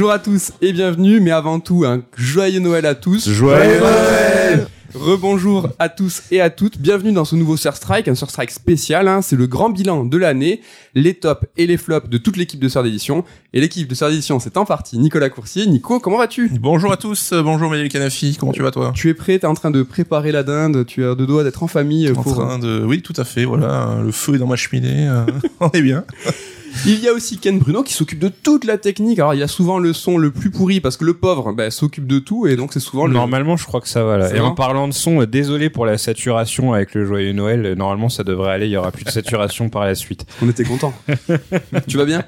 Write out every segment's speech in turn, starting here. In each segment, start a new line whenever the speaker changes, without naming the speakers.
Bonjour à tous et bienvenue, mais avant tout, un joyeux Noël à tous.
Joyeux Noël.
Rebonjour à tous et à toutes, bienvenue dans ce nouveau Surstrike, un Surstrike spécial, hein. c'est le grand bilan de l'année, les tops et les flops de toute l'équipe de Sœur d'édition. Et l'équipe de Sœur d'édition, c'est en partie Nicolas Coursier. Nico, comment vas-tu?
Bonjour à tous, euh, bonjour Maël Canafi, comment tu vas toi?
Tu es prêt, t'es en train de préparer la dinde, tu as de doigts d'être en famille
En
pour...
train de... Oui, tout à fait, voilà, le feu est dans ma cheminée, euh, on est bien.
Il y a aussi Ken Bruno qui s'occupe de toute la technique. Alors il y a souvent le son le plus pourri parce que le pauvre bah, s'occupe de tout et donc c'est souvent le...
Normalement, je crois que ça va là. Et en parlant de son, euh, désolé pour la saturation avec le joyeux Noël. euh, Normalement, ça devrait aller. Il y aura plus de saturation par la suite.
On était content. tu vas bien?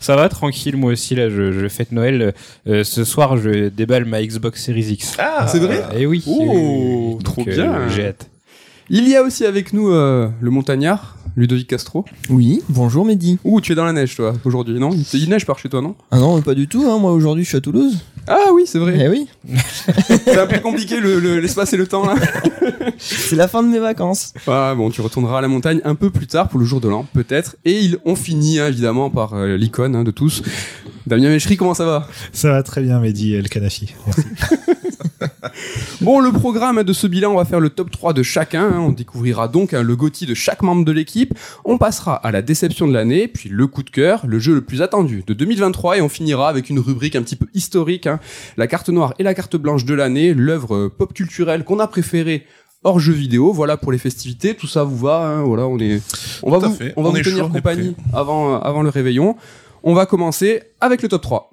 Ça va tranquille, moi aussi là. Je, je fête Noël. Euh, ce soir, je déballe ma Xbox Series X.
Ah,
c'est vrai?
Et oui.
Oh,
oui, oui, oui.
trop
Donc,
bien.
J'ai hâte.
Il y a aussi avec nous euh, le montagnard, Ludovic Castro.
Oui, bonjour Mehdi.
Ouh, tu es dans la neige toi aujourd'hui, non? Il, neige par chez toi, non?
Ah non, pas du tout, hein. moi aujourd'hui je suis à Toulouse.
Ah oui, c'est vrai.
Eh oui,
c'est un peu compliqué le- le- l'espace et le temps là.
c'est la fin de mes vacances.
Ah bon, tu retourneras à la montagne un peu plus tard pour le jour de l'an, peut-être. Et ils ont fini hein, évidemment par euh, l'icône hein, de tous. Damien Méchery, comment ça va?
Ça va très bien, Mehdi El Kanafi. Merci.
Bon, le programme de ce bilan, on va faire le top 3 de chacun. On découvrira donc le GOTY de chaque membre de l'équipe. On passera à la déception de l'année, puis le coup de cœur, le jeu le plus attendu de 2023, et on finira avec une rubrique un petit peu historique, hein. la carte noire et la carte blanche de l'année, l'œuvre euh, pop culturelle qu'on a préférée hors jeu vidéo. Voilà pour les festivités, tout ça vous va. hein. Voilà, on est, on va
Tout
vous,
fait.
on va
On
vous
est
tenir
chaud,
compagnie avant, euh, avant le réveillon. On va commencer avec le top 3.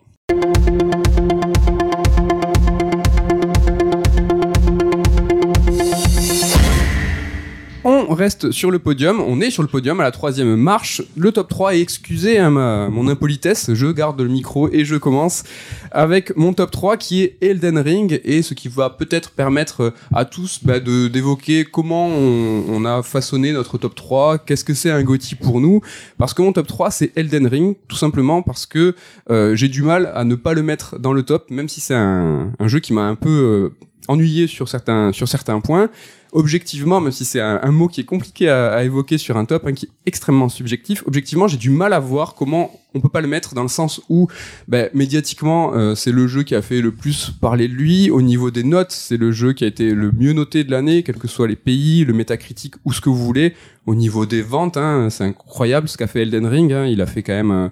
Reste sur le podium, on est sur le podium à la troisième marche. Le top 3 est excusez hein, ma- mon impolitesse, je garde le micro et je commence avec mon top 3 qui est Elden Ring et ce qui va peut-être permettre à tous bah, de d'évoquer comment on, on a façonné notre top 3, qu'est-ce que c'est un GOTY pour nous, parce que mon top 3 c'est Elden Ring, tout simplement parce que euh, j'ai du mal à ne pas le mettre dans le top, même si c'est un, un jeu qui m'a un peu euh, ennuyé sur certains, sur certains points objectivement, même si c'est un, mot qui est compliqué à, à évoquer sur un top, hein, qui est extrêmement subjectif, objectivement, j'ai du mal à voir comment on peut pas le mettre dans le sens où, ben, médiatiquement, euh, c'est le jeu qui a fait le plus parler de lui. Au niveau des notes, c'est le jeu qui a été le mieux noté de l'année, quels que soient les pays, le métacritique ou ce que vous voulez. Au niveau des ventes, hein, c'est incroyable ce qu'a fait Elden Ring. hein. il a fait quand même. euh,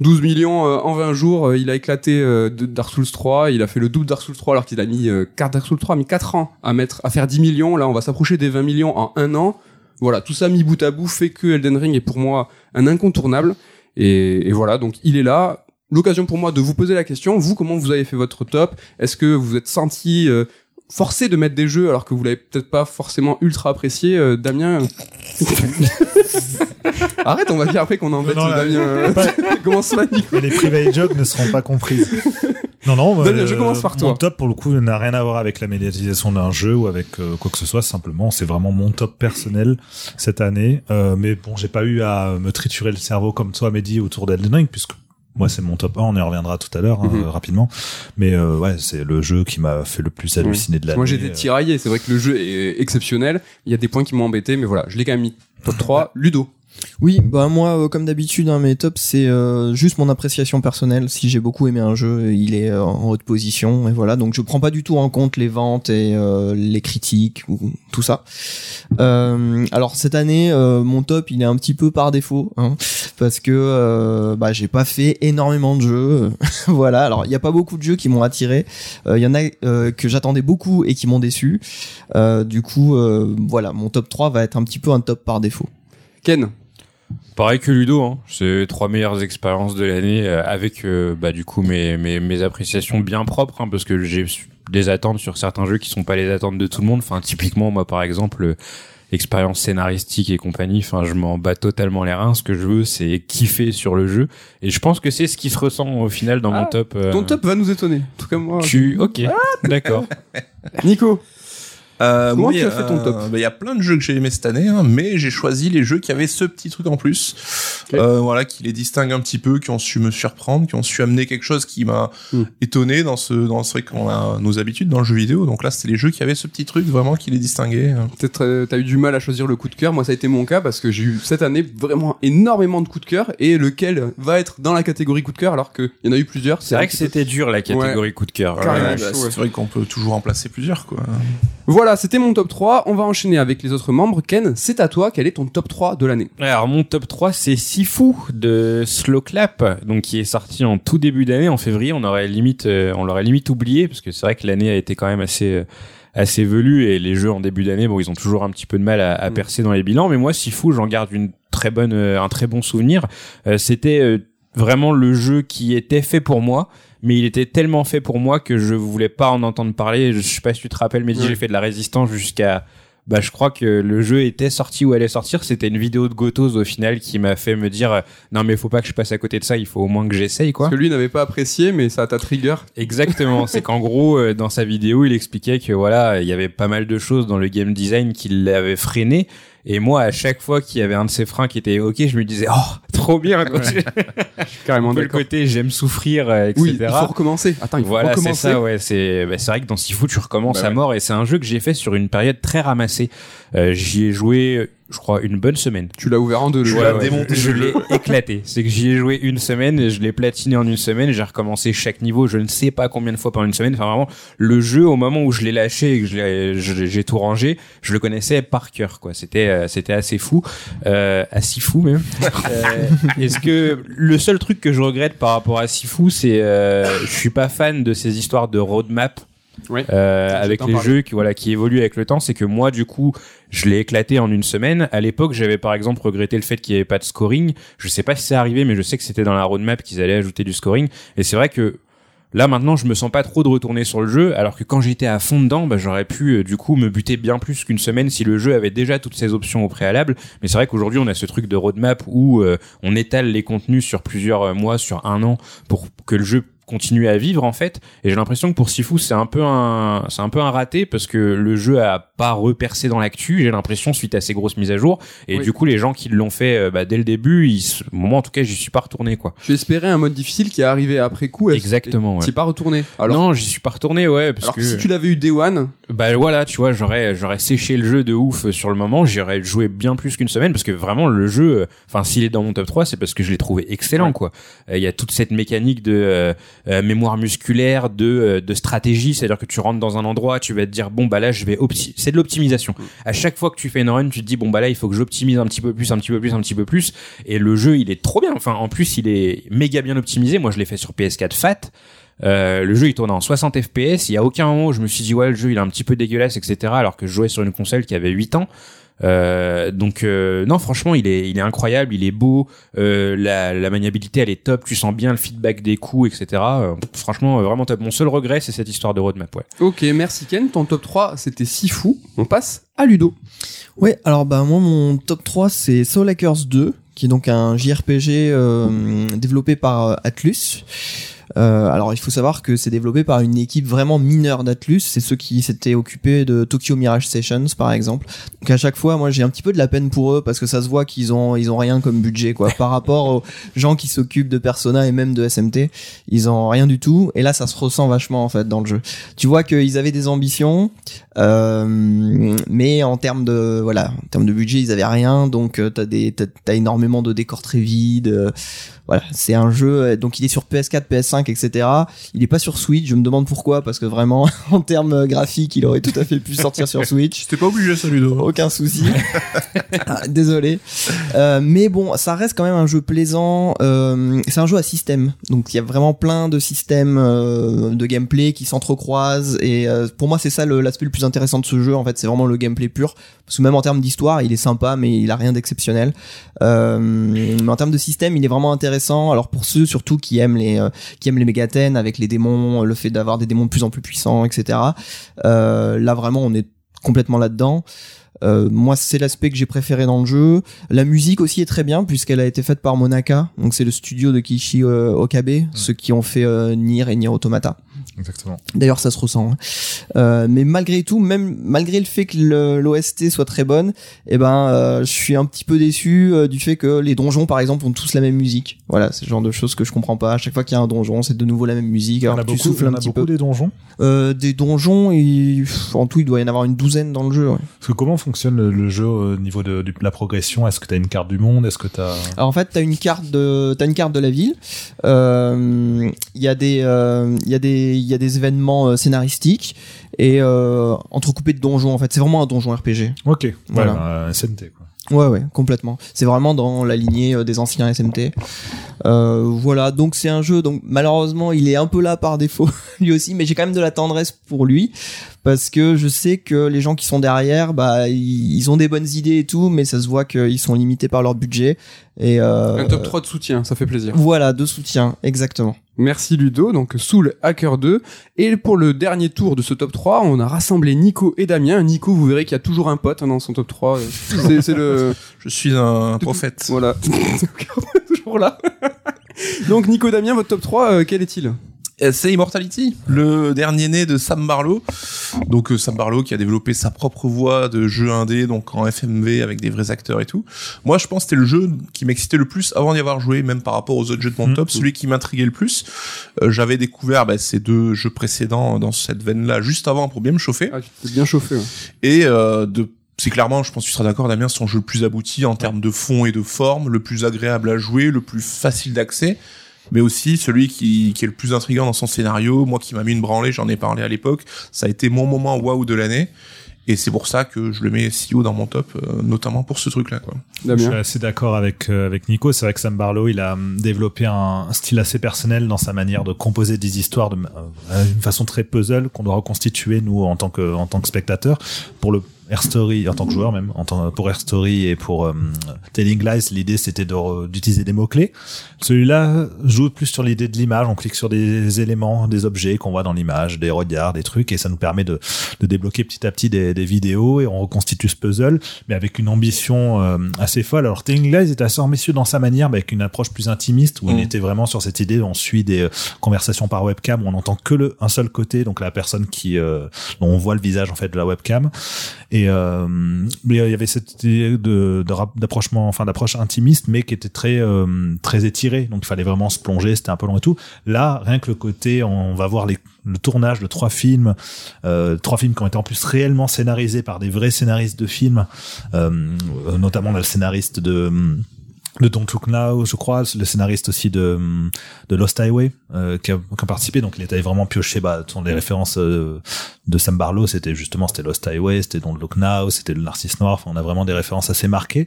12 millions euh, en 20 jours, euh, il a éclaté euh, Dark Souls 3, il a fait le double Dark Souls 3 alors qu'il a mis euh, car Dark Souls 3 a mis 4 ans à mettre à faire 10 millions, là on va s'approcher des 20 millions en un an. Voilà, tout ça mis bout à bout fait que Elden Ring est pour moi un incontournable. Et, et voilà, donc il est là. L'occasion pour moi de vous poser la question, vous comment vous avez fait votre top? Est-ce que vous êtes senti euh, forcé de mettre des jeux alors que vous l'avez peut-être pas forcément ultra apprécié euh, Damien Arrête, on va dire après qu'on embête
Non, là,
Damien.
pas-
Comment ça, Nico
Et les private jokes ne seront pas comprises. Non, non, bah,
Damien, je
euh,
commence par toi.
Mon top, pour le coup, n'a rien à voir avec la médiatisation d'un jeu ou avec euh, quoi que ce soit. Simplement, c'est vraiment mon top personnel cette année. Euh, mais bon, j'ai pas eu à me triturer le cerveau comme toi, Mehdi, autour d'Elden Ring, puisque moi, c'est mon top 1. On y reviendra tout à l'heure, hein,
Mhm.
rapidement. Mais euh, ouais, c'est le jeu qui m'a fait le plus halluciner de l'année.
Moi j'étais
Euh,
tiraillé, c'est vrai que le jeu est exceptionnel, il y a des points qui m'ont embêté, mais voilà, je l'ai quand même mis top 3, Ludo.
Oui, bah moi, euh, comme d'habitude, hein, mes tops, c'est euh, juste mon appréciation personnelle. Si j'ai beaucoup aimé un jeu, il est euh, en haute position, et voilà. Donc je prends pas du tout en compte les ventes et euh, les critiques ou tout ça. Euh, alors cette année, euh, mon top, il est un petit peu par défaut, hein, parce que euh, bah j'ai pas fait énormément de jeux. voilà. Alors il y a pas beaucoup de jeux qui m'ont attiré. Euh, Il y en a euh, que j'attendais beaucoup et qui m'ont déçu. Euh, du coup, euh, voilà, mon top 3 va être un petit peu un top par défaut.
Ken,
Pareil que Ludo, hein. c'est trois meilleures expériences de l'année avec euh, bah du coup mes mes, mes appréciations bien propres hein, parce que j'ai des attentes sur certains jeux qui sont pas les attentes de tout le monde. Enfin typiquement moi par exemple euh, expérience scénaristique et compagnie. Enfin je m'en bats totalement les reins. Ce que je veux c'est kiffer sur le jeu et je pense que c'est ce qui se ressent au final dans
Ah,
mon top. euh,
ton top va nous étonner, en tout cas moi.
Tu ok d'accord.
Nico,
Euh,
Comment
moi,
tu
il y a-
as fait ton top
euh, bah, Il y a plein de jeux que j'ai aimés cette année, hein, mais j'ai choisi les jeux qui avaient ce petit truc en plus, euh, voilà, qui les distinguent un petit peu, qui ont su me surprendre, qui ont su amener quelque chose qui m'a
Hmm.
étonné dans ce, dans ce truc qu'on a nos habitudes dans le jeu vidéo. Donc là, c'était les jeux qui avaient ce petit truc vraiment qui les distinguait.
Peut-être euh, t'as eu du mal à choisir le coup de cœur. Moi, ça a été mon cas parce que j'ai eu cette année vraiment énormément de coups de cœur et lequel va être dans la catégorie coup de cœur alors qu'il y en a eu plusieurs.
C'est vrai que c'était dur la catégorie coup de cœur.
Ouais, bah,
ouais.
c'est vrai qu'on peut toujours en placer plusieurs, quoi.
Voilà, c'était mon top 3. On va enchaîner avec les autres membres. Ken, c'est à toi. Quel est ton top 3 de l'année
Alors mon top 3 c'est Sifu de Slow Clap donc qui est sorti en tout début d'année en février on aurait limite euh, on l'aurait limite oublié parce que c'est vrai que l'année a été quand même assez euh, assez velue et les jeux en début d'année bon ils ont toujours un petit peu de mal à, à
Mm.
percer dans les bilans mais moi Sifu j'en garde une très bonne euh, un très bon souvenir Euh, c'était vraiment le jeu qui était fait pour moi mais il était tellement fait pour moi que je voulais pas en entendre parler je sais pas si tu te rappelles mais j'ai fait de la résistance jusqu'à bah, je crois que le jeu était sorti ou allait sortir. C'était une vidéo de Gotos au final qui m'a fait me dire euh, non mais faut pas que je passe à côté de ça. Il faut au moins que j'essaye quoi.
Parce que lui n'avait pas apprécié, mais ça t'a trigger.
Exactement. c'est qu'en gros euh, dans sa vidéo il expliquait que voilà il y avait pas mal de choses dans le game design qui l'avaient freiné. Et moi à chaque fois qu'il y avait un de ces freins qui était ok, je me disais oh trop bien. quoi.
Carrément
le
d'accord.
côté j'aime souffrir euh, etc.
Oui, il faut recommencer. Attends, il faut
Voilà, c'est
recommencer.
ça, ouais. C'est bah, c'est vrai que dans Sifu, tu recommences
Bah
à
ouais.
mort et c'est un jeu que j'ai fait sur une période très ramassée. Euh, J'y ai joué, je crois, une bonne semaine.
Tu l'as ouvert en deux.
Je l'ai démonté,
Je l'ai éclaté. C'est que j'y ai joué une semaine, et je l'ai platiné en une semaine, j'ai recommencé chaque niveau, je ne sais pas combien de fois pendant une semaine. Enfin vraiment, le jeu au moment où je l'ai lâché et que j'ai tout rangé, je le connaissais par cœur. Quoi, c'était euh, c'était assez fou, euh, assez fou même. Euh, Est-ce que le seul truc que je regrette par rapport à Sifu, c'est euh, je suis pas fan de ces histoires de roadmap.
Ouais.
Euh, avec les
parler.
jeux qui voilà qui évoluent avec le temps, c'est que moi du coup je l'ai éclaté en une semaine. À l'époque, j'avais par exemple regretté le fait qu'il n'y avait pas de scoring. Je sais pas si c'est arrivé, mais je sais que c'était dans la roadmap qu'ils allaient ajouter du scoring. Et c'est vrai que là maintenant, je me sens pas trop de retourner sur le jeu, alors que quand j'étais à fond dedans, bah, j'aurais pu euh, du coup me buter bien plus qu'une semaine si le jeu avait déjà toutes ses options au préalable. Mais c'est vrai qu'aujourd'hui, on a ce truc de roadmap où euh, on étale les contenus sur plusieurs euh, mois, sur un an, pour que le jeu continue à vivre en fait et j'ai l'impression que pour Sifu c'est un peu un c'est un peu un raté parce que le jeu a pas repercé dans l'actu j'ai l'impression suite à ces grosses mises à jour et
Oui.
du coup les gens qui l'ont fait euh, bah, dès le début ils moi en tout cas j'y suis pas retourné quoi
Tu espérais un mode difficile qui est arrivé après coup.
exactement
Tu
ouais.
es pas retourné. Alors,
non j'y suis pas retourné ouais parce
alors
que
si tu l'avais eu Day One,
bah voilà, tu vois, j'aurais j'aurais séché le jeu de ouf sur le moment, j'aurais joué bien plus qu'une semaine parce que vraiment le jeu euh, enfin s'il est dans mon top 3, c'est parce que je l'ai trouvé excellent
Ouais.
quoi. Euh, Il y a toute cette mécanique de euh, euh, mémoire musculaire, de euh, de stratégie, c'est-à-dire que tu rentres dans un endroit, tu vas te dire bon bah là je vais c'est de l'optimisation. À chaque fois que tu fais une run, tu te dis bon bah là il faut que j'optimise un petit peu plus, un petit peu plus, un petit peu plus et le jeu il est trop bien. Enfin en plus il est méga bien optimisé. Moi je l'ai fait sur PS4 Fat. Euh, le jeu il tourne en 60 FPS, il y a aucun moment où je me suis dit ouais le jeu il est un petit peu dégueulasse etc alors que je jouais sur une console qui avait 8 ans. Euh, donc euh, non franchement il est il est incroyable il est beau euh, la, la maniabilité elle est top tu sens bien le feedback des coups etc Euh, franchement euh, vraiment top mon seul regret c'est cette histoire de roadmap ouais
ok, merci Ken. Ton top 3, c'était si fou. On passe à Ludo.
Ouais, alors bah moi mon top 3 c'est Soul Hackers 2 qui est donc un JRPG euh, développé par euh, Atlus. Euh, alors il faut savoir que c'est développé par une équipe vraiment mineure d'Atlus, c'est ceux qui s'étaient occupés de Tokyo Mirage Sessions par exemple. Donc à chaque fois moi j'ai un petit peu de la peine pour eux parce que ça se voit qu'ils ont ils ont rien comme budget quoi par rapport aux gens qui s'occupent de Persona et même de SMT, ils ont rien du tout et là ça se ressent vachement en fait dans le jeu. Tu vois qu'ils avaient des ambitions euh, mais en termes de voilà, en termes de budget, ils avaient rien, donc euh, t'as des t'as, t'as énormément de décors très vides. Voilà, c'est un jeu. euh, Donc il est sur PS4, PS5, etc. Il est pas sur Switch. Je me demande pourquoi, parce que vraiment, en termes euh, graphiques, il aurait tout à fait pu sortir sur Switch.
C'était pas obligé, ça, Ludo.
Aucun souci. Ah, Désolé. Euh, mais bon, ça reste quand même un jeu plaisant. Euh, c'est un jeu à système. Donc il y a vraiment plein de systèmes euh, de gameplay qui s'entrecroisent. Et pour moi, c'est ça le- l'aspect le plus intéressant de ce jeu. En fait, c'est vraiment le gameplay pur. Parce que même en termes d'histoire, il est sympa, mais il a rien d'exceptionnel. Mais en termes de système, il est vraiment intéressant. Alors pour ceux surtout qui aiment les euh, qui aiment les mégathènes avec les démons, le fait d'avoir des démons de plus en plus puissants, etc. Euh, là vraiment, on est complètement là-dedans. Euh, moi, c'est l'aspect que j'ai préféré dans le jeu. La musique aussi est très bien puisqu'elle a été faite par Monaka. Donc c'est le studio de Kishi Okabe, ceux qui ont fait Nier et Nier Automata.
Exactement.
D'ailleurs, ça se ressent. hein. Euh, mais malgré tout, même malgré le fait que l'OST soit très bonne, eh ben, euh, je suis un petit peu déçu euh, du fait que les donjons, par exemple, ont tous la même musique. Voilà, c'est le genre de choses que je comprends pas. À chaque fois qu'il y a un donjon, c'est de nouveau la même musique.
Il y en
Alors
a
que tu
beaucoup,
souffles un
a
petit
beaucoup
peu.
des donjons.
Des donjons, pff, en tout, il doit y en avoir une douzaine dans le jeu. ouais.
Parce que comment fonctionne le, le jeu au niveau de, de la progression? Est-ce que tu as une carte du monde? Est-ce que tu as...
Alors en fait, t'as une carte de, t'as une carte de la ville. Il y a des, il y a des, il y a des événements euh, scénaristiques et euh, entrecoupés de donjons. En fait, c'est vraiment un donjon RPG.
Ok,
Voilà.
voilà. un SNT quoi.
Ouais, ouais, complètement. C'est vraiment dans la lignée euh, des anciens SMT. Euh, voilà, donc c'est un jeu. Donc malheureusement, il est un peu là par défaut lui aussi, mais j'ai quand même de la tendresse pour lui parce que je sais que les gens qui sont derrière, bah, ils, ils ont des bonnes idées et tout, mais ça se voit qu'ils sont limités par leur budget. Et euh,
Un top 3 de soutien, ça fait plaisir.
Voilà, de soutien, exactement.
Merci Ludo, donc Soul Hacker 2. Et pour le dernier tour de ce top 3, on a rassemblé Nico et Damien. Nico, vous verrez qu'il y a toujours un pote hein, dans son top 3. C'est le...
Je suis un prophète.
Voilà. toujours là. donc Nico, Damien, votre top 3, euh, quel est-il?
C'est Immortality, le dernier né de Sam Barlow. Donc euh, Sam Barlow qui a développé sa propre voie de jeu indé, donc en FMV avec des vrais acteurs et tout. Moi, je pense que c'était le jeu qui m'excitait le plus avant d'y avoir joué, même par rapport aux autres jeux de mon
Mhm.
top, celui qui m'intriguait le plus. Euh, J'avais découvert bah, ces deux jeux précédents dans cette veine-là juste avant pour bien me chauffer.
ah, Tu t'es bien chauffé. ouais.
Et euh, de c'est clairement, je pense que tu seras d'accord, Damien, son jeu le plus abouti en termes de fond et de forme, le plus agréable à jouer, le plus facile d'accès, mais aussi celui qui, qui est le plus intriguant dans son scénario. Moi qui m'a mis une branlée, j'en ai parlé à l'époque, ça a été mon moment waouh de l'année. Et c'est pour ça que je le mets si haut dans mon top, euh, notamment pour ce truc-là. Quoi.
Je suis assez d'accord avec euh, avec Nico. C'est vrai que Sam Barlow, il a hum, développé un, style assez personnel dans sa manière de composer des histoires de euh, une façon très puzzle qu'on doit reconstituer nous en tant que en tant que spectateur pour le Air Story en tant que joueur même en tant pour Air Story et pour euh, Telling Lies l'idée c'était de d'utiliser des mots clés celui-là joue plus sur l'idée de l'image on clique sur des éléments des objets qu'on voit dans l'image des regards des trucs et ça nous permet de de débloquer petit à petit des, des vidéos et on reconstitue ce puzzle mais avec une ambition euh, assez folle. Alors Telling Lies est assez ambitieux dans sa manière, mais avec une approche plus intimiste, où on
Mm.
était vraiment sur cette idée, on suit des euh, conversations par webcam, où on n'entend que le un seul côté, donc la personne qui euh, dont on voit le visage en fait de la webcam. Et euh, mais il y avait cette idée de d'approchement, enfin d'approche intimiste, mais qui était très euh, très étirée. Donc il fallait vraiment se plonger, c'était un peu long et tout. Là, rien que le côté, on va voir les, le tournage de trois films, euh, trois films qui ont été en plus réellement scénarisés par des vrais scénaristes de films, euh, notamment le scénariste de de Don't Look Now, je crois, le scénariste aussi de de Lost Highway euh, qui, a, qui a participé. Donc il était vraiment pioché. Bah, les références euh, de Sam Barlow, c'était justement c'était Lost Highway, c'était Don't Look Now, c'était le Narcisse Noir. Enfin, on a vraiment des références assez marquées.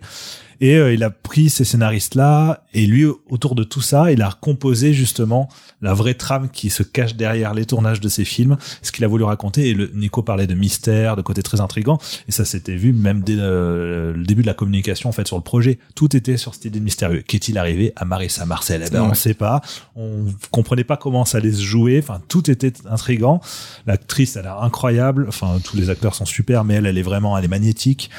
Et euh, il a pris ces scénaristes-là, et lui, autour de tout ça, il a composé justement la vraie trame qui se cache derrière les tournages de ces films, ce qu'il a voulu raconter. Et le, Nico parlait de mystère, de côté très intrigant, et ça s'était vu même dès euh, le début de la communication en fait sur le projet. Tout était sur cette idée de mystérieux. Qu'est-il arrivé à Marissa Marcel? Eh ben,
Ouais.
on sait pas. On comprenait pas comment ça allait se jouer. Enfin, tout était intrigant. L'actrice, elle a l'air incroyable. Enfin, tous les acteurs sont super, mais elle, elle est vraiment, elle est magnétique.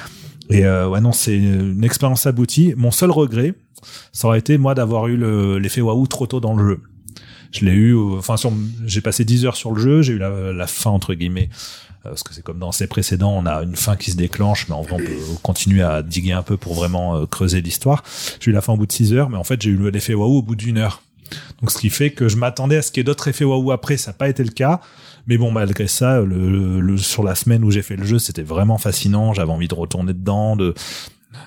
Et euh, ouais, non, c'est une expérience aboutie. Mon seul regret, ça aurait été moi d'avoir eu le- l'effet waouh trop tôt dans le jeu. Je l'ai eu, euh, enfin, j'ai passé 10 heures sur le jeu, j'ai eu la, fin entre guillemets. euh, Parce que c'est comme dans ces précédents, on a une fin qui se déclenche, mais en vrai, on peut continuer à diguer un peu pour vraiment euh, creuser l'histoire. J'ai eu la fin au bout de 6 heures, mais en fait, j'ai eu l'effet waouh au bout d'une heure. Donc, ce qui fait que je m'attendais à ce qu'il y ait d'autres effets waouh après, ça n'a pas été le cas. Mais bon, malgré ça, le, le- sur la semaine où j'ai fait le jeu, c'était vraiment fascinant. J'avais envie de retourner dedans, de,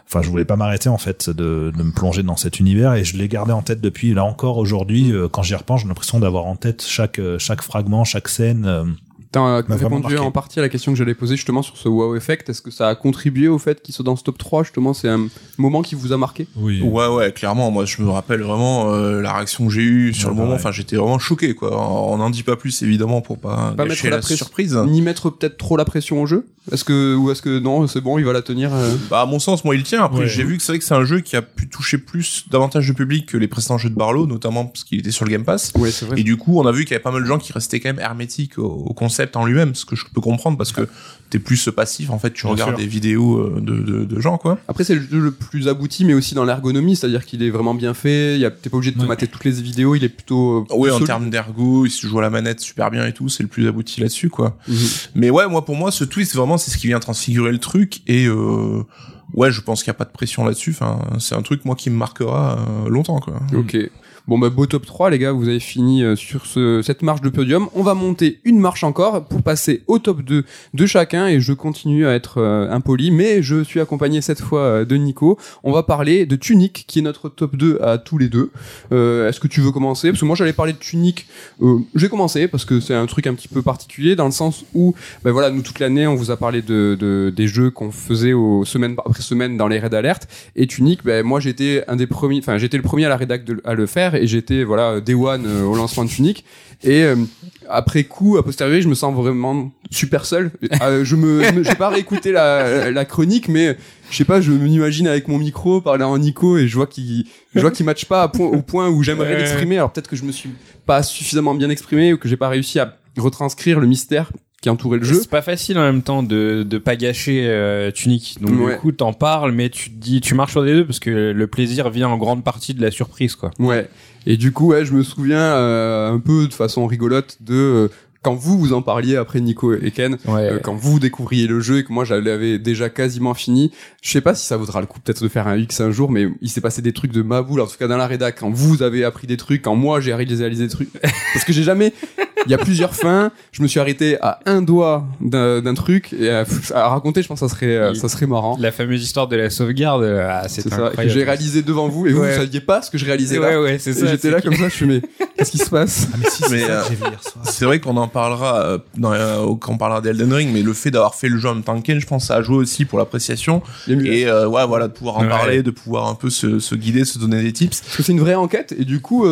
enfin, je voulais pas m'arrêter en fait de, de me plonger dans cet univers et je l'ai gardé en tête depuis là encore aujourd'hui. euh, quand j'y repense, j'ai l'impression d'avoir en tête chaque euh, chaque fragment, chaque scène.
T'as
m'a vraiment
répondu
marqué.
en partie à la question que j'allais poser justement sur ce wow effect. Est-ce que ça a contribué au fait qu'il soit dans ce top 3 Justement, c'est un moment qui vous a marqué?
Oui.
Ouais, ouais, clairement. Moi, je me rappelle vraiment euh, la réaction que j'ai eue sur
Ouais,
le moment. Enfin, j'étais vraiment choqué, quoi. On n'en dit pas plus, évidemment, pour pas,
Pas
gâcher
mettre la
la, surprise.
Ni mettre peut-être trop la pression au jeu? Est-ce que ou est-ce que non, c'est bon, il va la tenir euh?
Bah, à mon sens, moi, il tient. Après,
Ouais.
j'ai vu que c'est vrai que c'est un jeu qui a pu toucher plus, davantage de public que les précédents jeux de Barlow, notamment parce qu'il était sur le Game Pass.
Ouais, c'est vrai.
Et du coup, on a vu qu'il y avait pas mal de gens qui restaient quand même hermétiques au, au concept concept en lui-même, ce que je peux comprendre parce que t'es plus passif en fait, tu
Bien
regardes
sûr.
des vidéos euh, de, de, de gens quoi.
Après, c'est le jeu le plus abouti, mais aussi dans l'ergonomie, c'est-à-dire qu'il est vraiment bien fait. il y a- T'es pas obligé de te
Ouais.
mater toutes les vidéos, il est plutôt. euh,
Oui,
plus
en termes d'ergo, il se joue à la manette super bien et tout, c'est le plus abouti là-dessus quoi.
Mhm.
Mais ouais, moi pour moi, ce twist vraiment c'est ce qui vient transfigurer le truc et euh, ouais, je pense qu'il y a pas de pression là-dessus. Enfin, c'est un truc moi qui me marquera euh, longtemps quoi.
Ok. Bon bah beau top 3 les gars, vous avez fini euh, sur ce, cette marche de podium. On va monter une marche encore pour passer au top 2 de chacun et je continue à être euh, impoli mais je suis accompagné cette fois euh, de Nico. On va parler de Tunic qui est notre top 2 à tous les deux. Est-ce que tu veux commencer? Parce que moi j'allais parler de Tunic. J'ai commencé parce que c'est un truc un petit peu particulier dans le sens où ben voilà nous toute l'année on vous a parlé de, de des jeux qu'on faisait aux semaine après semaine dans les raids d'alerte et Tunic ben moi j'étais un des premiers enfin j'étais le premier à la rédac de- à le faire et j'étais voilà day one euh, au lancement de Tunic et euh, après coup a posteriori je me sens vraiment super seul. Euh, je me je me- j'ai pas réécouté la, la chronique mais je sais pas je m'imagine avec mon micro parler en Nico et je vois qu'il je vois qu'il matche pas à point, au point où j'aimerais l'exprimer. Alors peut-être que je me suis pas suffisamment bien exprimé ou que j'ai pas réussi à retranscrire le mystère qui entourait le jeu
C'est pas facile en même temps de de pas gâcher euh, Tunic. Donc
Ouais.
du coup, t'en parles, mais tu te dis, tu marches sur les deux parce que le plaisir vient en grande partie de la surprise, quoi.
Ouais. Et du coup, ouais, je me souviens euh, un peu de façon rigolote de euh, quand vous vous en parliez après Nico et Ken,
Ouais.
euh, quand vous découvriez le jeu et que moi je l'avais déjà quasiment fini. Je sais pas si ça vaudra le coup peut-être de faire un X un jour, mais il s'est passé des trucs de ma boule, en tout cas dans la rédac, quand vous avez appris des trucs, quand moi j'ai réalisé des trucs. Parce que j'ai jamais... Il y a plusieurs fins, je me suis arrêté à un doigt d'un truc, et à, à raconter, je pense que ça serait, euh, ça serait marrant.
La fameuse histoire de la sauvegarde, euh, ah,
C'est ça, que
incroyable.
j'ai réalisé devant vous, et vous,
Ouais.
vous saviez pas ce que je réalisais
Ouais,
là.
ouais, c'est ça.
J'étais là comme ça, je suis mais qu'est-ce qui se passe?
Ah, mais si, c'est
Mais,
ça
euh. C'est vrai qu'on en parlera euh, dans, euh, quand on parlera d'Elden Ring, mais le fait d'avoir fait le jeu en même temps que Ken, je pense, ça a joué aussi pour l'appréciation. Et euh, ouais, voilà, de pouvoir en
Ouais.
parler, de pouvoir un peu se, se guider, se donner des tips.
Parce que c'est une vraie enquête et du coup,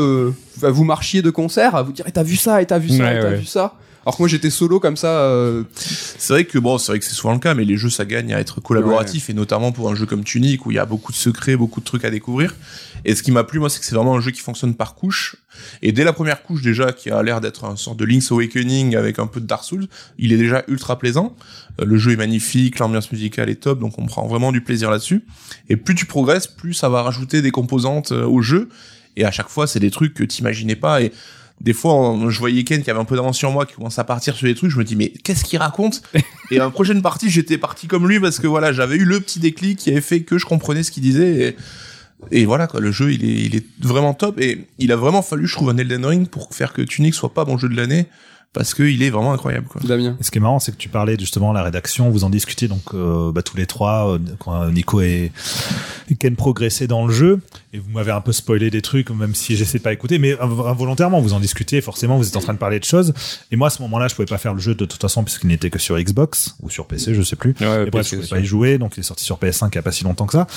vous marchiez de concert à vous dire, et t'as vu ça, et t'as vu ça,
Ouais,
t'as
ouais.
vu ça. Alors que moi j'étais solo comme ça. euh,
C'est vrai que bon, c'est vrai que c'est souvent le cas, mais les jeux ça gagne à être collaboratif et notamment pour un jeu comme Tunic où il y a beaucoup de secrets, beaucoup de trucs à découvrir. Et ce qui m'a plu moi, c'est que c'est vraiment un jeu qui fonctionne par couche. Et dès la première couche déjà, qui a l'air d'être un sorte de Link's Awakening avec un peu de Dark Souls, il est déjà ultra plaisant. Euh, le jeu est magnifique, l'ambiance musicale est top, donc on prend vraiment du plaisir là-dessus. Et plus tu progresses, plus ça va rajouter des composantes euh, au jeu. Et à chaque fois, c'est des trucs que t'imaginais pas. Et des fois, on- je voyais Ken qui avait un peu d'avance sur moi, qui commence à partir sur des trucs. Je me dis, mais qu'est-ce qu'il raconte Et à la prochaine partie, j'étais parti comme lui parce que voilà, j'avais eu le petit déclic qui avait fait que je comprenais ce qu'il disait. Et, et voilà, quoi, le jeu, il est, il est vraiment top. Et il a vraiment fallu, je trouve, un Elden Ring pour faire que Tunic soit pas mon jeu de l'année. Parce qu'il est vraiment incroyable, quoi.
Damien.
Et ce qui est marrant, c'est que tu parlais justement de la rédaction, vous en discutiez donc euh, bah, tous les trois, euh, quand Nico et, et Ken progressaient dans le jeu, et vous m'avez un peu spoilé des trucs, même si j'essaie de pas écouter, mais inv- involontairement vous en discutiez, forcément vous êtes en train de parler de choses, et moi à ce moment-là je pouvais pas faire le jeu de toute façon puisqu'il n'était que sur Xbox ou sur PC, je sais plus.
Ouais,
Et bref,
parce
je pouvais pas y jouer, donc il est sorti sur PS5 il y a pas si longtemps que ça.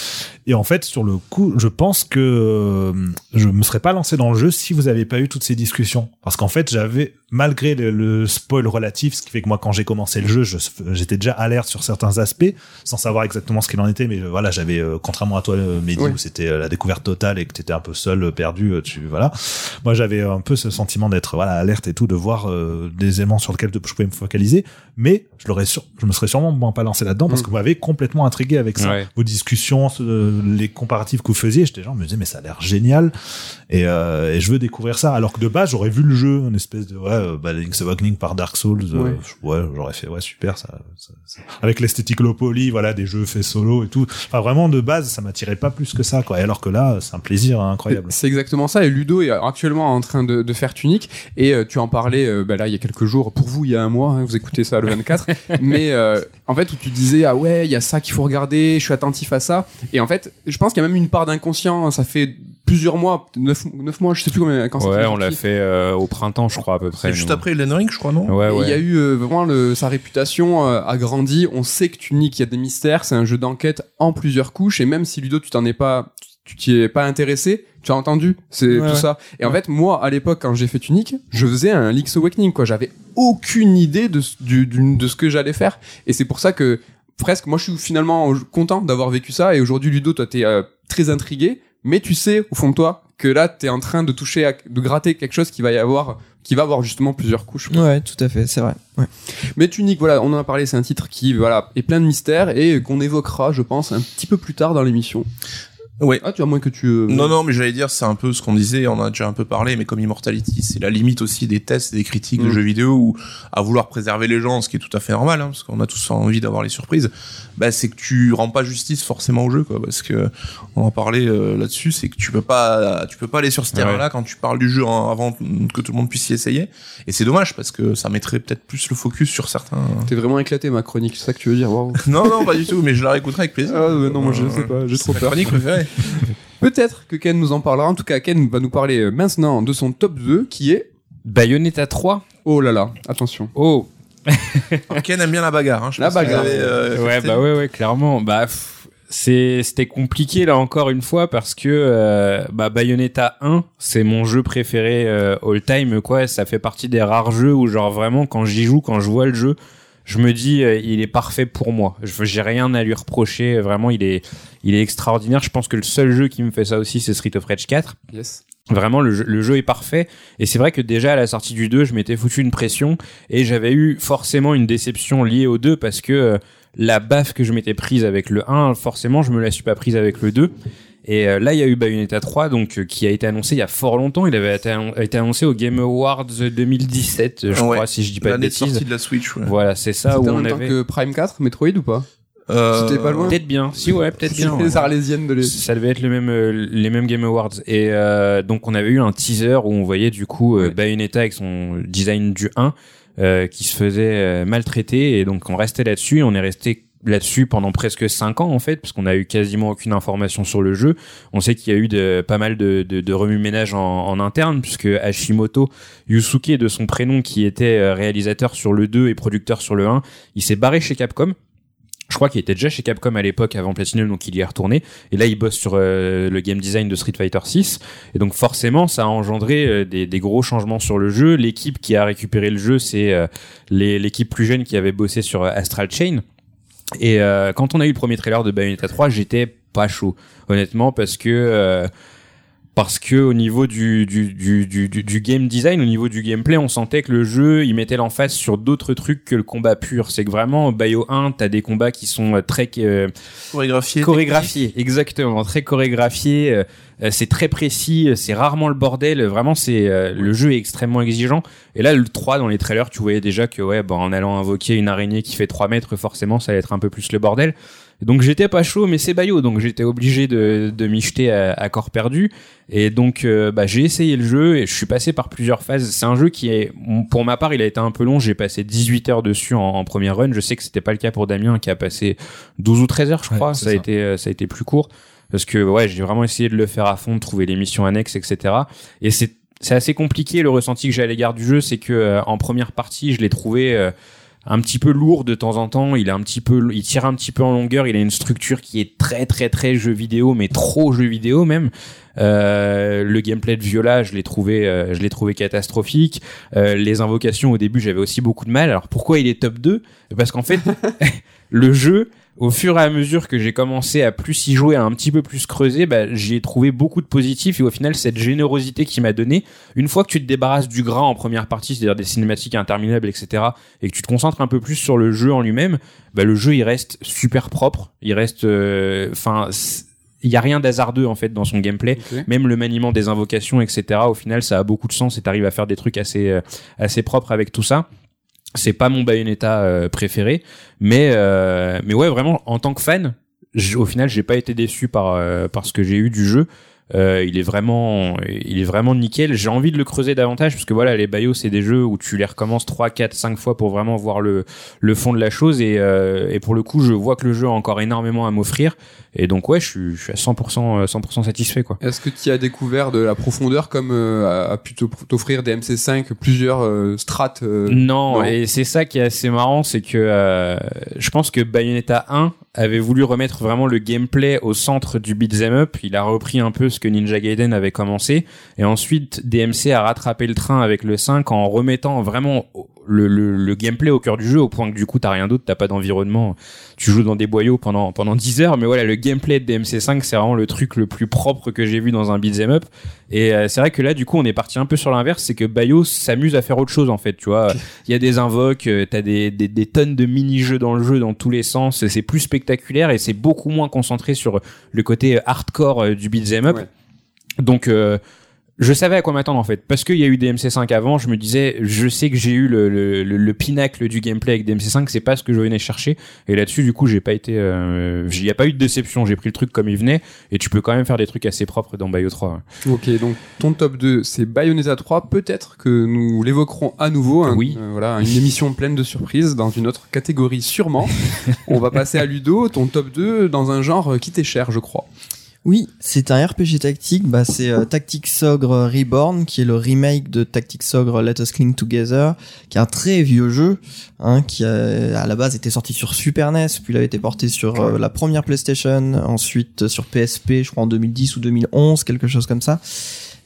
Et en fait, sur le coup, je pense que euh, je me serais pas lancé dans le jeu si vous avez pas eu toutes ces discussions. Parce qu'en fait, j'avais, malgré le, le spoil relatif, ce qui fait que moi, quand j'ai commencé le jeu, je- j'étais déjà alerte sur certains aspects, sans savoir exactement ce qu'il en était, mais voilà, j'avais, euh, contrairement à toi, euh, Mehdi,
Oui.
où c'était euh, la découverte totale et que t'étais un peu seul, euh, perdu, euh, tu, voilà. Moi, j'avais un peu ce sentiment d'être, voilà, alerte et tout, de voir euh, des éléments sur lesquels je pouvais me focaliser, mais je l'aurais sur, je me serais sûrement pas lancé là-dedans parce
Mm.
que vous m'avez complètement intrigué avec ça.
Ouais.
Vos discussions, les comparatifs que vous faisiez, j'étais genre, je me disais, mais ça a l'air génial. Et, euh, et je veux découvrir ça. Alors que de base, j'aurais vu le jeu, une espèce de, ouais, bah, Link's Awakening par Dark Souls.
Ouais.
ouais, j'aurais fait, ouais, super, ça, ça- ça- avec l'esthétique low poly, voilà, des jeux faits solo et tout. Enfin, vraiment, de base, ça m'attirait pas plus que ça, quoi. Et alors que là, c'est un plaisir hein, incroyable.
C'est exactement ça. Et Ludo est actuellement en train de, de faire Tunic. Et euh, tu en parlais euh, bah là il y a quelques jours. Pour vous, il y a un mois. hein, vous écoutez ça le 24. Mais euh, en fait, où tu disais ah ouais, il y a ça qu'il faut regarder. Je suis attentif à ça. Et en fait, je pense qu'il y a même une part d'inconscient. Ça fait plusieurs mois, neuf, neuf mois, je sais plus combien. Quand
Ouais, on l'a fait euh, au printemps, je crois à peu près.
C'est juste après Elden Ring, je crois, non?
Ouais,
Et
ouais.
Il y a eu euh, vraiment le, sa réputation euh, a grandi. On sait que Tunic, il y a des mystères. C'est un jeu d'enquête en plusieurs couches. Et même si Ludo, tu t'en es pas, tu t'y es pas intéressé, tu as entendu. C'est
Ouais,
tout
ouais.
ça. Et en fait, moi, à l'époque, quand j'ai fait Tunic, je faisais un Link's Awakening. Quoi, j'avais aucune idée de, ce- du, du- de ce que j'allais faire. Et c'est pour ça que presque, moi, je suis finalement content d'avoir vécu ça. Et aujourd'hui, Ludo, toi, t'es euh, très intrigué mais tu sais au fond de toi que là t'es en train de toucher, à- de gratter quelque chose qui va y avoir, qui va avoir justement plusieurs couches. quoi.
Ouais, tout à fait, c'est vrai. Ouais.
Mais Tunic, voilà, on en a parlé, c'est un titre qui voilà est plein de mystères et qu'on évoquera, je pense, un petit peu plus tard dans l'émission.
Ouais.
Ah, tu as moins que tu. euh,
Non, non, mais j'allais dire, c'est un peu ce qu'on disait, on en a déjà un peu parlé, mais comme Immortality, c'est la limite aussi des tests des critiques de
Mm.
jeux vidéo où, à vouloir préserver les gens, ce qui est tout à fait normal, hein, parce qu'on a tous envie d'avoir les surprises, bah, c'est que tu rends pas justice forcément au jeu, quoi, parce que, on en parlait euh, là-dessus, c'est que tu peux pas, tu peux pas aller sur ce terrain-là quand tu parles du jeu avant que tout le monde puisse y essayer. Et c'est dommage, parce que ça mettrait peut-être plus le focus sur certains.
T'es vraiment éclaté ma chronique, c'est ça que tu veux dire. Waouh.
non, non, pas du tout, mais je la réécouterai avec plaisir.
Ah, euh, non, moi je
Euh,
sais pas, j'ai trop peur.
chronique préférée.
Peut-être que Ken nous en parlera. En tout cas, Ken va nous parler euh, maintenant de son top 2 qui est.
Bayonetta 3
Oh là là, attention.
Oh
Ken aime bien la bagarre, hein, je
La
pense
bagarre.
vous avez, euh,
Ouais, bah ouais, ouais, clairement. Bah, c'était compliqué là encore une fois parce que euh, bah, Bayonetta 1, c'est mon jeu préféré euh, all time, quoi. Ça fait partie des rares jeux où, genre, vraiment, quand j'y joue, quand je vois le jeu, je me dis, euh, il est parfait pour moi. Je, j'ai rien à lui reprocher. Vraiment, il est, il est extraordinaire. Je pense que le seul jeu qui me fait ça aussi, c'est Street of Rage 4.
Yes.
Vraiment, le jeu, le jeu est parfait. Et c'est vrai que déjà à la sortie du 2, je m'étais foutu une pression et j'avais eu forcément une déception liée au 2 parce que euh, la baffe que je m'étais prise avec le 1, forcément, je me la suis pas prise avec le 2. Et euh, là, il y a eu Bayonetta 3, donc euh, qui a été annoncé il y a fort longtemps. Il avait été, annon- été annoncé au Game Awards 2017, je
Ouais.
crois, si je dis pas de
L'année de
bêtises.
sortie de la Switch, ouais.
Voilà, c'est ça où
en
on
même temps
avait.
que Prime 4, Metroid ou pas?
Euh,
C'était pas loin
Peut-être bien. Si ouais, peut-être bien.
Les arlésiennes de les.
Ça devait être le même, euh, les mêmes Game Awards. Et euh, donc on avait eu un teaser où on voyait du coup euh,
Ouais.
Bayonetta avec son design du 1 euh, qui se faisait euh, maltraiter. Et donc on restait là-dessus. et On est resté là-dessus pendant presque 5 ans en fait parce qu'on a eu quasiment aucune information sur le jeu. On sait qu'il y a eu de, pas mal de, de, de remue-ménage en, en interne puisque Hashimoto Yusuke de son prénom qui était euh, réalisateur sur le 2 et producteur sur le 1, il s'est barré chez Capcom. Je crois qu'il était déjà chez Capcom à l'époque avant Platinum, donc il y est retourné. Et là, il bosse sur euh, le game design de Street Fighter 6. Et donc forcément, ça a engendré euh, des, des gros changements sur le jeu. L'équipe qui a récupéré le jeu, c'est euh, l'équipe plus jeune qui avait bossé sur euh, Astral Chain. Et euh, quand on a eu le premier trailer de Bayonetta 3, j'étais pas chaud, honnêtement, parce que euh, parce que au niveau du, du, du, du, du- game design, au niveau du gameplay, on sentait que le jeu, il mettait l'emphase sur d'autres trucs que le combat pur. C'est que vraiment, Bayo 1, t'as des combats qui sont euh, très euh,
chorégraphié.
chorégraphiés, exactement, très chorégraphiés. euh, euh, c'est très précis, c'est rarement le bordel. Vraiment, c'est euh, le jeu est extrêmement exigeant. Et là, le 3 dans les trailers, tu voyais déjà que ouais, bon, en allant invoquer une araignée qui fait 3 mètres, forcément, ça allait être un peu plus le bordel. Donc j'étais pas chaud, mais c'est Bayo, donc j'étais obligé de, de m'y jeter à, à corps perdu. Et donc euh, bah, j'ai essayé le jeu et je suis passé par plusieurs phases. C'est un jeu qui est, pour ma part, il a été un peu long. J'ai passé 18 heures dessus en, en première run. Je sais que c'était pas le cas pour Damien qui a passé 12 ou 13 heures, je crois.
c'est
ça, a
ça.
été, euh, ça a été plus court parce que ouais, j'ai vraiment essayé de le faire à fond, de trouver les missions annexes, etc. Et c'est c'est assez compliqué le ressenti que j'ai à l'égard du jeu, c'est que euh, en première partie, je l'ai trouvé euh, un petit peu lourd de temps en temps. Il est un petit peu, il tire un petit peu en longueur. Il a une structure qui est très très très jeu vidéo, mais trop jeu vidéo même. Euh, le gameplay de Viola, je l'ai trouvé, euh, je l'ai trouvé catastrophique. Euh, les invocations au début, j'avais aussi beaucoup de mal. Alors pourquoi il est top 2 Parce qu'en fait, le jeu, au fur et à mesure que j'ai commencé à plus y jouer, à un petit peu plus creuser, bah, j'y ai trouvé beaucoup de positifs et au final, cette générosité qui m'a donné, une fois que tu te débarrasses du gras en première partie, c'est-à-dire des cinématiques interminables, etc., et que tu te concentres un peu plus sur le jeu en lui-même, bah, le jeu, il reste super propre, il reste, enfin, il y a rien d'hasardeux en fait dans son gameplay même le maniement des invocations etc au final ça a beaucoup de sens et t'arrives à faire des trucs assez euh, assez propres avec tout ça c'est pas mon Bayonetta euh, préféré mais euh, mais ouais vraiment en tant que fan au final j'ai pas été déçu par euh, par ce que j'ai eu du jeu Euh, il est vraiment il est vraiment nickel j'ai envie de le creuser davantage parce que voilà les Bayos c'est des jeux où tu les recommences 3 4 5 fois pour vraiment voir le le fond de la chose et euh, et pour le coup je vois que le jeu a encore énormément à m'offrir et donc ouais je suis je suis à 100% euh, 100% satisfait quoi
Est-ce que tu as découvert de la profondeur comme euh, a- pu t'offrir des MC5 plusieurs euh, strates euh,
Non,
non.
et c'est ça qui est assez marrant, c'est que euh, je pense que Bayonetta 1 avait voulu remettre vraiment le gameplay au centre du beat'em up. Il a repris un peu ce que Ninja Gaiden avait commencé, et ensuite DMC a rattrapé le train avec le 5 en remettant vraiment le, le, le gameplay au cœur du jeu au point que du coup t'as rien d'autre, t'as pas d'environnement, tu joues dans des boyaux pendant pendant 10 heures, mais voilà le gameplay de DMC5 c'est vraiment le truc le plus propre que j'ai vu dans un beat'em up. Et euh, c'est vrai que là du coup on est parti un peu sur l'inverse, c'est que Bayo s'amuse à faire autre chose en fait, tu vois. Il y a des invoques, euh, t'as des, des des tonnes de mini-jeux dans le jeu dans tous les sens, c'est plus spectaculaire et c'est beaucoup moins concentré sur le côté euh, hardcore euh, du beat'em up.
Ouais.
Donc euh, je savais à quoi m'attendre en fait parce qu'il y a eu DMC5 avant je me disais je sais que j'ai eu le, le, le, le pinacle du gameplay avec DMC5 c'est pas ce que je venais chercher et là-dessus du coup j'ai pas été euh, il y a pas eu de déception j'ai pris le truc comme il venait et tu peux quand même faire des trucs assez propres dans Bayo 3 ouais.
Ok, donc ton top 2, c'est Bayonetta 3. Peut-être que nous l'évoquerons à nouveau. hein.
Oui.
Euh, voilà, une émission pleine de surprises dans une autre catégorie, sûrement. On va passer à Ludo, ton top 2 dans un genre qui t'est cher, je crois.
Oui, c'est un RPG tactique. Bah, c'est euh, Tactics Ogre Reborn, qui est le remake de Tactics Ogre Let Us Cling Together, qui est un très vieux jeu, hein, qui a, à la base était sorti sur Super NES, puis il a été porté sur euh, la première PlayStation, ensuite euh, sur PSP, je crois en 2010 ou 2011, quelque chose comme ça.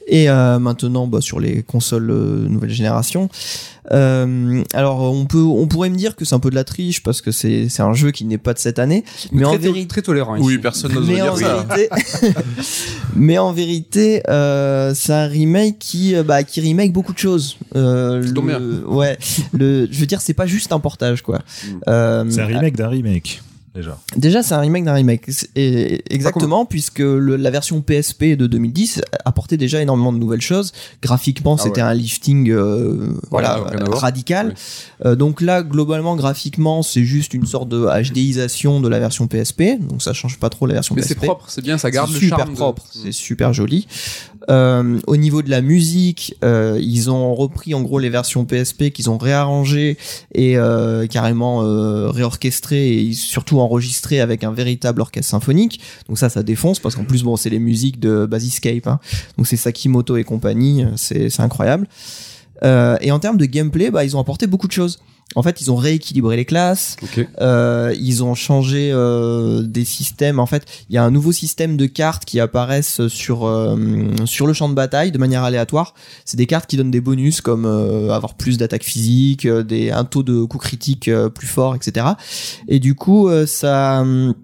Et euh, maintenant, bah, sur les consoles euh, nouvelle génération. Euh, alors, on peut, on pourrait me dire que c'est un peu de la triche parce que c'est, c'est un jeu qui n'est pas de cette année. Mais
très,
en vérité,
très tolérant. ici.
Oui, personne n'ose
mais
dire
en
ça.
vérité, mais en vérité, euh, c'est un remake qui, euh, bah, qui remake beaucoup de choses. Euh, le- ouais, le, je veux dire, c'est pas juste un portage, quoi.
Mm.
Euh,
C'est un remake d'un remake, déjà.
Déjà, c'est un remake d'un remake. Et- exactement, puisque le- la version PSP de 2010 apportait déjà énormément de nouvelles choses. Graphiquement,
Ah
c'était
ouais.
un lifting euh, voilà, radical. Euh, donc là, globalement, graphiquement, c'est juste une sorte de HDisation de la version PSP. Donc ça change pas trop la version
Mais
PSP.
c'est propre, c'est bien, ça garde le
super
charme. de-
propre,
Mm.
c'est super joli. Euh, au niveau de la musique, euh, ils ont repris en gros les versions PSP qu'ils ont réarrangées et euh, carrément euh, réorchestrées et surtout enregistrées avec un véritable orchestre symphonique. Donc ça, ça défonce parce qu'en plus bon, c'est les musiques de Basiscape. Hein. Donc c'est Sakimoto et compagnie, c'est c'est incroyable. Euh, et en termes de gameplay, bah, ils ont apporté beaucoup de choses. En fait, ils ont rééquilibré les classes,
Ok.
euh, ils ont changé euh, des systèmes. En fait, il y a un nouveau système de cartes qui apparaissent sur euh, sur le champ de bataille de manière aléatoire. C'est des cartes qui donnent des bonus comme euh, avoir plus d'attaque physique, euh, des un taux de coup critique euh, plus fort, etc. Et du coup, euh, ça hum,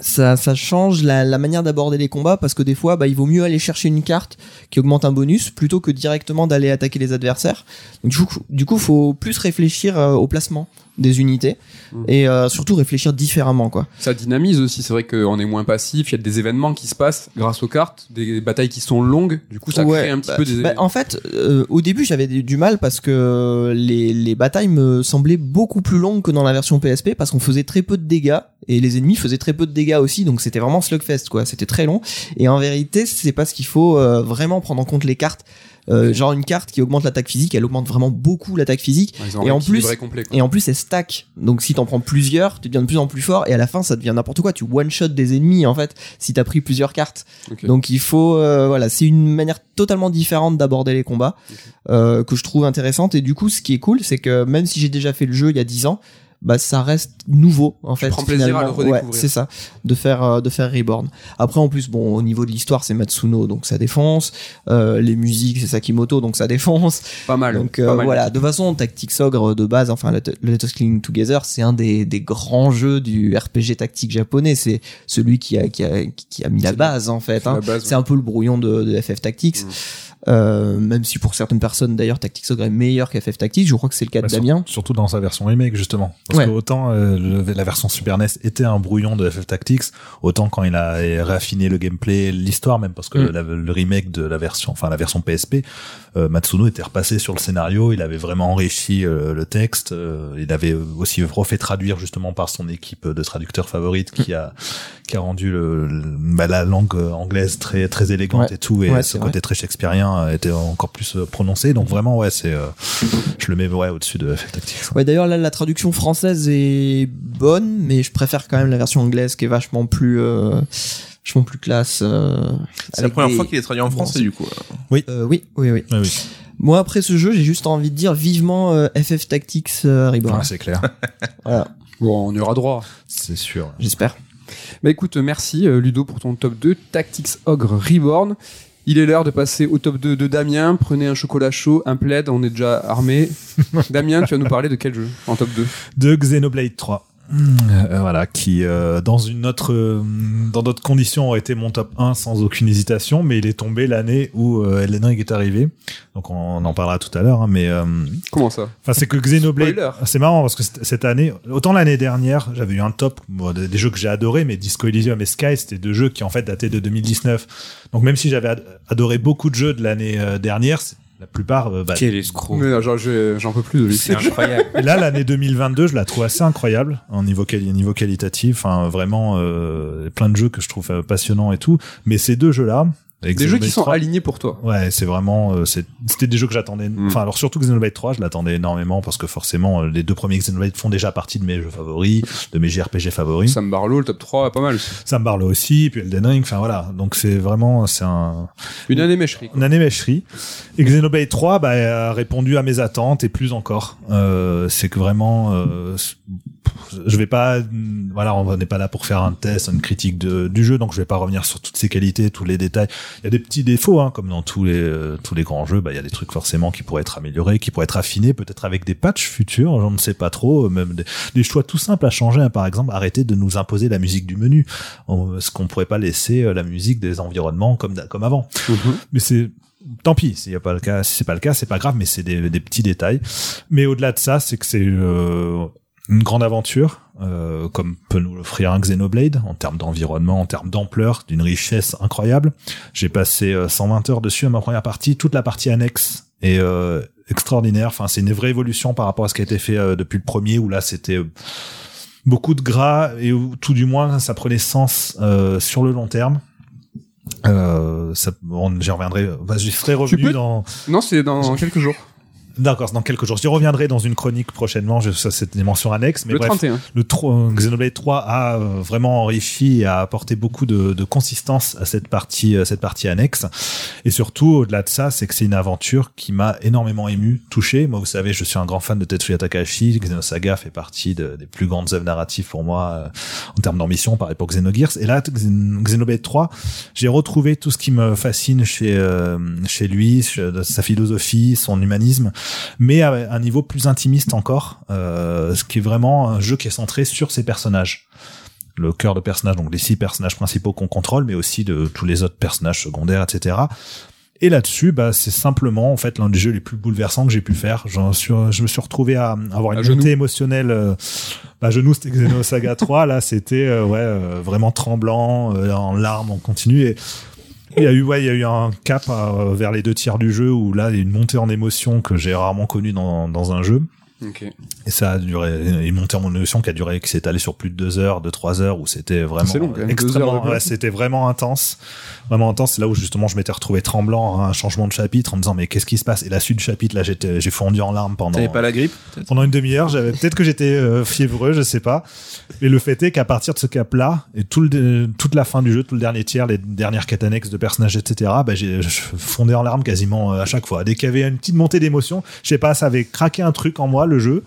ça, ça change la, manière d'aborder les combats parce que des fois, bah, il vaut mieux aller chercher une carte qui augmente un bonus plutôt que directement d'aller attaquer les adversaires. Du coup, du coup, faut plus réfléchir euh, au placement des unités
Mhm.
et euh, surtout réfléchir différemment, quoi.
Ça dynamise aussi, c'est vrai qu'on est moins passif, il y a des événements qui se passent grâce aux cartes, des batailles qui sont longues, du coup ça
Ouais,
crée un petit
bah,
peu des...
bah, en fait, euh, au début, j'avais du du mal parce que les, les batailles me semblaient beaucoup plus longues que dans la version PSP parce qu'on faisait très peu de dégâts et les ennemis faisaient très peu de dégâts aussi, donc c'était vraiment slugfest quoi. C'était très long et en vérité, c'est parce qu'il faut euh, vraiment prendre en compte les cartes. Euh, genre une carte qui augmente l'attaque physique, elle augmente vraiment beaucoup l'attaque physique et en plus-
complet,
et en plus elle stack. Donc si t'en prends plusieurs, tu deviens de plus en plus fort et à la fin ça devient n'importe quoi. Tu one shot des ennemis en fait si t'as pris plusieurs cartes. Donc il faut euh, voilà, c'est une manière totalement différente d'aborder les combats euh, que je trouve intéressante et du coup ce qui est cool c'est que même si j'ai déjà fait le jeu il y a 10 ans, bah ça reste nouveau en fait.
prends plaisir à le redécouvrir.
Ouais, c'est ça, de faire euh, de faire Reborn. Après en plus bon au niveau de l'histoire c'est Matsuno donc ça défonce, euh, les musiques c'est Sakimoto donc ça défonce.
Pas mal.
Donc
pas
euh,
mal.
voilà, de toute façon, Tactics Ogre de base, enfin Let, Us Cling Together, c'est un des, des grands jeux du RPG tactique japonais. C'est celui qui a, qui a, qui a mis la base en fait.
C'est
hein. C'est un peu le brouillon de, de FF Tactics.
Mm.
Euh, même si pour certaines personnes d'ailleurs Tactics Ogre est meilleur qu'FF Tactics, je crois que c'est le cas
Bah,
de
sur-
Damien.
Surtout dans sa version remake, justement. Parce
Ouais.
que autant euh, le- la version Super NES était un brouillon de FF Tactics, autant quand il a raffiné le gameplay, l'histoire même, parce que
Mm.
la- le remake de la version, enfin la version PSP, euh, Matsuno était repassé sur le scénario, il avait vraiment enrichi euh, le texte, euh, il avait aussi refait traduire justement par son équipe de traducteurs favorites qui a qui a rendu le, le- bah, la langue anglaise très très élégante
Ouais.
et tout, et
Ouais,
ce côté très shakespearien était encore plus euh, prononcé. Donc vraiment, ouais, c'est, euh, je le mets ouais au-dessus de FF Tactics.
Ouais, d'ailleurs là la traduction française est bonne, mais je préfère quand même la version anglaise qui est vachement plus euh, vachement plus classe. euh,
C'est la première
des-
fois qu'il est traduit en français, du coup.
Euh, oui, oui, oui.
Oui,
Moi après ce jeu, j'ai juste envie de dire vivement euh, FF Tactics euh, Reborn.
Ouais, c'est clair,
Voilà,
Bon, on y aura droit.
c'est sûr.
j'espère.
Bah écoute, merci Ludo pour ton top 2, Tactics Ogre Reborn. Il est l'heure de passer au top 2 de Damien. Prenez un chocolat chaud, un plaid, on est déjà armé. Damien, tu vas nous parler de quel jeu en top 2
de Xenoblade 3. Euh, voilà, qui euh, dans une autre, euh, dans d'autres conditions aurait été mon top 1 sans aucune hésitation, mais il est tombé l'année où euh, Elden Ring est arrivé. Donc on, en parlera tout à l'heure, hein, mais euh,
Comment ça?
enfin c'est que Xenoblade, c'est marrant parce que cette année, autant l'année dernière, j'avais eu un top bon, des des jeux que j'ai adoré, mais Disco Elysium et Sky, c'était deux jeux qui en fait dataient de 2019. Donc même si j'avais ad- adoré beaucoup de jeux de l'année dernière, la plupart, euh, bah,
Quel escroc.
Mais, genre, j'ai- J'en peux plus de lui.
C'est incroyable.
Et là, l'année 2022, je la trouve assez incroyable en niveau, quali- niveau qualitatif. Enfin, vraiment, euh, plein de jeux que je trouve euh, passionnants et tout. Mais ces deux jeux-là, avec
Des jeux qui sont
3,
alignés pour toi.
Ouais, c'est vraiment, euh, c'est- c'était des jeux que j'attendais.
Mm.
Enfin, alors surtout Xenoblade 3, je l'attendais énormément parce que forcément, euh, les deux premiers Xenoblade font déjà partie de mes jeux favoris, de mes JRPG favoris.
Sam Barlow, le top 3, pas mal.
Ça me parle aussi, puis Elden Ring. Enfin voilà, donc c'est vraiment, c'est un,
Une année mècherie. quoi.
une année mècherie. Et Xenoblade 3 bah, a répondu à mes attentes et plus encore. Euh, c'est que vraiment, euh, je vais pas, voilà, on n'est pas là pour faire un test, une critique de, du jeu, donc je vais pas revenir sur toutes ses qualités, tous les détails. Il y a des petits défauts, hein, comme dans tous les euh, tous les grands jeux. Bah, il y a des trucs forcément qui pourraient être améliorés, qui pourraient être affinés, peut-être avec des patchs futurs. J'en ne sais pas trop. Même des, des choix tout simples à changer. hein. par exemple, arrêter de nous imposer la musique du menu. On- ce qu'on pourrait pas laisser euh, la musique des environnements comme comme avant mais c'est tant pis s'il y a pas le cas si c'est pas le cas c'est pas grave mais c'est des, des petits détails mais au-delà de ça c'est que c'est euh, une grande aventure euh, comme peut nous l'offrir un Xenoblade en termes d'environnement en termes d'ampleur d'une richesse incroyable j'ai passé euh, 120 heures dessus à ma première partie toute la partie annexe est euh, extraordinaire enfin c'est une vraie évolution par rapport à ce qui a été fait euh, depuis le premier où là c'était euh, beaucoup de gras et où, tout du moins ça prenait sens euh, sur le long terme euh, ça, j'y reviendrai. Bah, j'y serai revenu
peux-
dans.
Non, c'est dans quelques jours.
D'accord, dans quelques jours. J'y reviendrai dans une chronique prochainement. Je, ça, c'est des mentions annexes. Mais
le
bref,
31.
le tro- Xenoblade 3 a euh, vraiment enrichi et a apporté beaucoup de, de consistance à cette partie, à cette partie annexe. Et surtout, au-delà de ça, c'est que c'est une aventure qui m'a énormément ému, touché. Moi, vous savez, je suis un grand fan de Tetsuya Takahashi. Xenosaga fait partie de- des plus grandes œuvres narratives pour moi euh, en termes d'ambition par rapport à Xenogears. Et là, Xen- Xenoblade 3, j'ai retrouvé tout ce qui me fascine chez euh, chez lui, sa philosophie, son humanisme, mais à un niveau plus intimiste encore, euh, ce qui est vraiment un jeu qui est centré sur ses personnages. Le cœur de personnage, donc les six personnages principaux qu'on contrôle, mais aussi de tous les autres personnages secondaires, etc. Et là-dessus, bah, c'est simplement en fait l'un des jeux les plus bouleversants que j'ai pu faire. J'en suis, je me suis retrouvé à avoir une
À genoux.
montée émotionnelle. Euh, bah, genoux, c'était Xenosaga 3. Là, c'était euh, ouais, euh, vraiment tremblant, euh, en larmes, en continu. Et il y a eu, ouais, il y a eu un cap euh, vers les deux tiers du jeu où là, il y a une montée en émotion que j'ai rarement connue dans, dans un jeu. Et ça a duré, une montée en émotion qui a duré, qui s'est allée sur plus de deux heures, de trois heures, où c'était vraiment
long,
extrêmement, ouais, c'était vraiment intense, vraiment intense. C'est là où justement je m'étais retrouvé tremblant à un changement de chapitre en me disant mais qu'est-ce qui se passe? Et la suite du chapitre, là, j'étais, j'ai fondu en larmes pendant
T'avais pas la grippe
pendant une demi-heure. J'avais peut-être que j'étais euh, fiévreux, je sais pas. Mais le fait est qu'à partir de ce cap-là et tout le, toute la fin du jeu, tout le dernier tiers, les dernières quêtes annexes de personnages, etc. Bah, j'ai fondais en larmes quasiment euh, à chaque fois. Dès qu'il y avait une petite montée d'émotion, je sais pas, ça avait craqué un truc en moi, le jeu,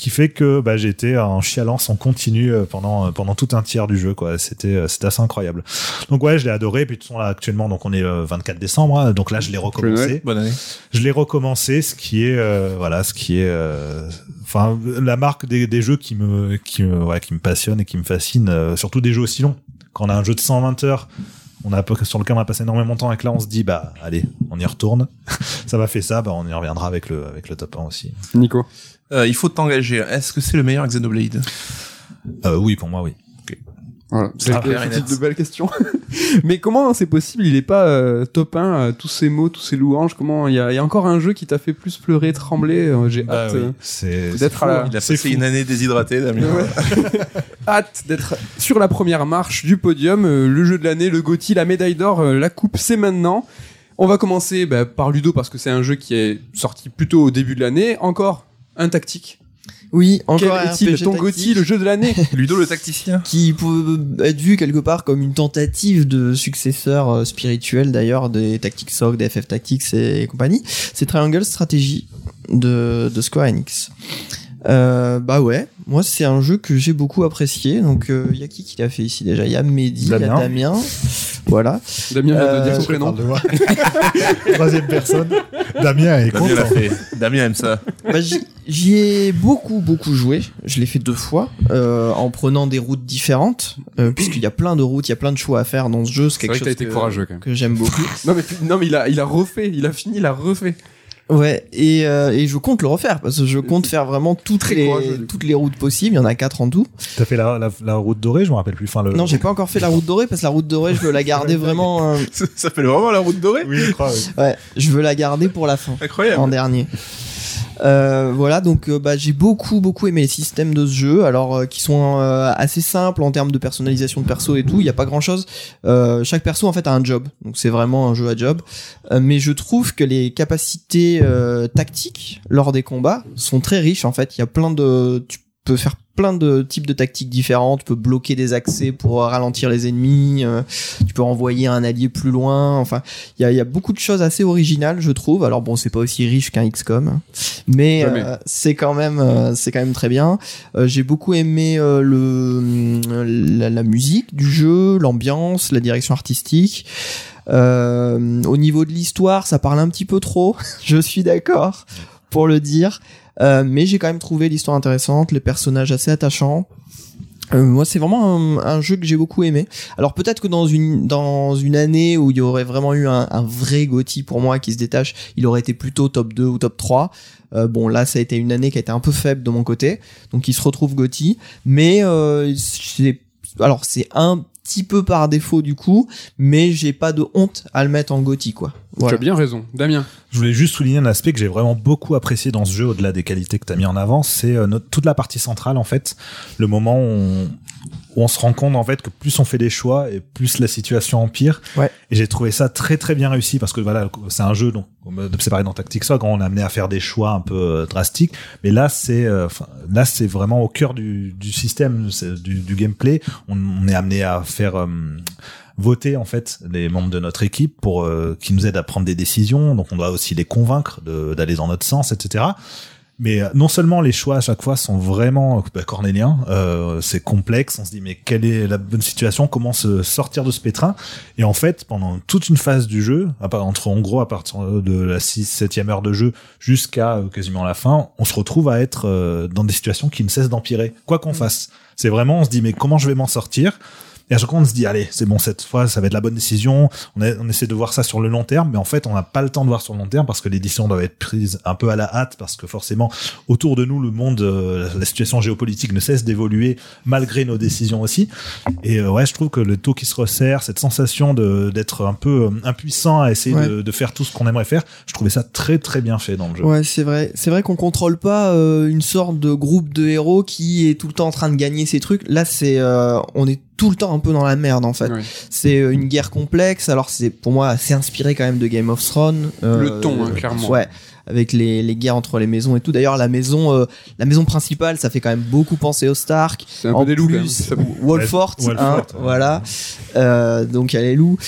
qui fait que bah, j'étais en chialance en continu euh, pendant euh, pendant tout un tiers du jeu. Quoi, c'était euh, c'était assez incroyable. Donc ouais, je l'ai adoré. Puis de toute façon là, actuellement, donc on est le 24 décembre, hein, donc là je l'ai recommencé
Bonne année.
je l'ai recommencé, ce qui est euh, voilà, ce qui est euh, enfin la marque des, des jeux qui me qui me ouais, qui me passionne et qui me fascine, euh, surtout des jeux aussi longs. Quand on a un jeu de 120 heures, on a sur lequel on a passé énormément de temps avec là, on se dit bah allez, on y retourne. ça m'a fait ça, bah on y reviendra avec le avec le top 1 aussi.
Nico.
Euh, il faut t'engager. Est-ce que c'est le meilleur Xenoblade?
Euh, oui, pour moi oui.
Voilà. C'est
Ah,
c'est
net.
de belles questions. Mais comment c'est possible? Il est pas euh, top 1, euh, tous ces mots, tous ces louanges? Comment il y a, il y a encore un jeu qui t'a fait plus pleurer, trembler? J'ai
Bah
hâte,
oui,
d'être à la-
Il a
C'est
passé
fou.
une année déshydratée, Damien.
hâte d'être sur la première marche du podium. euh, le jeu de l'année, le GOTY, la médaille d'or, euh, la coupe, c'est maintenant. On va commencer bah, par Ludo parce que c'est un jeu qui est sorti plutôt au début de l'année. Encore un tactique.
Oui, encore
est-il
RPG
ton
tactique
GOTY, le jeu de l'année
Ludo le tacticien.
qui peut être vu quelque part comme une tentative de successeur euh, spirituel d'ailleurs des Tactics SOG, des FF Tactics et compagnie. C'est Triangle Strategy de, de Square Enix. Euh, bah ouais, moi c'est un jeu que j'ai beaucoup apprécié. Donc il y a qui qui l'a fait ici déjà? Il y a Mehdi, il y a
Damien.
Voilà.
Damien vient de
Euh,
dire son prénom.
de. Troisième personne. Damien est
Damien
content.
fait. Damien aime ça.
Bah, j'y- ai beaucoup beaucoup joué. Je l'ai fait deux fois euh, en prenant des routes différentes, euh, puisqu'il y a plein de routes, il y a plein de choix à faire dans ce jeu. C'est quelque
vrai que
chose que,
même.
que j'aime beaucoup.
Non mais, non mais il a, il a refait, il a fini, il a refait.
Ouais, et, euh, et je compte le refaire parce que je compte faire vraiment toutes
Très
les toutes les routes possibles. Il y en a quatre en tout.
T'as fait la, la, la route dorée, je me rappelle plus. Enfin, le...
Non, j'ai pas encore fait la route dorée parce que la route dorée, je veux la garder vraiment. euh,
Ça s'appelle vraiment la route dorée?
Oui, je crois. oui.
ouais, je veux la garder pour la fin.
Incroyable.
en dernier. Euh, voilà, donc euh, bah, j'ai beaucoup beaucoup aimé les systèmes de ce jeu, alors euh, qui sont euh, assez simples en termes de personnalisation de perso et tout. Il y a pas grand chose. chaque perso en fait a un job, donc c'est vraiment un jeu à job. Mais je trouve que les capacités tactiques lors des combats sont très riches. En fait, il y a plein de, peux faire plein de types de tactiques différentes. Tu peux bloquer des accès pour ralentir les ennemis. euh, tu peux envoyer un allié plus loin. Enfin, il y a, il y a beaucoup de choses assez originales, je trouve. Alors bon, c'est pas aussi riche qu'un XCOM, hein. mais euh, c'est quand même, euh, c'est quand même très bien. Euh, J'ai beaucoup aimé euh, le la, la musique du jeu, l'ambiance, la direction artistique. Euh, au niveau de l'histoire, ça parle un petit peu trop. je suis d'accord pour le dire. Euh, mais j'ai quand même trouvé l'histoire intéressante, les personnages assez attachants. Euh, moi, c'est vraiment un, jeu que j'ai beaucoup aimé. Alors peut-être que dans une année où il y aurait vraiment eu un, vrai GOTY pour moi qui se détache, il aurait été plutôt top 2 ou top 3. Euh, bon là, ça a été une année qui a été un peu faible de mon côté, donc il se retrouve GOTY. Mais alors c'est un petit peu par défaut du coup, mais j'ai pas de honte à le mettre en GOTY quoi.
Tu as bien raison. Damien.
Je voulais juste souligner un aspect que j'ai vraiment beaucoup apprécié dans ce jeu, au-delà des qualités que tu as mis en avant, c'est euh, toute la partie centrale, en fait. Le moment où on, où on se rend compte, en fait, que plus on fait des choix et plus la situation empire.
Ouais.
Et j'ai trouvé ça très, très bien réussi parce que voilà, c'est un jeu, donc, c'est pareil dans Tactics Ogre, on est amené à faire des choix un peu euh, drastiques. Mais là, c'est, euh, là, c'est vraiment au cœur du, du système, du, du gameplay. On, on est amené à faire, euh, voter en fait les membres de notre équipe pour euh, qui nous aident à prendre des décisions. Donc on doit aussi les convaincre d'aller dans notre sens, etc. Mais euh, non seulement les choix à chaque fois sont vraiment bah, cornéliens, euh, c'est complexe. On se dit mais quelle est la bonne situation? Comment se sortir de ce pétrin? Et en fait, pendant toute une phase du jeu, entre en gros à partir de la 6 7 heure de jeu jusqu'à euh, quasiment la fin, on se retrouve à être euh, dans des situations qui ne cessent d'empirer, quoi qu'on fasse. C'est vraiment, on se dit mais comment je vais m'en sortir? Et à chaque fois, on se dit, allez, c'est bon, cette fois, ça va être la bonne décision. On, a- on essaie de voir ça sur le long terme, mais en fait, on n'a pas le temps de voir sur le long terme parce que les décisions doivent être prises un peu à la hâte, parce que forcément, autour de nous, le monde, euh, la situation géopolitique ne cesse d'évoluer malgré nos décisions aussi. Et euh, ouais, je trouve que le taux qui se resserre, cette sensation de d'être un peu euh, impuissant à essayer
Ouais.
de, de faire tout ce qu'on aimerait faire, je trouvais ça très très bien fait dans le jeu.
Ouais, c'est vrai. C'est vrai qu'on contrôle pas euh, une sorte de groupe de héros qui est tout le temps en train de gagner ses trucs. Là, c'est euh, on est tout le temps un peu dans la merde en fait.
Ouais.
C'est euh, une guerre complexe. Alors c'est pour moi assez inspiré quand même de Game of Thrones. euh,
Le ton, hein, clairement.
Ouais. Avec les, les guerres entre les maisons et tout. D'ailleurs, la maison, euh, la maison principale, ça fait quand même beaucoup penser au Stark.
C'est un
En
peu des loups quand même.
plus, hein,
Wolfort, ouais.
voilà. Euh, donc il y a les loups.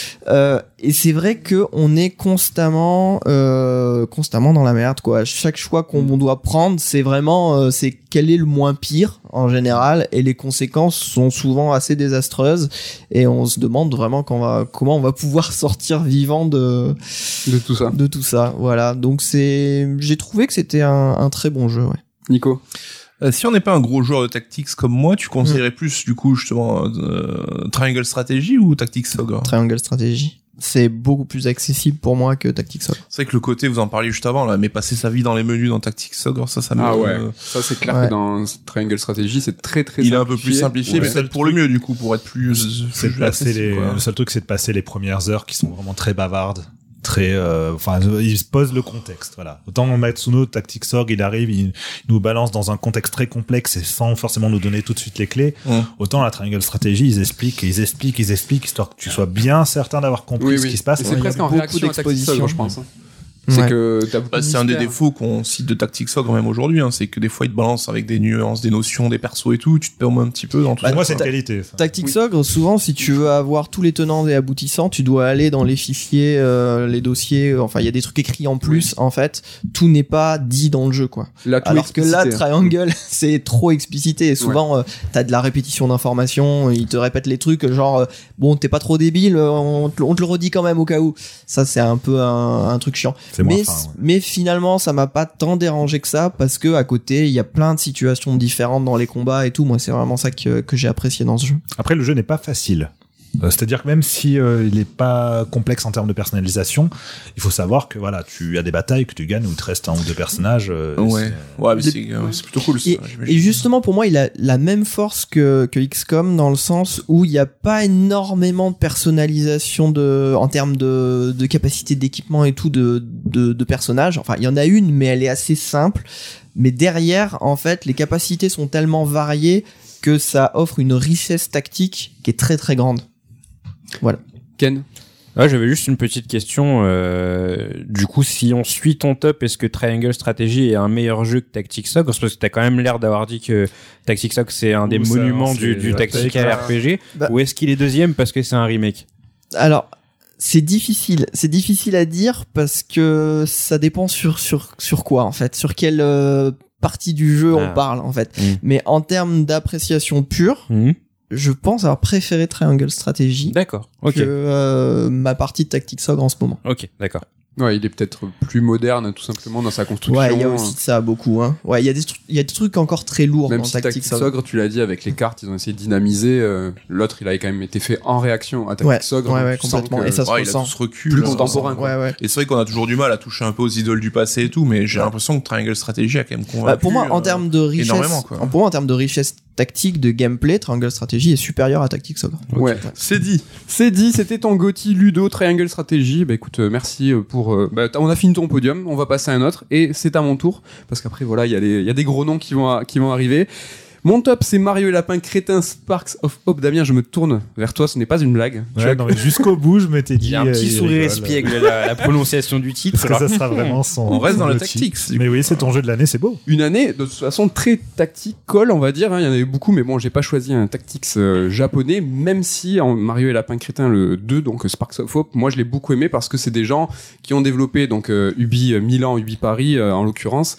Et c'est vrai que on est constamment, euh, constamment dans la merde quoi. Chaque choix qu'on
Mm.
doit prendre, c'est vraiment, euh, c'est quel est le moins pire en général, et les conséquences sont souvent assez désastreuses. Et on se demande vraiment va, comment on va pouvoir sortir vivant de,
De tout ça.
de tout ça. Voilà. Donc c'est, j'ai trouvé que c'était un, un très bon jeu. Ouais.
Nico.
Euh, si on n'est pas un gros joueur de Tactics comme moi, tu conseillerais plus du coup justement euh, Triangle Strategy ou Tactics Ogre?
Triangle Strategy. C'est beaucoup plus accessible pour moi que Tactics Ogre.
C'est vrai que le côté, vous en parliez juste avant, là, mais passer sa vie dans les menus dans Tactics Ogre, ça, ça me...
Ah ouais.
euh,
Ça c'est clair
Ouais.
que dans Triangle Strategy c'est très très
il est un peu plus simplifié,
Ouais.
mais peut-être pour le mieux du coup, pour être plus...
c'est passer les, le seul truc c'est de passer les premières heures qui sont vraiment très bavardes très euh, enfin ils se posent le contexte voilà. Autant Matsuno Tactics Org il arrive il, il nous balance dans un contexte très complexe et sans forcément nous donner tout de suite les clés. Autant la Triangle Strategy ils expliquent ils expliquent ils expliquent histoire que tu sois bien certain d'avoir compris
Oui,
ce qui se passe.
C'est
il
presque en
beaucoup
réaction à Tactics je pense. hein. C'est
Ouais.
que
Bah, c'est un des défauts qu'on cite de Tactics Ogre même aujourd'hui, hein, c'est que des fois ils te balancent avec des nuances, des notions, des persos et tout, tu te perds au moins un petit peu dans tout
Pour
ça.
moi, c'est une
ta-
qualité. ça.
Tactics
Oui.
Ogre, souvent, si tu veux avoir tous les tenants et aboutissants, tu dois aller dans les fichiers, euh, les dossiers. euh, Enfin, il y a des trucs écrits en plus. En fait, tout n'est pas dit dans le jeu, quoi.
Là,
Alors que là. Triangle, c'est trop explicité. Et souvent, euh, t'as de la répétition d'informations. Ils te répètent les trucs, genre, euh, bon, t'es pas trop débile, on te, on te le redit quand même au cas où. Ça, c'est un peu un, un truc chiant. Mais,
fin, ouais.
mais finalement, ça m'a pas tant dérangé que ça parce que à côté, il y a plein de situations différentes dans les combats et tout. Moi, c'est vraiment ça que, que j'ai apprécié dans ce jeu.
Après, le jeu n'est pas facile. Euh, C'est-à-dire que même si euh, il est pas complexe en termes de personnalisation, il faut savoir que voilà, tu as des batailles que tu gagnes où il te reste un ou deux personnages. euh,
Ouais,
c'est-
ouais, plutôt cool ça.
Et justement, pour moi, il a la même force que, que XCOM dans le sens où il n'y a pas énormément de personnalisation de, en termes de, de capacité d'équipement et tout de, de, de personnages. Enfin, il y en a une, mais elle est assez simple. Mais derrière, en fait, les capacités sont tellement variées que ça offre une richesse tactique qui est très très grande.
Ken.
Ah, j'avais juste une petite question. euh, du coup, si on suit ton top, est-ce que Triangle Strategy est un meilleur jeu que Tactics Ogre Parce que t'as quand même l'air d'avoir dit que Tactics Ogre c'est un des monuments du, du tactical RPG.
Bah-
Ou est-ce qu'il est deuxième parce que c'est un remake?
Alors, c'est difficile. C'est difficile à dire parce que ça dépend sur, sur, sur quoi, en fait. Sur quelle euh, partie du jeu
Ah.
on parle, en fait.
Mm.
Mais en termes d'appréciation pure,
Mhm.
Je pense avoir préféré Triangle Strategy
D'accord. Ok.
que euh, ma partie de Tactics Ogre en ce moment.
Ok. D'accord.
Ouais, il est peut-être plus moderne, tout simplement, dans sa construction.
Ouais, il y a aussi de ça beaucoup. Hein. Ouais, il y, a des tru- il y a des trucs encore très lourds
Même
dans
si
Tactics
Tactics
Ogre.
Ogre, tu l'as dit, avec les cartes, ils ont essayé de dynamiser. euh, L'autre, il avait quand même été fait en réaction à
Ouais,
Tactics Ogre.
ouais,
donc
ouais,
tu sens
complètement.
que-
Et ça se
Ouais, il a
ressent.
tout ce recul.
Plus
euh,
contemporain, quoi.
Ouais, ouais.
Et c'est vrai qu'on a toujours du mal à toucher un peu aux idoles du passé et tout, mais j'ai l'impression que Triangle Strategy a quand même convaincu.
Bah, pour moi, en
euh,
termes de richesse,
énormément, quoi.
pour moi, en termes de richesse tactique, de gameplay, Triangle Strategy est supérieur à Tactics Ogre.
Ouais, c'est dit. C'est dit, c'était ton Gotti Ludo Triangle Strategy. Bah écoute, euh, merci euh, pour. euh, bah, on a fini ton podium, on va passer à un autre et c'est à mon tour parce qu'après voilà, il y a les- il y a des gros noms qui vont qui vont arriver. Mon top, c'est Mario et Lapin Crétin Sparks of Hope. Damien, je me tourne vers toi, ce n'est pas une blague. Tu
Ouais,
as-
non, mais jusqu'au bout, je m'étais dit.
Il y a un
euh,
petit sourire espiègle la, la prononciation du titre.
Parce que
alors.
ça sera vraiment son.
On reste dans le
le
tactics,
titre.
du
Mais oui, c'est ton jeu de l'année, c'est beau.
Une année de toute façon très tactical, on va dire. hein. Il y en avait beaucoup, mais bon, j'ai pas choisi un tactics euh, japonais, même si en Mario et Lapin Crétin le 2, donc Sparks of Hope, moi je l'ai beaucoup aimé parce que c'est des gens qui ont développé donc euh, Ubi Milan, Ubi Paris euh, en l'occurrence.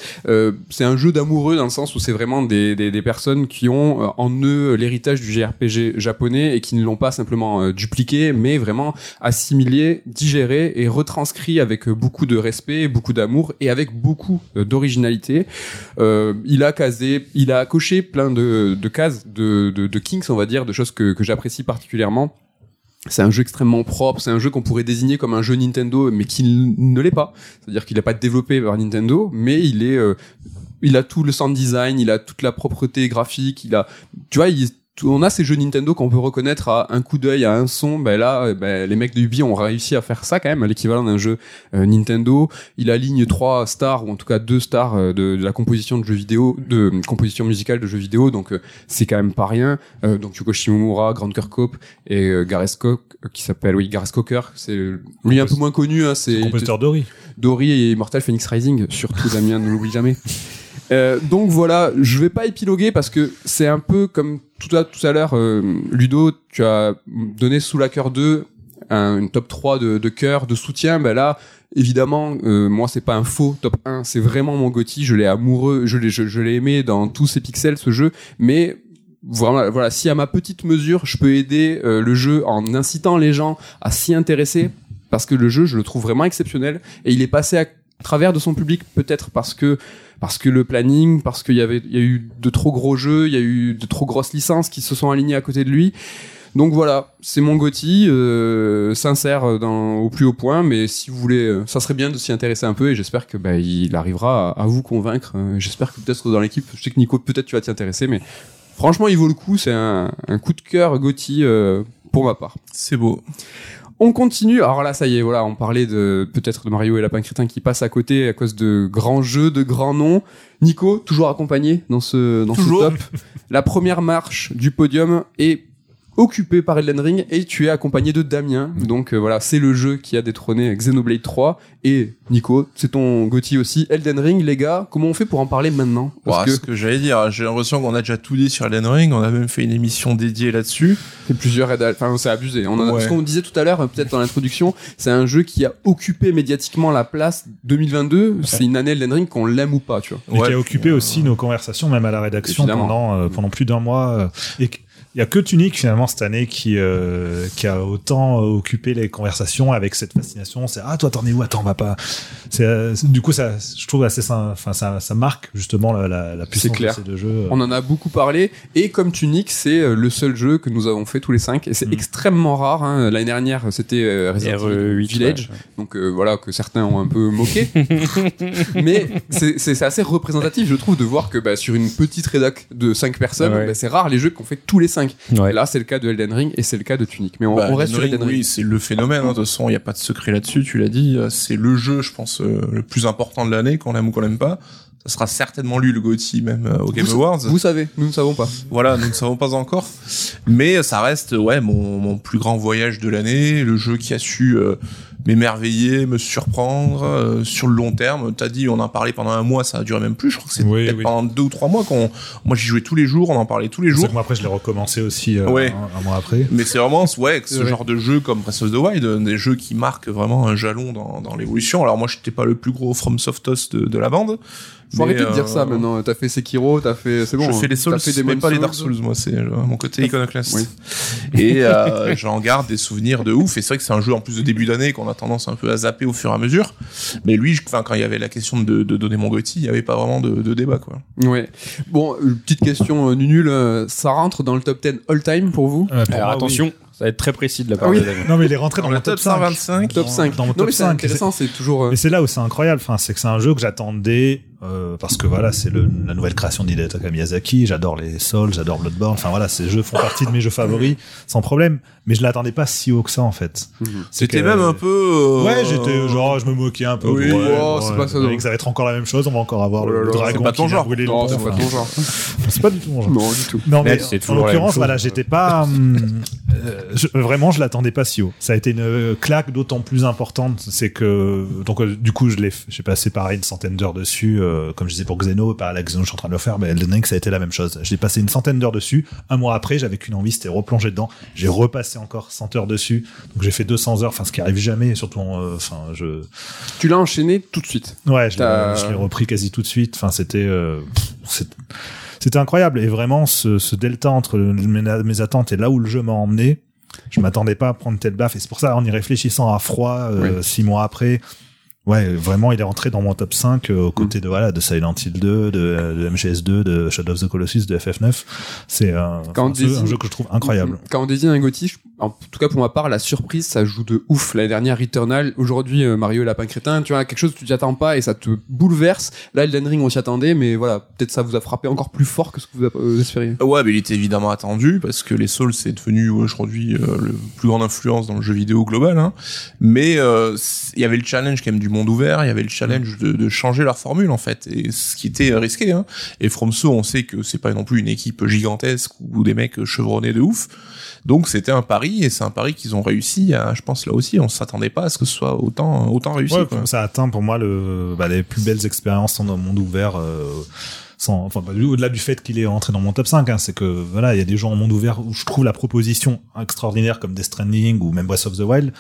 C'est un jeu d'amoureux dans le sens où c'est vraiment des, des, des personnes qui ont euh, en eux l'héritage du JRPG japonais et qui ne l'ont pas simplement euh, dupliqué, mais vraiment assimilé, digéré et retranscrit avec euh, beaucoup de respect, beaucoup d'amour et avec beaucoup d'originalité. Il a casé, il a coché plein de, cases, de, de, kinks, on va dire, de choses que, j'apprécie particulièrement. C'est un jeu extrêmement propre, c'est un jeu qu'on pourrait désigner comme un jeu Nintendo, mais qui ne l'est pas. C'est-à-dire qu'il n'a pas développé par Nintendo, mais il est, il a tout le sound design, il a toute la propreté graphique, il a, tu vois, il, on a ces jeux Nintendo qu'on peut reconnaître à un coup d'œil, à un son. Ben là, euh, ben, les mecs de Ubi ont réussi à faire ça quand même, à l'équivalent d'un jeu euh, Nintendo. Il aligne trois stars ou en tout cas deux stars euh, de, de la composition de jeux vidéo, de euh, composition musicale de jeux vidéo. Donc euh, c'est quand même pas rien. Donc Yuko Shimomura, Grand Kirkhope et Gareth Cook, qui s'appelle oui Gareth Cocker. C'est lui un peu moins connu. Hein, c'est
Compositeur Dory.
Dory et Immortal Phoenix Rising, surtout Damien, ne l'oublie jamais. Euh, donc voilà, je vais pas épiloguer parce que c'est un peu comme tout à, tout à l'heure, euh, Ludo, tu as donné sous la cœur 2 un, une top 3 de, de cœur, de soutien. Ben là, évidemment, euh, moi c'est pas un faux top 1, c'est vraiment mon Gotti, je l'ai amoureux, je l'ai je, l'ai aimé dans tous ses pixels ce jeu, mais voilà, voilà, si à ma petite mesure, je peux aider euh, le jeu en incitant les gens à s'y intéresser, parce que le jeu, je le trouve vraiment exceptionnel, et il est passé à travers de son public, peut-être parce que parce que le planning, parce qu'il y avait, il y a eu de trop gros jeux, il y a eu de trop grosses licences qui se sont alignées à côté de lui. Donc voilà, c'est mon Gotti, euh, sincère au plus haut point, mais si vous voulez, euh, ça serait bien de s'y intéresser un peu et j'espère que bah, il arrivera à, vous convaincre. Euh, j'espère que peut-être dans l'équipe, je sais que Nico, peut-être tu vas t'y intéresser, mais franchement, il vaut le coup. C'est un, un coup de cœur Gotti euh, pour ma part.
C'est beau.
On continue. Alors là, ça y est, voilà, on parlait de peut-être de Mario et Lapin Crétin qui passe à côté à cause de grands jeux, de grands noms. Nico, toujours accompagné dans ce dans
Toujours.
ce top. La première marche du podium est occupé par Elden Ring et tu es accompagné de Damien. Donc euh, voilà, c'est le jeu qui a détrôné Xenoblade 3 et Nico, c'est ton Gotti aussi. Elden Ring, les gars, comment on fait pour en parler maintenant? Parce que
ce que j'allais dire, j'ai l'impression qu'on a déjà tout dit sur Elden Ring, on a même fait une émission dédiée là-dessus.
c'est plusieurs enfin c'est abusé. On en a,
Ouais.
Ce qu'on disait tout à l'heure, euh, peut-être dans l'introduction, c'est un jeu qui a occupé médiatiquement la place 2022. C'est une année Elden Ring qu'on l'aime ou pas, tu vois.
Et
Ouais,
qui a occupé aussi nos conversations, même à la rédaction,
Évidemment.
pendant, euh, pendant plus d'un mois. euh, et il y a que Tunic finalement cette année qui euh, qui a autant euh, occupé les conversations avec cette fascination. C'est ah toi t'en es où? Attends on va pas. C'est euh, c'est- du coup ça je trouve assez ça enfin ça ça marque justement la la, la puissance
clair.
de ces deux jeux.
On en a beaucoup parlé et comme Tunic, c'est le seul jeu que nous avons fait tous les cinq et c'est
Mm.
extrêmement rare. hein. L'année dernière, c'était Resident Evil
RE8
Village,
ouais.
donc euh, voilà que certains ont un peu moqué. Mais c'est c'est- c'est assez représentatif, je trouve, de voir que bah, sur une petite rédac de 5 personnes,
Ouais.
bah, c'est rare les jeux qu'on fait tous les 5
Ouais.
Là, c'est le cas de Elden Ring et c'est le cas de Tunic. Mais on,
Bah,
on reste sur
Elden Ring,
Ring.
oui, c'est le phénomène. hein. De toute façon, il n'y a pas de secret là-dessus. Tu l'as dit, euh, c'est le jeu, je pense, euh, le plus important de l'année, qu'on l'aime ou qu'on l'aime pas. Ça sera certainement lui le GOTY même euh, au Game
Vous-
Awards.
Vous savez, nous ne savons pas.
Voilà, nous ne savons pas encore. Mais ça reste, ouais, mon, mon plus grand voyage de l'année, le jeu qui a su euh, m'émerveiller, me surprendre euh, sur le long terme. T'as dit, on en parlait pendant un mois, ça a duré même plus. Je crois que c'est
Oui,
peut-être
oui.
pendant deux ou trois mois qu'on, moi j'y jouais tous les jours, on en parlait tous les
C'est
jours.
que moi après je l'ai recommencé aussi euh,
Ouais.
un, un mois après.
Mais c'est vraiment, ouais, ce
Ouais.
genre de jeu comme Breath of the Wild, euh, des jeux qui marquent vraiment un jalon dans, dans l'évolution. Alors moi, j'étais pas le plus gros From Softos de, de la bande.
Faut arrêter de dire ça
euh,
maintenant. T'as fait Sekiro, t'as fait. C'est bon.
je
hein.
fais les Souls,
T'as fait des
mais pas les
Souls.
Dark Souls, moi, c'est euh, mon côté iconoclaste.
Oui.
Et euh, j'en garde des souvenirs de ouf. Et c'est vrai que c'est un jeu en plus de début d'année qu'on a tendance un peu à zapper au fur et à mesure. Mais lui, enfin, quand il y avait la question de, de donner mon Gotti, il y avait pas vraiment de, de débat, quoi.
Ouais. Bon, petite question euh, nulle. euh, ça rentre dans le top 10 all time pour vous?
Euh, pour
Alors
moi,
attention, ça va être très précis de la part
Ah oui.
de.
Non mais il est rentré dans,
le top
5.
125.
Top 5.
Dans mon
non,
top
mais c'est
5.
intéressant, c'est toujours.
Mais c'est là où c'est incroyable. Enfin, c'est que c'est un jeu que j'attendais euh, parce que voilà, c'est le- la nouvelle création d'Hidetaka Miyazaki. J'adore les Souls, j'adore Bloodborne. Enfin voilà, ces jeux font partie de mes jeux favoris sans problème. Mais je l'attendais pas si haut que ça en fait.
C'était même un peu. euh,
Ouais, j'étais genre, je me moquais un peu.
Oui,
ouais,
oh, c'est pas ça,
que ça va être encore la même chose. On va encore avoir
Oh là
le
là,
dragon
c'est pas
qui
ton
vient
genre.
brûler le
Non, c'est pas ton genre.
C'est pas du tout mon genre.
Non, du tout.
Non, mais en l'occurrence, voilà, j'étais pas hum, euh, je- vraiment, je l'attendais pas si haut. Ça a été une claque d'autant plus importante, c'est que donc euh, du coup, je l'ai, f- j'ai passé pareil une centaine d'heures dessus, euh, comme je disais pour Xeno, par la Xeno, je suis en train de le faire, mais Elden Ring, ça a été la même chose. J'ai passé une centaine d'heures dessus. Un mois après, j'avais qu'une envie, c'était replonger dedans. J'ai repassé encore 100 heures dessus, donc j'ai fait 200 heures, enfin ce qui arrive jamais, et surtout, euh, enfin je,
Tu l'as enchaîné tout de suite.
Ouais, je l'ai, l'ai repris quasi tout de suite. Enfin, c'était, euh, c'était incroyable. Et vraiment, ce, ce delta entre mes, mes attentes et là où le jeu m'a emmené, je m'attendais pas à prendre telle baffe. Et c'est pour ça, en y réfléchissant à froid, euh, six mois après, ouais, vraiment, il est rentré dans mon top 5 euh, aux côtés de, voilà, de Silent Hill 2, de, de MGS2, de Shadow of the Colossus, de FF9. C'est un, jeu- que je trouve incroyable.
Quand on désigne un Gotti, je- en tout cas pour ma part, la surprise, ça joue de ouf. L'année dernière, Returnal, aujourd'hui, euh, Mario Lapin Crétin, tu vois, quelque chose que tu t'y attends pas et ça te bouleverse. Là, Elden Ring, on s'y attendait, mais voilà, peut-être ça vous a frappé encore plus fort que ce que vous euh, espériez.
Ouais, mais il était évidemment attendu parce que les Souls c'est devenu aujourd'hui euh, le plus grande influence dans le jeu vidéo global. Hein. Mais euh, il y avait le challenge quand même du monde ouvert, il y avait le challenge de, de changer leur formule en fait, et ce qui était risqué. Hein. Et FromSo, on sait que c'est pas non plus une équipe gigantesque ou des mecs chevronnés de ouf. Donc c'était un pari et c'est un pari qu'ils ont réussi. À, je pense là aussi, on s'attendait pas à ce que ce soit autant autant réussi.
Ouais,
quoi.
ça atteint pour moi le, bah, les plus belles expériences dans un monde ouvert. euh, sans, enfin, bah, au-delà du fait qu'il est entré dans mon top 5, hein, c'est que voilà, il y a des gens en monde ouvert où je trouve la proposition extraordinaire comme Death Stranding ou même Breath of the Wild.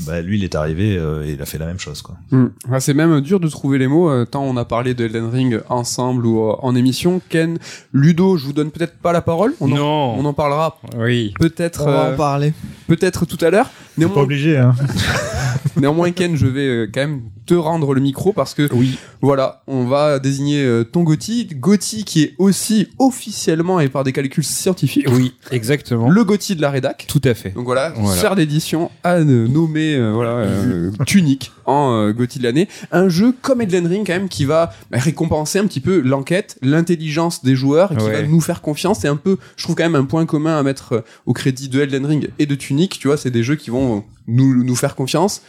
Bah, lui, il est arrivé euh, et il a fait la même chose, quoi.
Hmm. Ouais, c'est même dur de trouver les mots, euh, tant on a parlé de Elden Ring ensemble ou euh, en émission. Ken, Ludo, je vous donne peut-être pas la parole. On en,
non.
on en parlera
Oui.
peut-être
On va
euh,
en parler.
peut-être tout à l'heure.
C'est pas
Néanmoins,
obligé, hein.
néanmoins, Ken, je vais euh, quand même te rendre le micro parce que
Oui.
Voilà, on va désigner euh, ton Gotti. Gotti qui est aussi officiellement et par des calculs scientifiques
Oui, exactement.
le Gotti de la rédac.
Tout à fait.
Donc voilà,
Voilà.
d'édition euh, nommé euh, voilà euh, Tunic en euh, Gotti de l'année. Un jeu comme Elden Ring quand même qui va bah, récompenser un petit peu l'enquête, l'intelligence des joueurs et qui
Ouais.
va nous faire confiance. C'est un peu, je trouve quand même un point commun à mettre euh, au crédit de Elden Ring et de Tunic. Tu vois, c'est des jeux qui vont nous nous faire confiance.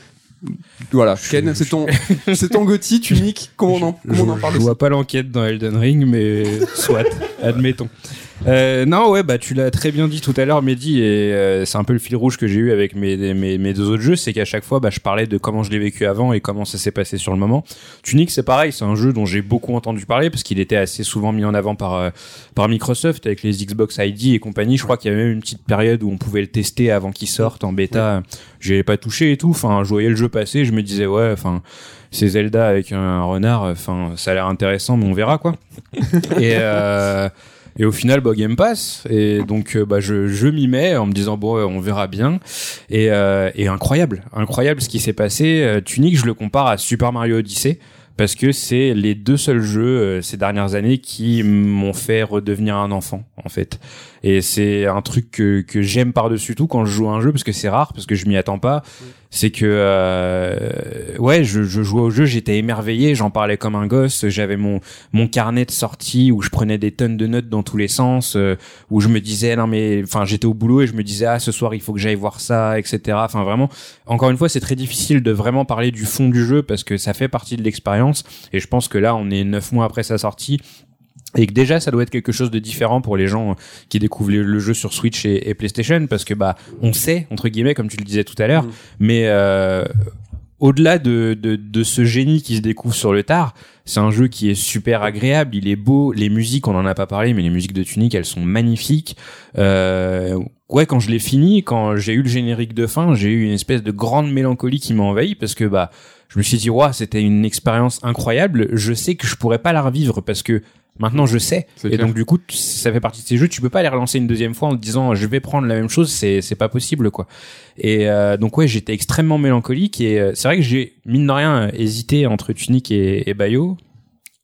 Voilà, Ken, c'est ton, c'est ton Gotti, Tunic. Comment on en, comment on en parle
Je vois pas l'enquête dans Elden Ring, mais soit, admettons. Euh, non, ouais, bah tu l'as très bien dit tout à l'heure, Mehdi, et euh, c'est un peu le fil rouge que j'ai eu avec mes, mes, mes deux autres jeux, c'est qu'à chaque fois, bah, je parlais de comment je l'ai vécu avant et comment ça s'est passé sur le moment. Tunic, c'est pareil, c'est un jeu dont j'ai beaucoup entendu parler parce qu'il était assez souvent mis en avant par euh, par Microsoft avec les Xbox ID et compagnie. Je crois qu'il y avait même une petite période où on pouvait le tester avant qu'il sorte en bêta. J'y avais pas touché et tout. Enfin, je voyais le jeu passer, je me disais ouais, enfin c'est Zelda avec un renard, enfin ça a l'air intéressant, mais on verra quoi. et euh, et au final, bah, Game Pass. Et donc, euh, bah, je, je m'y mets en me disant, bon, on verra bien. Et, euh, et incroyable, incroyable ce qui s'est passé. Euh, Tunic, je le compare à Super Mario Odyssey. Parce que c'est les deux seuls jeux euh, ces dernières années qui m'ont fait redevenir un enfant, en fait. Et c'est un truc que, que j'aime par-dessus tout quand je joue à un jeu, parce que c'est rare, parce que je m'y attends pas. C'est que, euh, ouais, je, je jouais au jeu, j'étais émerveillé, j'en parlais comme un gosse, j'avais mon, mon carnet de sortie où je prenais des tonnes de notes dans tous les sens, euh, où je me disais, non mais, enfin, j'étais au boulot et je me disais, ah, ce soir, il faut que j'aille voir ça, etc. Enfin, vraiment, encore une fois, c'est très difficile de vraiment parler du fond du jeu parce que ça fait partie de l'expérience. Et je pense que là, on est neuf mois après sa sortie et que déjà ça doit être quelque chose de différent pour les gens qui découvrent le, jeu sur Switch et, et PlayStation parce que bah on sait entre guillemets comme tu le disais tout à l'heure
Mhm.
mais euh, au-delà de, de, de ce génie qui se découvre sur le tard c'est un jeu qui est super agréable il est beau les musiques on en a pas parlé mais les musiques de Tunic elles sont magnifiques euh, ouais quand je l'ai fini quand j'ai eu le générique de fin j'ai eu une espèce de grande mélancolie qui m'a envahi parce que bah je me suis dit ouais c'était une expérience incroyable je sais que je pourrais pas la revivre parce que Maintenant, je sais. Et
clair.
donc, du coup, ça fait partie de ces jeux. Tu peux pas les relancer une deuxième fois en te disant, je vais prendre la même chose. C'est, c'est pas possible, quoi. Et euh, donc, ouais, j'étais extrêmement mélancolique. Et euh, c'est vrai que j'ai, mine de rien, euh, hésité entre Tunic et, et Bayo.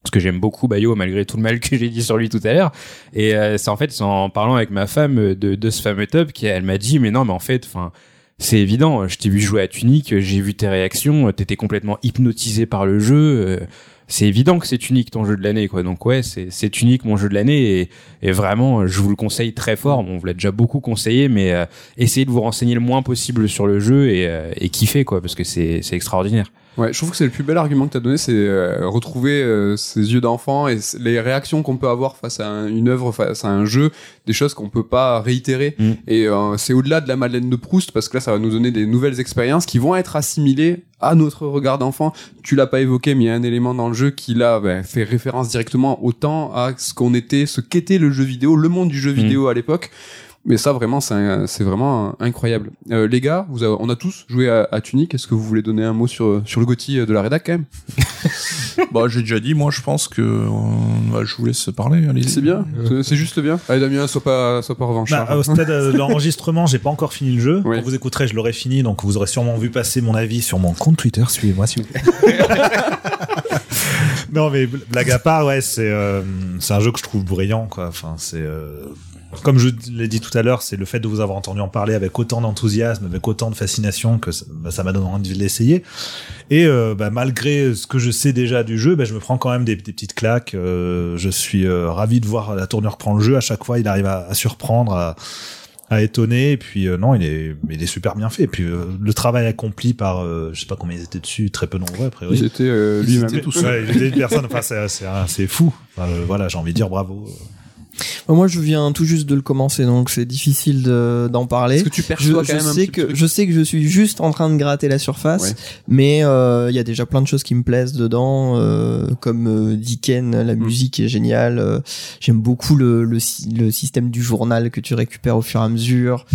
Parce que j'aime beaucoup Bayo, malgré tout le mal que j'ai dit sur lui tout à l'heure. Et euh, c'est en fait, en parlant avec ma femme euh, de, de ce fameux top, qu'elle m'a dit, mais non, mais en fait, enfin, c'est évident. Je t'ai vu jouer à Tunic, j'ai vu tes réactions, t'étais complètement hypnotisé par le jeu. Euh, c'est évident que c'est unique ton jeu de l'année, quoi. Donc ouais, c'est unique mon jeu de l'année et, et vraiment, je vous le conseille très fort. Bon, on vous l'a déjà beaucoup conseillé, mais euh, essayez de vous renseigner le moins possible sur le jeu et, euh, et kiffer, quoi, parce que c'est extraordinaire.
Ouais, je trouve que c'est le plus bel argument que tu as donné, c'est euh, retrouver euh, ces yeux d'enfant et les réactions qu'on peut avoir face à un- une œuvre, face à un jeu, des choses qu'on peut pas réitérer.
Mm.
Et euh, c'est au-delà de la Madeleine de Proust parce que là, ça va nous donner des nouvelles expériences qui vont être assimilées à notre regard d'enfant. Tu l'as pas évoqué, mais il y a un élément dans le jeu qui là ben, fait référence directement autant à ce qu'on était, ce qu'était le jeu vidéo, le monde du jeu
Mm.
vidéo à l'époque. Mais ça, vraiment, c'est vraiment euh, incroyable. Euh, les gars, vous avez- on a tous joué à, à Tunic. Est-ce que vous voulez donner un mot sur, sur le Gotti de la rédac quand même?
Bah, j'ai déjà dit, moi, je pense que euh, bah, je vous laisse parler. Allez.
C'est bien, C'est- c'est juste bien. Allez Damien, sois pas, sois pas revanchard.
Bah, au stade euh, de l'enregistrement, j'ai pas encore fini le jeu.
Oui.
Quand vous écouterez, je l'aurai fini, donc vous aurez sûrement vu passer mon avis sur mon compte Twitter. Suivez-moi, s'il vous plaît. non, mais bl- blague à part, ouais, c'est euh, c'est un jeu que je trouve brillant, quoi. Enfin, c'est euh, comme je l'ai dit tout à l'heure, c'est le fait de vous avoir entendu en parler avec autant d'enthousiasme, avec autant de fascination que ça bah, m'a donné envie de l'essayer. Et euh, bah, malgré ce que je sais déjà du jeu, bah, je me prends quand même des, des petites claques. Euh, je suis euh, ravi de voir la tournure que prend le jeu. À chaque fois, il arrive à, à surprendre, à, à étonner. Et puis non, il est, il est super bien fait. Et puis le travail accompli par, je sais pas combien ils étaient dessus, très peu nombreux a priori.
Ils étaient
Ils
lui-même.
étaient tous
Ouais, il était une personne. Enfin, c'est, fou. Enfin, voilà, j'ai envie de dire bravo.
Moi, je viens tout juste de le commencer, donc c'est difficile de- d'en parler.
Est-ce que tu
Je,
perçois
je
quand même un
sais que je sais que je suis juste en train de gratter la surface,
Ouais.
mais euh, il y a déjà plein de choses qui me plaisent dedans, euh, comme euh, dit Ken,
Mm.
la musique est géniale. euh, J'aime beaucoup le, le, le système du journal que tu récupères au fur et à mesure,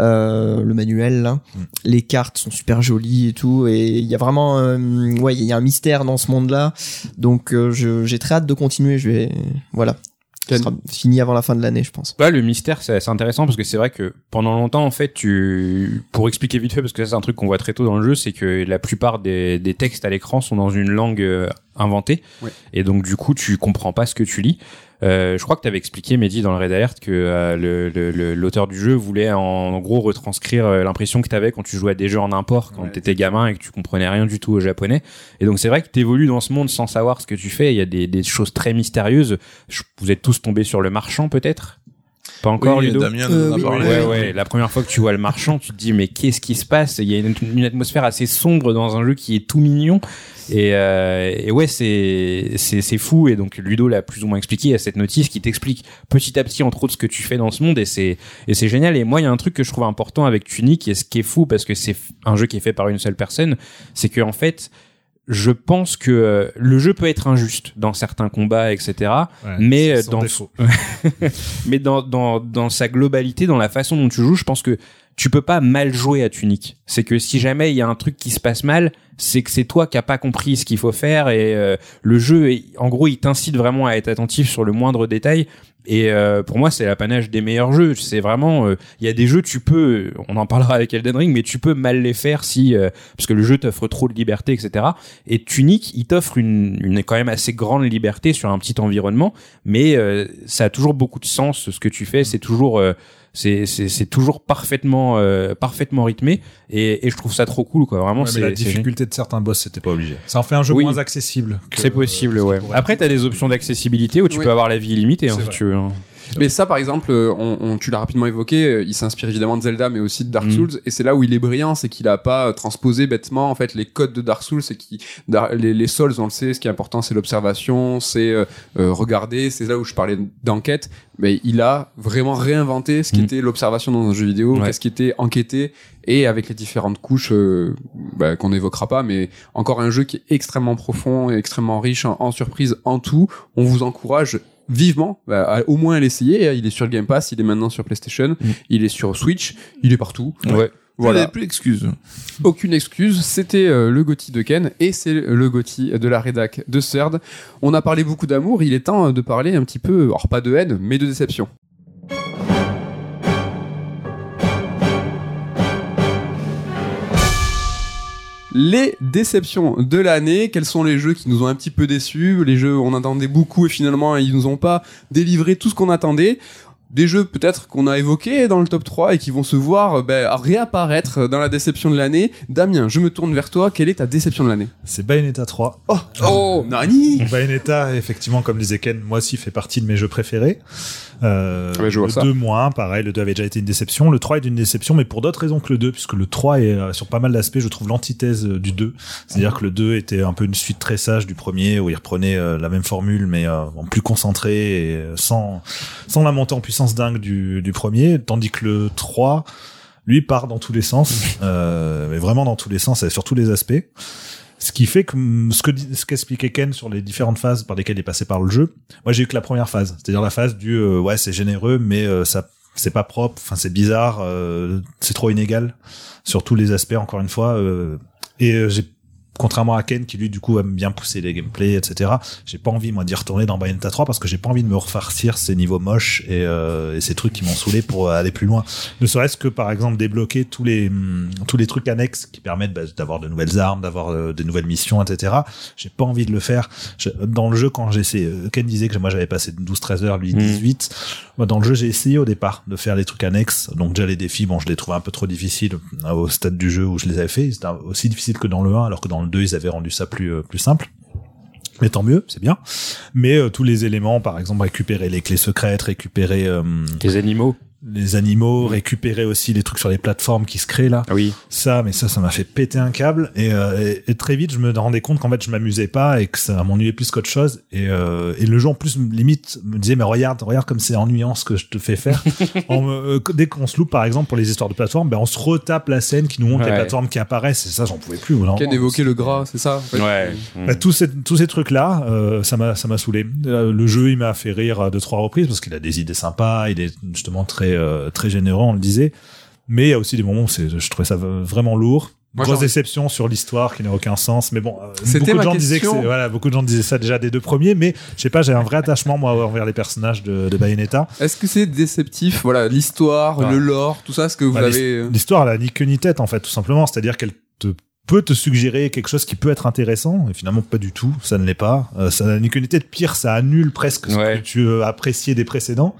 euh, le manuel. là.
Mm.
Les cartes sont super jolies et tout, et il y a vraiment, euh, ouais, il y a un mystère dans ce monde-là. Donc euh, je- j'ai très hâte de continuer. Je vais, voilà. Sera fini avant la fin de l'année, je pense.
Le mystère, c'est assez intéressant parce que c'est vrai que pendant longtemps, en fait, tu, pour expliquer vite fait, parce que ça, c'est un truc qu'on voit très tôt dans le jeu, c'est que la plupart des, des textes à l'écran sont dans une langue
Ouais.
Et donc, du coup, tu comprends pas ce que tu lis. Euh, je crois que tu avais expliqué, Mehdi, dans le Red Alert, que euh, le- le- le- l'auteur du jeu voulait en, en gros retranscrire euh, l'impression que tu avais quand tu jouais à des jeux en import, quand
Ouais.
tu étais gamin et que tu comprenais rien du tout au japonais. Et donc, c'est vrai que tu évolues dans ce monde sans savoir ce que tu fais. Il y a des, des choses très mystérieuses. Je- Vous êtes tous tombés sur le marchand, peut-être? Pas encore,
Oui,
Ludo
Damien
Euh,
nous en a
oui.
parlé.
Ouais, ouais. La première fois que tu vois le marchand, tu te dis mais qu'est-ce qui se passe? Il y a une, une atmosphère assez sombre dans un jeu qui est tout mignon. Et, euh, et ouais, c'est c'est c'est fou. Et donc Ludo l'a plus ou moins expliqué. Il y a cette notice qui t'explique petit à petit entre autres ce que tu fais dans ce monde. Et c'est et c'est génial. Et moi, il y a un truc que je trouve important avec Tunic et ce qui est fou parce que c'est un jeu qui est fait par une seule personne, c'est que en fait. Je pense que euh, le jeu peut être injuste dans certains combats, etc.
Ouais,
mais dans mais dans, dans, dans sa globalité, dans la façon dont tu joues, je pense que tu peux pas mal jouer à Tunic. C'est que si jamais il y a un truc qui se passe mal, c'est que c'est toi qui a pas compris ce qu'il faut faire et euh, le jeu, est- en gros, il t'incite vraiment à être attentif sur le moindre détail. Et euh, pour moi, c'est l'apanage des meilleurs jeux. C'est vraiment, euh, il y a des jeux, tu peux, on en parlera avec Elden Ring, mais tu peux mal les faire si, euh, parce que le jeu t'offre trop de liberté, etc. Et Tunic, il t'offre une, une quand même assez grande liberté sur un petit environnement, mais euh, ça a toujours beaucoup de sens ce que tu fais. C'est toujours, euh, c'est c'est c'est toujours parfaitement euh, parfaitement rythmé et, et je trouve ça trop cool quoi. Vraiment,
Ouais,
c'est
la difficulté de certains boss, c'était pas obligé. Ça en fait un jeu
Oui.
moins accessible.
C'est possible,
euh,
ouais. Après, t'as des options d'accessibilité où tu
Oui.
peux avoir la vie illimitée, hein, si tu veux. hein.
Mais ça, par exemple, euh, on, on- tu l'as rapidement évoqué, euh, il s'inspire évidemment de Zelda, mais aussi de Dark
Mm.
Souls, et c'est là où il est brillant, c'est qu'il a pas euh, transposé bêtement en fait les codes de Dark Souls, c'est qui les, les Souls, on le sait, ce qui est important, c'est l'observation, c'est euh, regarder, c'est là où je parlais d'enquête, mais il a vraiment réinventé ce qui
Mm.
était l'observation dans un jeu vidéo,
Ouais.
qu'est-ce qui était enquêté, et avec les différentes couches euh, bah, qu'on n'évoquera pas, mais encore un jeu qui est extrêmement profond et extrêmement riche en, en surprises, en tout. On vous encourage vivement bah, à au moins à l'essayer. Il est sur le Game Pass, il est maintenant sur PlayStation, il est sur Switch, il est partout.
Ouais.
Voilà. Plus d'excuses.
aucune excuse. C'était euh, le Gotti de Ken et c'est le Gotti de la rédac de Third. On a parlé beaucoup d'amour, il est temps euh, de parler un petit peu, alors pas de haine, mais de déception. Les déceptions de l'année, quels sont les jeux qui nous ont un petit peu déçus, les jeux on attendait beaucoup et finalement ils nous ont pas délivré tout ce qu'on attendait. Des jeux peut-être qu'on a évoqués dans le top 3 et qui vont se voir euh, ben, réapparaître dans la déception de l'année. Damien, je me tourne vers toi, quelle est ta déception de l'année?
C'est Bayonetta 3.
Oh, oh, Nani?
Bayonetta, effectivement, comme disait Ken, moi aussi fait partie de mes jeux préférés. Euh,
Ouais, je vois
le
ça.
2 moins, pareil, le 2 avait déjà été une déception. Le 3 est une déception, mais pour d'autres raisons que le 2, puisque le 3 est euh, sur pas mal d'aspects, je trouve l'antithèse euh, du 2. C'est-à-dire que le 2 était un peu une suite très sage du premier, où il reprenait euh, la même formule, mais euh, en plus concentré et sans, sans la montée en puissance dingue du, du premier, tandis que le 3 lui part dans tous les sens, euh, mais vraiment dans tous les sens et sur tous les aspects. Ce qui fait que ce que ce qu'expliquait Ken sur les différentes phases par lesquelles il est passé par le jeu, moi j'ai eu que la première phase, c'est-à-dire la phase du euh, ouais c'est généreux mais euh, ça c'est pas propre, enfin c'est bizarre, euh, c'est trop inégal sur tous les aspects encore une fois. euh, et euh, j'ai contrairement à Ken qui lui du coup aime bien pousser les gameplays etc j'ai pas envie moi d'y retourner dans Bayonetta 3 parce que j'ai pas envie de me refarcir ces niveaux moches et, euh, et ces trucs qui m'ont saoulé pour aller plus loin. Ne serait-ce que par exemple débloquer tous les hum, tous les trucs annexes qui permettent bah, d'avoir de nouvelles armes d'avoir euh, de nouvelles missions etc j'ai pas envie de le faire. Je- dans le jeu quand j'ai essayé euh, Ken disait que moi j'avais passé 12-13 heures lui
Mm.
18 moi dans le jeu j'ai essayé au départ de faire les trucs annexes. Donc déjà les défis bon je les trouvais un peu trop difficiles euh, au stade du jeu où je les avais fait c'était aussi difficile que dans le 1 alors que dans le 2 ils avaient rendu ça plus euh, plus simple mais tant mieux, c'est bien. Mais euh, tous les éléments, par exemple, récupérer les clés secrètes, récupérer euh,
Tes animaux.
Les animaux, récupérer aussi les trucs sur les plateformes qui se créent là.
Ah oui.
Ça, mais ça, ça m'a fait péter un câble. Et, euh, et, et très vite, je me rendais compte qu'en fait, je m'amusais pas et que ça m'ennuyait plus qu'autre chose. Et, euh, et le jeu, en plus, limite, me disait, mais regarde, regarde comme c'est ennuyant ce que je te fais faire. Me- euh, dès qu'on se loupe, par exemple, pour les histoires de plateforme, ben, on se retape la scène qui nous montre les plateformes qui apparaissent. Et ça, j'en pouvais plus.
Ken
moment.
évoquait le gras, c'est ça? En fait
Ouais.
Bah, tous ces, tous ces trucs-là, euh, ça m'a, ça m'a saoulé. Euh, le jeu, il m'a fait rire à deux, trois reprises parce qu'il a des idées sympas, il est justement très, euh, très généreux, on le disait. Mais il y a aussi des moments où c'est, je trouvais ça vraiment lourd.
Moi,
Grosse déception sur l'histoire qui n'a aucun sens, mais bon, euh, beaucoup de gens disaient que voilà, beaucoup de gens disaient ça déjà des deux premiers, mais je sais pas, j'ai un vrai attachement moi envers les personnages de, de Bayonetta.
Est-ce que c'est déceptif Voilà, l'histoire,
Ouais.
le lore, tout ça, ce que vous
Bah,
avez. euh,
L'histoire, elle a ni queue ni tête, en fait, tout simplement. C'est-à-dire qu'elle te peut te suggérer quelque chose qui peut être intéressant, et finalement pas du tout, ça ne l'est pas. Euh, ça n'a ni queue ni tête. Pire, ça annule presque ce
Ouais.
que tu appréciais des précédents.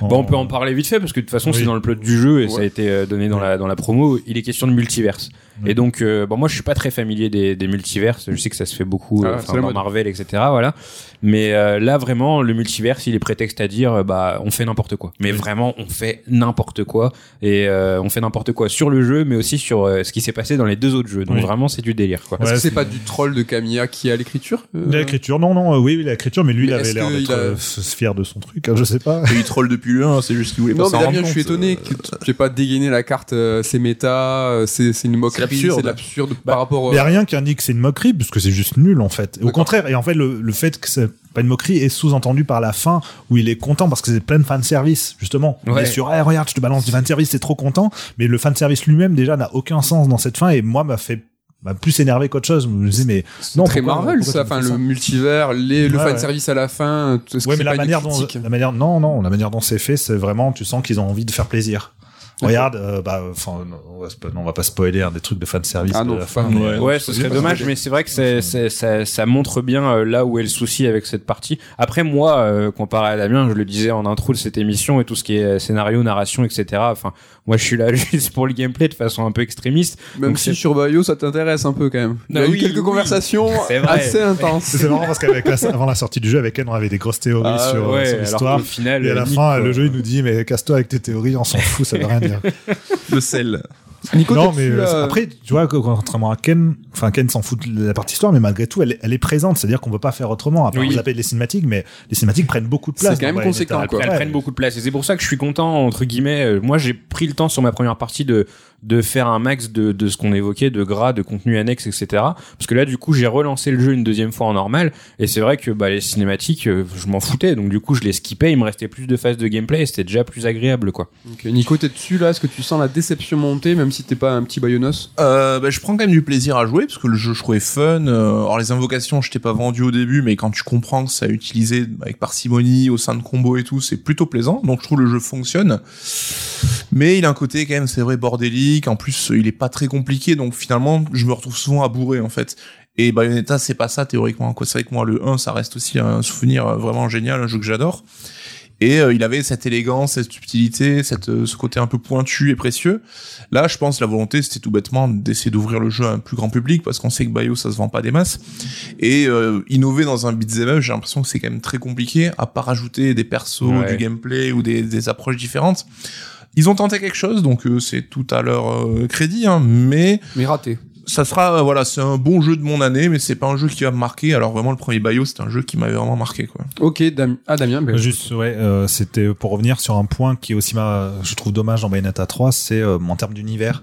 Bon, on peut en parler vite fait parce que de toute façon,
Oui.
c'est dans le plot du jeu et ça a été euh, donné dans la dans la promo. Il est question de multiverse Et donc, euh, bon, moi, je suis pas très familier des, des multiverses. Je sais que ça se fait beaucoup
Ah,
euh, dans
mode.
Marvel, etc. Voilà. Mais euh, là, vraiment, le multiverse, il est prétexte à dire, bah, on fait n'importe quoi. Mais vraiment, on fait n'importe quoi. Et euh, on fait n'importe quoi sur le jeu, mais aussi sur euh, ce qui s'est passé dans les deux autres jeux. Donc
Oui.
vraiment, c'est du délire, quoi.
Est-ce que c'est pas du troll de Camilla qui est à l'écriture euh,
L'écriture, non, non, euh, oui, oui, l'écriture, mais lui,
Mais
il avait l'air d'être
il a-
euh, fier de son truc, hein, je sais pas.
Et il troll depuis 1, c'est juste qu'il voulait pas
Non, mais Damien, je suis étonné que tu n'aies pas dégainé la carte, euh, c'est méta, euh, c'est c'est une moquerie,
l'absurde.
c'est de l'absurde
Bah,
par rapport
Il y a
euh,
rien qui indique que c'est une moquerie, parce que c'est juste nul, en fait. Au
D'accord.
contraire, et en fait, le, le fait que c'est pas une moquerie est sous-entendu par la fin, où il est content parce que c'est plein de fanservice, justement. Il
Ouais.
est sur, Eh, regarde, je te balance du fanservice, c'est trop content. Mais le fanservice lui-même, déjà, n'a aucun sens dans cette fin, et moi, m'a fait m'a plus énervé qu'autre chose. Je me disais, mais
c'est
non,
très
pourquoi-
Marvel,
pourquoi
ça. Enfin, le multivers, les, le fan
ouais.
service à la fin, tout ce
Ouais, mais la manière dont, la manière, non, non, la manière dont c'est fait, c'est vraiment, tu sens qu'ils ont envie de faire plaisir. Regarde, euh, bah, enfin, non, on on va pas spoiler hein, des trucs de fan service
Ah
de la fin.
Ouais, ce serait dommage, mais c'est vrai que c'est- c'est- ça, ça montre bien euh, là où est le souci avec cette partie. Après, moi, euh, comparé à Damien, je le disais en intro de cette émission et tout ce qui est scénario, narration, etc. Enfin, moi, je suis là juste pour le gameplay de façon un peu extrémiste.
Même
Donc,
si sur Bio, ça t'intéresse un peu quand même. Il y a
Ah
eu quelques
oui.
conversations assez intenses.
C'est marrant parce qu'avec la, avant la sortie du jeu, avec elle, on avait des grosses théories
Ah,
sur, euh,
ouais,
sur
alors
l'histoire.
final,
Et à la fin,
quoi.
le jeu, il nous dit, mais casse-toi avec tes théories, on s'en fout, ça veut rien dire.
Le sel.
Nico,
non, mais euh, après, tu vois, que- contrairement à Ken, enfin, Ken s'en fout de la partie histoire, mais malgré tout, elle, est- elle est présente. C'est-à-dire qu'on peut pas faire autrement. Part
Oui.
vous appeler les cinématiques, mais les cinématiques prennent beaucoup de
C'est
place.
quand même conséquent, quoi.
elles
Ouais.
prennent beaucoup de place et c'est pour ça que je suis content entre guillemets euh, moi j'ai pris le temps sur ma première partie de de faire un max de, de ce qu'on évoquait de gras de contenu annexe etc parce que là du coup j'ai relancé le jeu une deuxième fois en normal et c'est vrai que bah les cinématiques euh, je m'en foutais donc du coup je les skippais il me restait plus de phases de gameplay et c'était déjà plus agréable quoi
Ok, Nico, t'es dessus là? Est-ce que tu sens la déception monter, même si t'es pas un petit Bayonos
Euh, bah, je prends quand même du plaisir à jouer parce que le jeu je trouvais fun. Euh, alors les invocations, je t'ai pas vendu au début, mais quand tu comprends que ça a utilisé avec parcimonie au sein de combos et tout, c'est plutôt plaisant. Donc je trouve le jeu fonctionne. Mais il a un côté quand même, c'est vrai, bordélique. En plus, il est pas très compliqué, donc finalement, je me retrouve souvent à bourrer en fait. Et Bayonetta, c'est pas ça théoriquement. C'est vrai que moi, le 1, ça reste aussi un souvenir euh, vraiment génial, un jeu que j'adore. Et euh, il avait cette élégance, cette subtilité, cette, euh, ce côté un peu pointu et précieux. Là, je pense la volonté, c'était tout bêtement d'essayer d'ouvrir le jeu à un plus grand public, parce qu'on sait que Bayo, ça se vend pas des masses. Et euh, innover dans un beat'em up, j'ai l'impression que c'est quand même très compliqué, à part rajouter des persos,
Ouais.
du gameplay ou des, des approches différentes. Ils ont tenté quelque chose, donc euh, c'est tout à leur euh, crédit, hein, mais
Mais raté.
ça sera euh, voilà, c'est un bon jeu de mon année, mais c'est pas un jeu qui va me marquer. Alors vraiment, le premier Bayo, c'est un jeu qui m'avait vraiment marqué, quoi.
Ok, Dam- ah Damien, ben,
Juste, ouais, euh, c'était pour revenir sur un point qui est aussi, ma, je trouve dommage dans Bayonetta 3, c'est euh, en termes d'univers.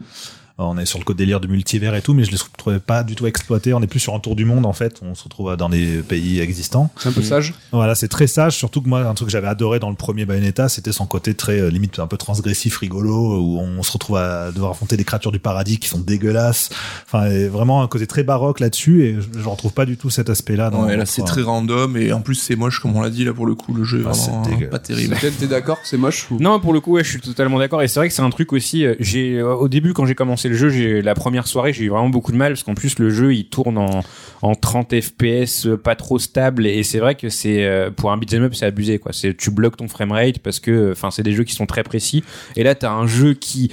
On est sur le côté délire du multivers et tout, mais je les trouvais pas du tout exploités. On est plus sur un tour du monde en fait. On se retrouve dans des pays existants.
c'est un peu sage.
Voilà, c'est très sage. Surtout que moi, un truc que j'avais adoré dans le premier Bayonetta, c'était son côté très euh, limite un peu transgressif, rigolo, où on se retrouve à devoir affronter des créatures du paradis qui sont dégueulasses. Enfin, vraiment un côté très baroque là-dessus. Et je, je retrouve pas du tout cet aspect-là. Dans
Ouais, là c'est très random et en plus c'est moche comme on l'a dit là pour le coup le jeu est
Ah,
vraiment
c'est
pas terrible.
T'es t'es d'accord que c'est moche ou...
Non, pour le coup, ouais, je suis totalement d'accord. Et c'est vrai que c'est un truc aussi. euh, J'ai euh, au début, quand j'ai commencé le jeu, j'ai la première soirée, j'ai eu vraiment beaucoup de mal parce qu'en plus le jeu il tourne en en 30 FPS, euh, pas trop stable. Et c'est vrai que c'est euh, pour un beat'em up, c'est abusé quoi. C'est tu bloques ton framerate parce que, enfin, c'est des jeux qui sont très précis. Et là, t'as un jeu qui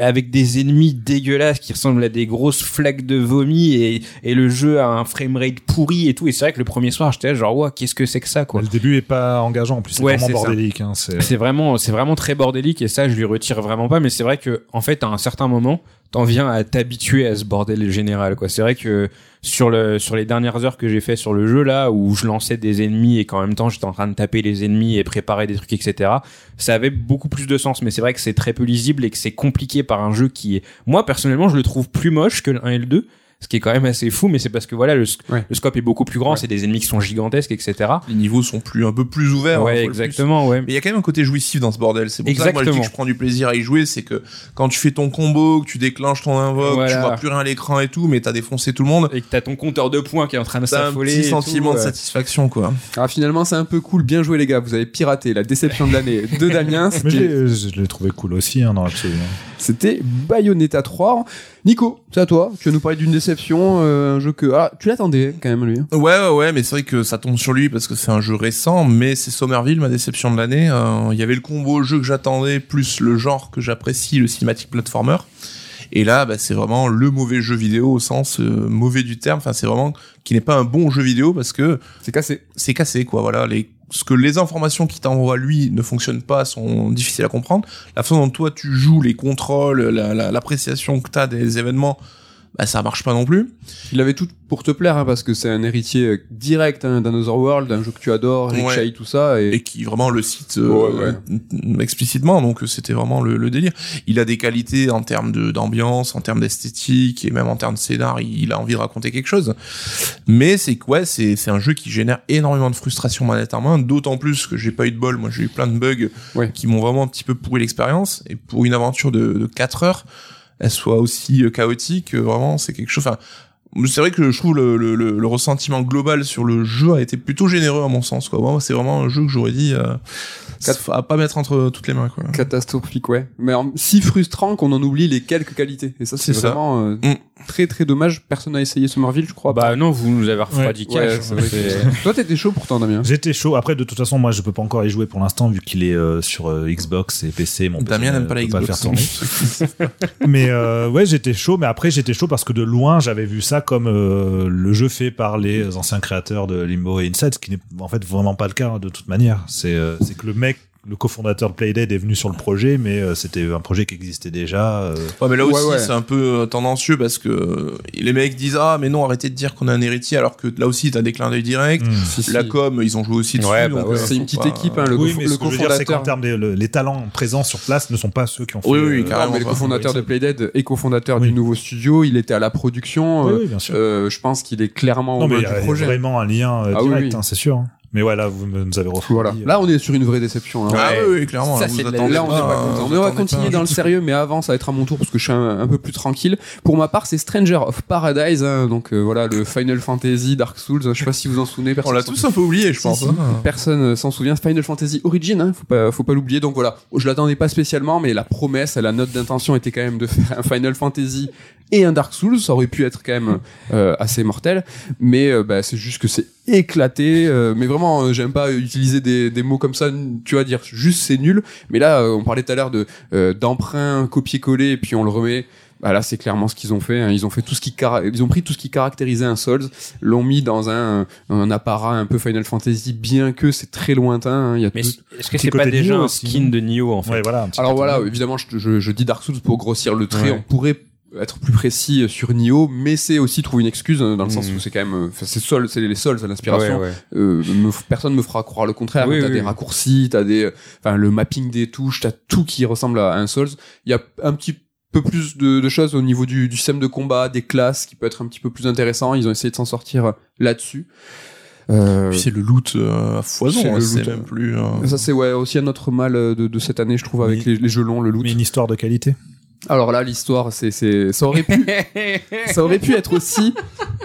avec des ennemis dégueulasses qui ressemblent à des grosses flaques de vomi et, et le jeu a un framerate pourri et tout et c'est vrai que le premier soir j'étais genre ouais qu'est-ce que c'est que ça quoi
Le début est pas engageant. En plus, c'est
Ouais,
vraiment bordélique. Hein, c'est
c'est vraiment c'est vraiment très bordélique et ça je lui retire vraiment pas mais c'est vrai que en fait à un certain moment t'en viens à t'habituer à ce bordel général quoi. C'est vrai que sur le sur les dernières heures que j'ai fait sur le jeu là où je lançais des ennemis et qu'en même temps j'étais en train de taper les ennemis et préparer des trucs etc ça avait beaucoup plus de sens. Mais c'est vrai que c'est très peu lisible et que c'est compliqué par un jeu qui est moi personnellement je le trouve plus moche que le 1 et le 2 ce qui est quand même assez fou mais c'est parce que voilà le, sc-
Ouais.
le scope est beaucoup plus grand
Ouais.
c'est des ennemis qui sont gigantesques etc
Les niveaux sont plus un peu plus ouverts. hein,
ouais exactement ouais
Mais il y a quand même un côté jouissif dans ce bordel. C'est pour ça que moi je dis
Exactement.
que je prends du plaisir à y jouer, c'est que quand tu fais ton combo, que tu déclenches ton invoque,
Voilà.
tu vois plus rien à l'écran et tout, mais t'as défoncé tout le monde.
et que t'as ton compteur de points qui est en train de
T'as un
s'affoler
petit
et
sentiment
tout,
de
euh.
satisfaction quoi.
Ah, finalement, c'est un peu cool. Bien joué, les gars. Vous avez piraté la déception de l'année de Damien.
Mais je l'ai- je l'ai trouvé cool aussi hein, dans l'absolu. Hein.
C'était Bayonetta 3. Nico, c'est à toi. Tu vas nous parler d'une déception, euh, un jeu que. Ah, tu l'attendais quand même, lui.
Ouais, ouais, ouais, mais c'est vrai que ça tombe sur lui parce que c'est un jeu récent, mais c'est Somerville, ma déception de l'année. Euh, Il y avait le combo jeu que j'attendais, plus le genre que j'apprécie, le cinématique platformer. Et là, bah, c'est vraiment le mauvais jeu vidéo au sens euh, mauvais du terme. Enfin, c'est vraiment qui n'est pas un bon jeu vidéo parce que
C'est cassé.
c'est cassé, quoi. Voilà, les ce que les informations qu'il t'envoie lui ne fonctionnent pas sont difficiles à comprendre. La façon dont toi tu joues, les contrôles, la- la- l'appréciation que t'as des événements, bah ça marche pas non plus.
Il avait tout pour te plaire hein, parce que c'est un héritier direct hein, d'un Otherworld, d'un jeu que tu adores, Rick
Ouais.
Shay, tout ça. Et,
et qui vraiment le cite euh,
Ouais,
explicitement donc euh, c'était vraiment le, le délire il a des qualités en termes de d'ambiance en termes d'esthétique et même en termes de scénar il, il a envie de raconter quelque chose mais c'est que ouais c'est c'est un jeu qui génère énormément de frustration manette en main d'autant plus que j'ai pas eu de bol moi j'ai eu plein de bugs qui m'ont vraiment un petit peu pourri l'expérience et pour une aventure de, de 4 heures elle soit aussi euh, chaotique euh, vraiment c'est quelque chose enfin c'est vrai que je trouve le, le, le, le ressentiment global sur le jeu a été plutôt généreux à mon sens quoi. Moi, c'est vraiment un jeu que j'aurais dit euh, à pas mettre entre toutes les mains quoi.
catastrophique, ouais. Mais en- si frustrant qu'on en oublie les quelques qualités. Et ça, c'est vraiment euh,
Mm.
Très très dommage. Personne n'a essayé Somerville, je crois.
Bah non, vous nous avez refroidi
Ouais, Toi, t'étais chaud pourtant, Damien.
J'étais chaud. Après, de toute façon, moi, je peux pas encore y jouer pour l'instant vu qu'il est euh, sur euh, Xbox et PC. Mon
Damien n'aime pas la Xbox.
faire tourner. mais euh, ouais, j'étais chaud. Mais après, j'étais chaud parce que de loin, j'avais vu ça comme euh, le jeu fait par les anciens créateurs de Limbo et Inside, ce qui n'est en fait vraiment pas le cas hein, de toute manière. C'est euh, c'est que le mec, le cofondateur de Playdead est venu sur le projet, mais euh, c'était un projet qui existait déjà. euh,
Ouais, mais là
Ouais,
aussi,
ouais.
c'est un peu euh, tendancieux parce que euh, les mecs disent ah mais non arrêtez de dire qu'on a un héritier alors que là aussi t'as des clins d'œil directs.
hmm.
Si, si.
La com, ils ont joué aussi dessus.
Ouais, bah
euh,
C'est une petite
pas-
équipe, hein, le,
oui, mais
le
ce que je veux dire, c'est qu'en
cofondateur.
termes des le- les talents présents sur place ne sont pas ceux qui ont fait.
Oui, oui, carrément.
Mais le cofondateur de Playdead et cofondateur
Oui.
du nouveau studio, il était à la production.
Oui, oui, bien sûr.
euh, je pense qu'il est clairement
non,
au
mais
main
il y
du
a
projet.
vraiment un lien
Ah
direct, hein, c'est sûr. Hein. Mais voilà, vous me- nous avez refroidi.
Voilà. Là, on est sur une vraie déception. hein.
Ah
Ouais.
oui, oui, clairement.
Ça,
là, vous
de la-
Là, on est pas content.
vous
On va continuer
pas.
dans le sérieux, mais avant, ça va être à mon tour parce que je suis un, un peu plus tranquille. Pour ma part, c'est Stranger of Paradise, hein, donc euh, voilà le Final Fantasy Dark Souls. Je sais pas si vous en souvenez.
On
personne
l'a
s'en
tous un peu oublié, je pense.
si.
hein.
Personne euh, s'en souvient. Final Fantasy Origin, hein, faut pas, faut pas l'oublier. Donc voilà, je l'attendais pas spécialement, mais la promesse, la note d'intention était quand même de faire un Final Fantasy et un Dark Souls. Ça aurait pu être quand même euh, assez mortel, mais euh, bah, c'est juste que c'est éclaté. euh, mais vraiment, euh, j'aime pas utiliser des, des mots comme ça. Tu vas dire juste c'est nul. Mais là, euh, on parlait tout à l'heure de euh, d'emprunt, copier-coller, et puis on le remet. Bah là, c'est clairement ce qu'ils ont fait. hein. Ils ont fait tout ce qui ils ont pris tout ce qui caractérisait un Souls, l'ont mis dans un, un apparat un peu Final Fantasy, bien que c'est très lointain. hein. Il y a
Mais
tout-
est-ce que c'est pas déjà un skin de Nioh en fait
Ouais, voilà.
Alors voilà, évidemment, je, je, je dis Dark Souls pour grossir le trait.
Ouais.
On pourrait être plus précis sur Nioh, mais c'est aussi trouver une excuse hein, dans le sens
Mhm.
où c'est quand même, euh, c'est Souls, c'est les Souls à l'inspiration.
Ouais, ouais.
Euh, personne me fera croire le contraire.
Oui,
t'as
oui,
des
oui.
raccourcis, t'as des, enfin le mapping des touches, t'as tout qui ressemble à un Souls. Il y a un petit peu plus de, de choses au niveau du, du système de combat, des classes qui peut être un petit peu plus intéressant. Ils ont essayé de s'en sortir euh, là-dessus. Euh,
c'est le loot euh, à
C'est
foison, hein, c'est même plus. euh,
ça c'est ouais aussi un autre mal de, de cette année je trouve avec
Mais-
les, les jeux longs le loot.
Mais une histoire de qualité.
Alors là l'histoire c'est c'est ça aurait pu ça aurait pu être aussi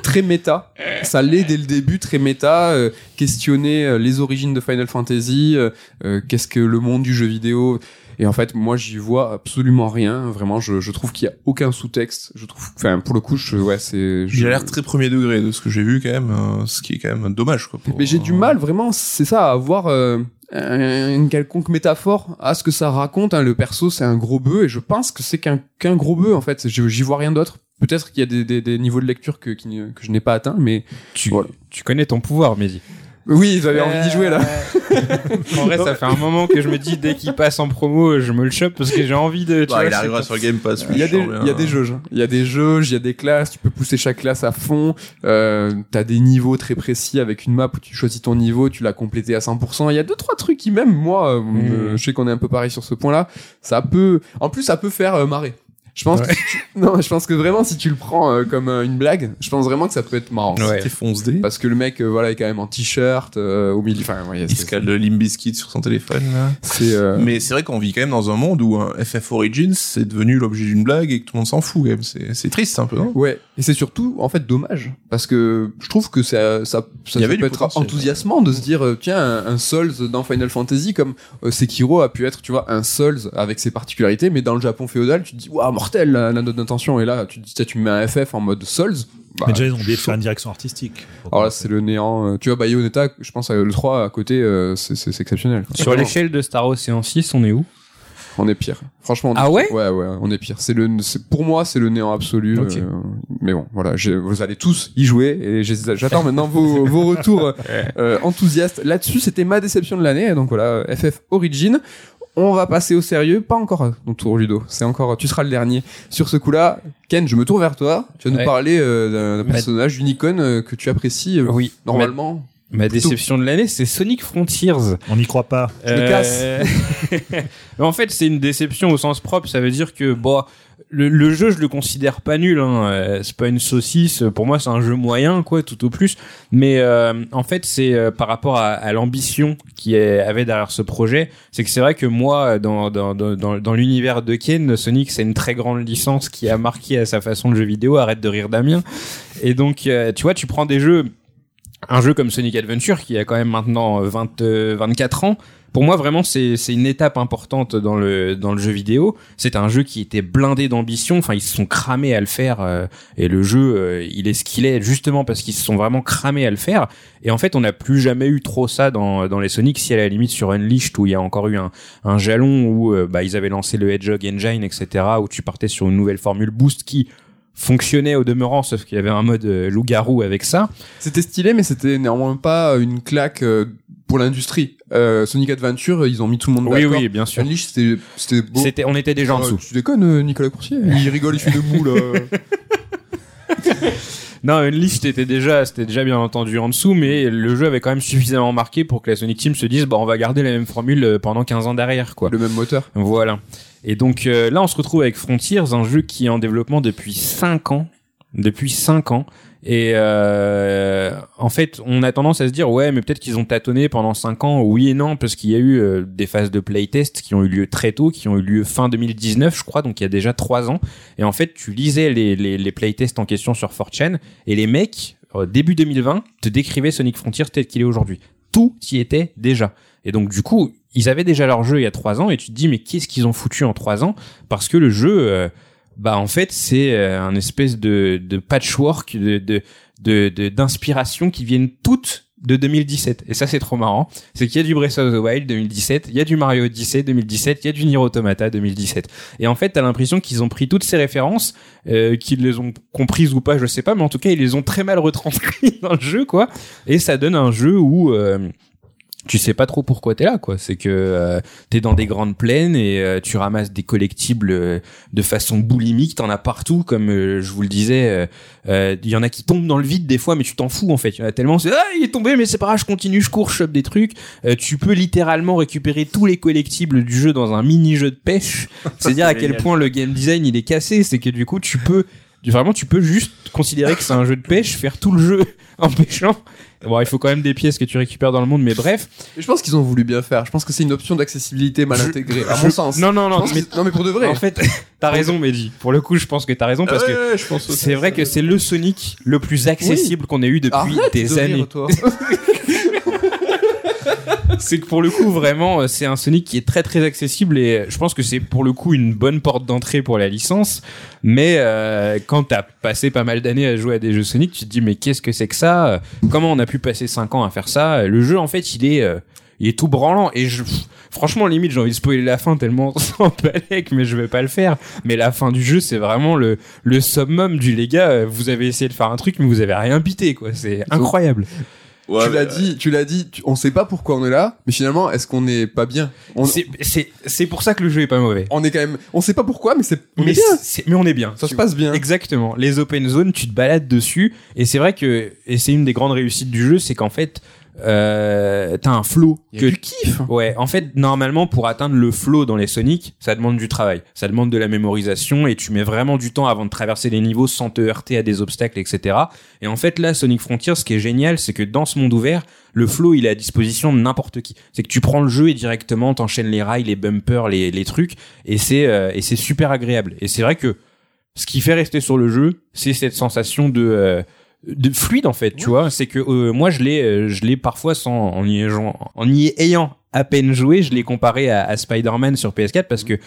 très méta. Ça l'est dès le début, très méta. euh, questionner euh, les origines de Final Fantasy, euh, qu'est-ce que le monde du jeu vidéo. Et en fait, moi, j'y vois absolument rien. Vraiment, je, je trouve qu'il y a aucun sous-texte. Je trouve, enfin, pour le coup, je, ouais, c'est.
Il
je-
a l'air très premier degré de ce que j'ai vu quand même, euh, ce qui est quand même dommage quoi. pour-
Mais j'ai du mal, vraiment, c'est ça, à avoir euh, un- une quelconque métaphore à ce que ça raconte. hein. Le perso, c'est un gros bœuf, et je pense que c'est qu'un qu'un gros bœuf, en fait. J'y vois rien d'autre. Peut-être qu'il y a des, des, des niveaux de lecture que, qui ne- que je n'ai pas atteint, mais
Tu,
Voilà.
tu connais ton pouvoir, Mehdi.
Oui, j'avais envie d'y jouer là.
en vrai, ça fait un moment que je me dis dès qu'il passe en promo, je me le chope parce que j'ai envie de. tu
Bah,
vois,
il arrivera sur le Game Pass.
Il y a
je
des, il y a des jauges. hein. Il y a des jauges, il y a des classes, tu peux pousser chaque classe à fond. Euh, t'as des niveaux très précis avec une map où tu choisis ton niveau, tu l'as complété à 100%. Il y a deux, trois trucs qui même, moi, euh, me- je sais qu'on est un peu pareil sur ce point-là. Ça peut, en plus, ça peut faire euh, marrer. Je pense que non, je pense que vraiment, si tu le prends euh, comme euh, une blague, je pense vraiment que ça peut être marrant.
Ouais.
Parce que le mec, euh, voilà, est quand même en t-shirt, euh, au milieu, enfin, ouais,
Il se cale le Limbiskit sur son téléphone là.
euh,
Mais c'est vrai qu'on vit quand même dans un monde où un FF Origins c'est devenu l'objet d'une blague et que tout le monde s'en fout quand même. C'est c'est triste un peu. Hein
Ouais, et c'est surtout en fait dommage parce que je trouve que ça ça, ça,
Il y avait
ça
du
peut être enthousiasmant de se dire tiens un, un Souls dans Final Fantasy comme euh, Sekiro a pu être tu vois un Souls avec ses particularités mais dans le Japon féodal tu te dis waouh mortel la, la note d'intention et là tu dis tu mets un FF en mode Souls bah,
Mais déjà, ils ont oublié de faire une direction artistique.
alors là c'est le néant euh, tu vois Bayonetta je pense à le 3 à côté euh, c'est c'est c'est exceptionnel quoi.
Sur l'échelle de Star Ocean 6, on est où?
On est pire. Franchement. on est
Ah
pire.
ouais?
Ouais, ouais, on est pire. C'est le, c'est pour moi, c'est le néant absolu. Euh, mais bon, voilà, j'ai- vous allez tous y jouer et j'attends maintenant vos, vos retours euh, enthousiastes. Là-dessus, c'était ma déception de l'année. Donc voilà, FF Origin. On va passer au sérieux, pas encore ton tour Ludo, c'est encore, tu seras le dernier. Sur ce coup-là, Ken, je me tourne vers toi. Tu vas nous
Ouais.
parler euh, d'un- personnage, d'une icône euh, que tu apprécies euh,
Oui.
normalement.
Ma déception de l'année, c'est Sonic Frontiers.
On n'y croit pas.
Je me
Euh, en fait, c'est une déception au sens propre. Ça veut dire que bon, le, le jeu, je le considère pas nul. Hein. Euh, C'est pas une saucisse. Pour moi, c'est un jeu moyen, quoi, tout au plus. Mais euh, en fait, c'est euh, par rapport à, à l'ambition qui avait derrière ce projet. C'est que c'est vrai que moi, dans dans dans, dans, dans l'univers de Ken, Sonic, c'est une très grande licence qui a marqué à sa façon de jeu vidéo. Arrête de rire, Damien. Et donc, euh, tu vois, tu prends des jeux un jeu comme Sonic Adventure qui a quand même maintenant euh, 20, euh, 24 ans. Pour moi, vraiment, c'est c'est une étape importante dans le dans le jeu vidéo. C'est un jeu qui était blindé d'ambition. Enfin, ils se sont cramés à le faire euh, et le jeu, euh, il est ce qu'il est justement parce qu'ils se sont vraiment cramés à le faire. Et en fait, on n'a plus jamais eu trop ça dans dans les Sonic. Si à la limite sur Unleashed où il y a encore eu un un jalon où euh, bah ils avaient lancé le Hedgehog Engine, etc. Où tu partais sur une nouvelle formule boost qui fonctionnait au demeurant, sauf qu'il y avait un mode euh, loup-garou avec ça.
C'était stylé, mais c'était néanmoins pas une claque euh, pour l'industrie. Euh, Sonic Adventure, ils ont mis tout le monde
Oui,
d'accord.
oui, bien sûr.
Unleash, c'était c'était beau.
C'était, on était déjà en
Euh,
dessous.
Tu déconnes, euh, Nicolas Coursier? Il rigole, il fait debout là.
Non, Unleashed était déjà, c'était déjà bien entendu en dessous, mais le jeu avait quand même suffisamment marqué pour que la Sonic Team se dise, bah, on va garder la même formule euh, pendant 15 ans derrière, quoi.
Le même moteur.
Voilà. Et donc, euh, là, on se retrouve avec Frontiers, un jeu qui est en développement depuis 5 ans. Depuis 5 ans. Et euh, en fait, on a tendance à se dire ouais, mais peut-être qu'ils ont tâtonné pendant 5 ans. Oui et non, parce qu'il y a eu euh, des phases de playtest qui ont eu lieu très tôt, qui ont eu lieu fin 2019, je crois, donc il y a déjà 3 ans. Et en fait, tu lisais les, les, playtests en question sur 4chan, et les mecs, euh, début 2020, te décrivaient Sonic Frontiers tel qu'il est aujourd'hui. Tout y était déjà. Et donc du coup, ils avaient déjà leur jeu il y a 3 ans, et tu te dis mais qu'est-ce qu'ils ont foutu en 3 ans? Parce que le jeu... bah en fait c'est euh, un espèce de, de patchwork de de de de- d'inspiration qui viennent toutes de 2017 et ça c'est trop marrant. C'est qu'il y a du Breath of the Wild 2017 il y a du Mario Odyssey 2017 il y a du Nier Automata 2017 et en fait t'as l'impression qu'ils ont pris toutes ces références euh, qu'ils les ont comprises ou pas je sais pas mais en tout cas ils les ont très mal retranscrites dans le jeu quoi. Et ça donne un jeu où euh, tu sais pas trop pourquoi t'es là quoi. C'est que euh, t'es dans des grandes plaines et euh, tu ramasses des collectibles euh, de façon boulimique. T'en as partout comme je vous le disais il y en a qui tombent dans le vide des fois mais tu t'en fous en fait. Il y en a tellement c'est ah il est tombé mais c'est pas grave je continue je cours je chope des trucs. Tu peux littéralement récupérer tous les collectibles du jeu dans un mini jeu de pêche. C'est à dire à quel point le game design il est cassé. C'est que du coup tu peux vraiment tu peux juste considérer que c'est un jeu de pêche faire tout le jeu en pêchant bon il faut quand même des pièces que tu récupères dans le monde mais bref
je pense qu'ils ont voulu bien faire. Je pense que c'est une option d'accessibilité mal
Je-
intégrée, à
je-
mon sens.
non non non mais
non, mais pour de vrai.
en fait t'as raison Mehdi pour le coup je pense que t'as raison parce que
Ouais,
c'est vrai que c'est le Sonic le plus accessible qu'on ait eu depuis
Arrête
des
de rire,
années.
toi.
c'est que pour le coup vraiment euh, c'est un Sonic qui est très très accessible et euh, je pense que c'est pour le coup une bonne porte d'entrée pour la licence. Mais euh, quand t'as passé pas mal d'années à jouer à des jeux Sonic tu te dis mais qu'est-ce que c'est que ça? Comment on a pu passer 5 ans à faire ça? Le jeu en fait il est euh, il est tout branlant et je franchement limite j'ai envie de spoiler la fin tellement s'en balèque mais je vais pas le faire. Mais la fin du jeu c'est vraiment le le summum du les gars vous avez essayé de faire un truc mais vous avez rien pité quoi. C'est incroyable
tu l'as dit, tu l'as dit, tu- on sait pas pourquoi on est là, mais finalement, est-ce qu'on est pas bien on,
c'est c'est c'est pour ça que le jeu est pas mauvais
on est quand même, on sait pas pourquoi, mais c'est, on
mais
est bien.
c'est- mais on est bien
Ça se passe bien.
Exactement. Les open zones, tu te balades dessus, et c'est vrai que et c'est une des grandes réussites du jeu, c'est qu'en fait, euh, t'as un flow que
du kiff.
Ouais, en fait, normalement, pour atteindre le flow dans les Sonic, ça demande du travail. Ça demande de la mémorisation et tu mets vraiment du temps avant de traverser les niveaux sans te heurter à des obstacles, etc. Et en fait, là, Sonic Frontier, ce qui est génial, c'est que dans ce monde ouvert, le flow, il est à disposition de n'importe qui. C'est que tu prends le jeu et directement t'enchaînes les rails, les bumpers, les, les trucs, et c'est euh, et c'est super agréable. Et c'est vrai que ce qui fait rester sur le jeu, c'est cette sensation de euh, de fluide en fait, tu vois. C'est que euh, moi je l'ai euh, je l'ai parfois sans en y, ayant- en y ayant à peine joué, je l'ai comparé à, à Spider-Man sur PS4 parce que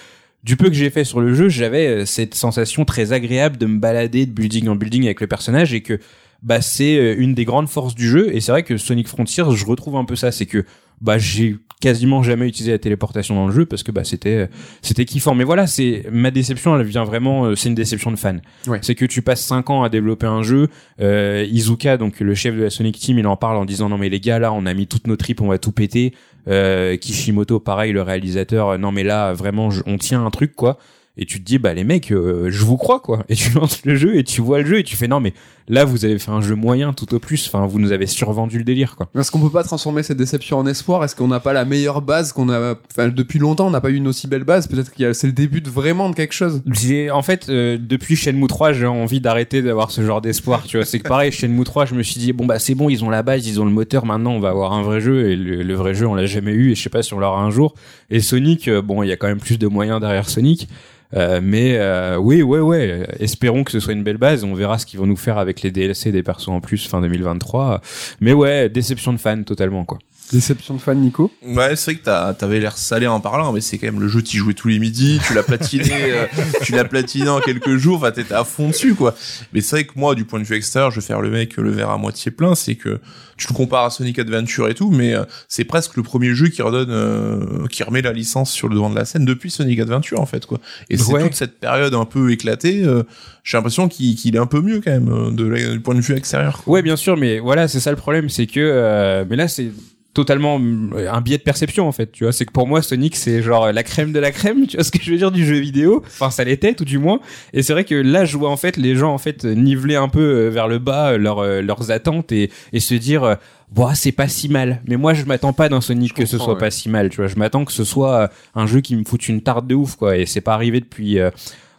du peu que j'ai fait sur le jeu, j'avais euh, cette sensation très agréable de me balader de building en building avec le personnage et que bah c'est une des grandes forces du jeu. Et c'est vrai que Sonic Frontiers, je retrouve un peu ça, c'est que bah j'ai quasiment jamais utilisé la téléportation dans le jeu parce que bah c'était c'était kiffant. Mais voilà c'est ma déception elle vient vraiment euh, c'est une déception de fan.
Ouais.
c'est que tu passes 5 ans à développer un jeu euh, Izuka donc le chef de la Sonic Team il en parle en disant non mais les gars là on a mis toutes nos tripes on va tout péter. Euh, Kishimoto pareil le réalisateur euh, non mais là vraiment je- on tient un truc quoi. Et tu te dis bah les mecs euh, je vous crois quoi. Et tu lances le jeu et tu vois le jeu et tu fais non mais là vous avez fait un jeu moyen tout au plus enfin vous nous avez survendu le délire quoi
Est-ce qu'on peut pas transformer cette déception en espoir Est-ce qu'on n'a pas la meilleure base qu'on a Enfin, depuis longtemps, on n'a pas eu une aussi belle base? Peut-être a c'est le début de vraiment de quelque chose.
J'ai en fait euh, depuis Shenmue 3, j'ai envie d'arrêter d'avoir ce genre d'espoir, tu vois. C'est que pareil, Shenmue 3, je me suis dit bon bah c'est bon, ils ont la base, ils ont le moteur, maintenant on va avoir un vrai jeu et le, le vrai jeu on l'a jamais eu et je sais pas si on l'aura un jour. Et Sonic, euh, bon, il y a quand même plus de moyens derrière Sonic. Euh, mais euh, oui, ouais, ouais. Espérons que ce soit une belle base. On verra ce qu'ils vont nous faire avec les DLC des persos en plus fin 2023. Mais ouais, déception de fan totalement quoi.
Déception de fan, Nico.
Ouais, c'est vrai que t'as- t'avais l'air salé en parlant, mais c'est quand même le jeu, t'y jouais tous les midis, tu l'as platiné, euh, tu l'as platiné en quelques jours, enfin t'étais à fond dessus, quoi. Mais c'est vrai que moi, du point de vue extérieur, je vais faire le mec le verre à moitié plein, c'est que tu le compares à Sonic Adventure et tout, mais euh, c'est presque le premier jeu qui redonne, euh, qui remet la licence sur le devant de la scène depuis Sonic Adventure, en fait, quoi. Et c'est toute cette période un peu éclatée, euh, j'ai l'impression qu'il est un peu mieux quand même, euh, de du point de vue extérieur. quoi.
Ouais, bien sûr, mais voilà, c'est ça le problème, c'est que, euh, mais là, c'est totalement euh, un biais de perception en fait tu vois c'est que pour moi Sonic c'est genre la crème de la crème tu vois ce que je veux dire du jeu vidéo enfin ça l'était tout du moins et c'est vrai que là je vois en fait les gens en fait niveler un peu euh, vers le bas euh, leurs euh, leurs attentes et et se dire euh, Bon, c'est pas si mal. Mais moi, je m'attends pas d'un Sonic que ce soit
ouais.
pas si mal. Tu vois, je m'attends que ce soit euh, un jeu qui me foute une tarte de ouf, quoi. Et c'est pas arrivé depuis, euh,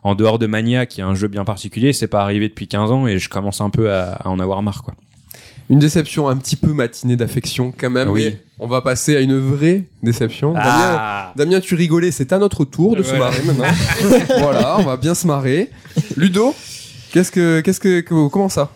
en dehors de Mania, qui est un jeu bien particulier, c'est pas arrivé depuis 15 ans et je commence un peu à, à en avoir marre, quoi.
Une déception un petit peu matinée d'affection quand même.
Oui.
mais on va passer à une vraie déception. Damien, Damien, tu rigolais, c'est à notre tour de se marrer maintenant. voilà, on va bien se marrer. Ludo, qu'est-ce que, qu'est-ce que, que- comment ça?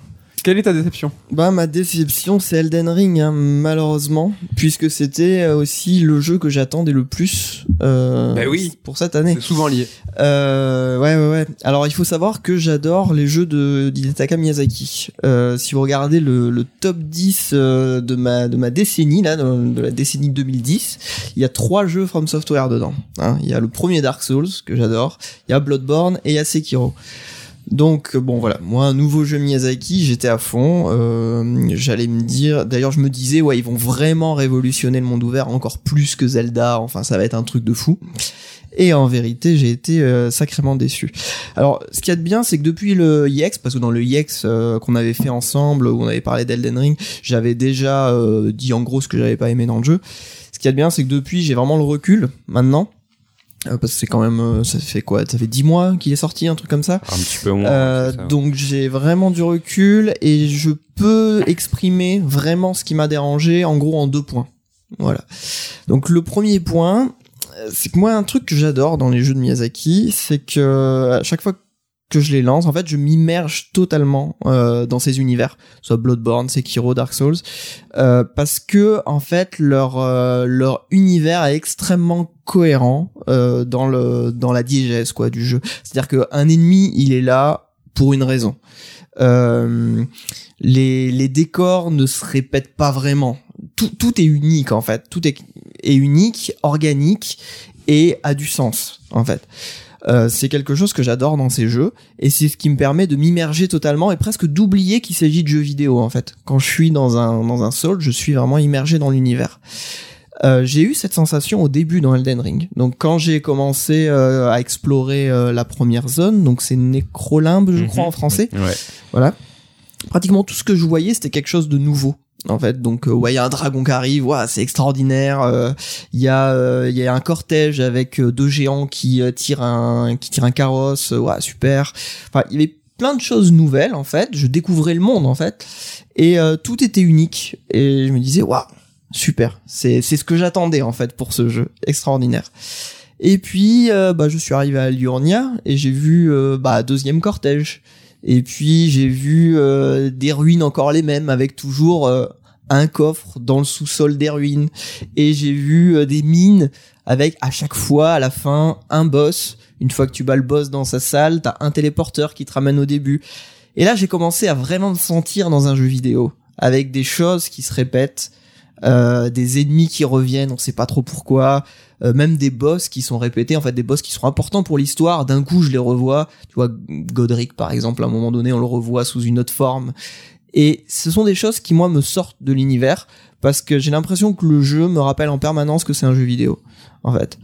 Quelle est ta déception
Bah ma déception c'est Elden Ring hein, malheureusement puisque c'était euh, aussi le jeu que j'attendais le plus euh,
Bah oui.
pour cette année.
C'est souvent lié.
Euh, ouais ouais ouais. Alors il faut savoir que j'adore les jeux de d'Hidetaka Miyazaki. Euh, si vous regardez le, le top 10 euh, de ma de ma décennie là de, de la décennie 2010, il y a trois jeux From Software dedans. hein. Il y a le premier Dark Souls que j'adore, il y a Bloodborne et il y a Sekiro. Donc euh, bon voilà, moi un nouveau jeu Miyazaki, j'étais à fond. Euh, J'allais me dire, d'ailleurs je me disais ouais ils vont vraiment révolutionner le monde ouvert encore plus que Zelda. Enfin ça va être un truc de fou. Et en vérité j'ai été euh, sacrément déçu. Alors ce qu'il y a de bien c'est que depuis le IX, parce que dans le IX euh, qu'on avait fait ensemble où on avait parlé d'Elden Ring, j'avais déjà dit en gros ce que j'avais pas aimé dans le jeu. Ce qu'il y a de bien c'est que depuis j'ai vraiment le recul maintenant. Euh, parce que c'est quand même, euh, ça fait quoi? Ça fait 10 mois qu'il est sorti, un truc comme ça?
Un petit peu moins.
Euh, donc j'ai vraiment du recul et je peux exprimer vraiment ce qui m'a dérangé en gros en deux points. Voilà. Donc le premier point, c'est que moi un truc que j'adore dans les jeux de Miyazaki, c'est que à chaque fois que je les lance, en fait, je m'immerge totalement euh, dans ces univers, soit Bloodborne, Sekiro, Dark Souls, euh, parce que en fait leur euh, leur univers est extrêmement cohérent dans le dans la diégèse quoi du jeu. C'est-à-dire que un ennemi, il est là pour une raison. Les les décors ne se répètent pas vraiment. Tout tout est unique en fait. Tout est est unique, organique et a du sens en fait. Euh, c'est quelque chose que j'adore dans ces jeux et c'est ce qui me permet de m'immerger totalement et presque d'oublier qu'il s'agit de jeux vidéo en fait. Quand je suis dans un dans un Soul, je suis vraiment immergé dans l'univers. Euh, j'ai eu cette sensation au début dans Elden Ring. Donc quand j'ai commencé euh, à explorer euh, la première zone, donc c'est Necrolimbe je
Mhm.
crois en français,
Ouais.
voilà. Pratiquement tout ce que je voyais, c'était quelque chose de nouveau. En fait, donc euh, ouais, il y a un dragon qui arrive, ouais, c'est extraordinaire. euh, Il y a euh, il y a un cortège avec deux géants qui tirent un qui tirent un carrosse, ouais, super. Enfin, il y avait plein de choses nouvelles en fait. Je découvrais le monde en fait, et tout était unique. Et je me disais, waouh, super. C'est c'est ce que j'attendais en fait pour ce jeu, extraordinaire. Et puis, bah, je suis arrivé à Liurnia et j'ai vu bah deuxième cortège. Et puis j'ai vu euh, des ruines encore les mêmes avec toujours euh, un coffre dans le sous-sol des ruines. Et j'ai vu euh, des mines avec à chaque fois à la fin un boss. Une fois que tu bats le boss dans sa salle, t'as un téléporteur qui te ramène au début. Et là j'ai commencé à vraiment me sentir dans un jeu vidéo avec des choses qui se répètent. Euh, des ennemis qui reviennent, on sait pas trop pourquoi, euh, même des boss qui sont répétés, en fait des boss qui sont importants pour l'histoire. D'un coup, je les revois. Tu vois, Godric par exemple, à un moment donné, on le revoit sous une autre forme. Et ce sont des choses qui moi me sortent de l'univers parce que j'ai l'impression que le jeu me rappelle en permanence que c'est un jeu vidéo en fait.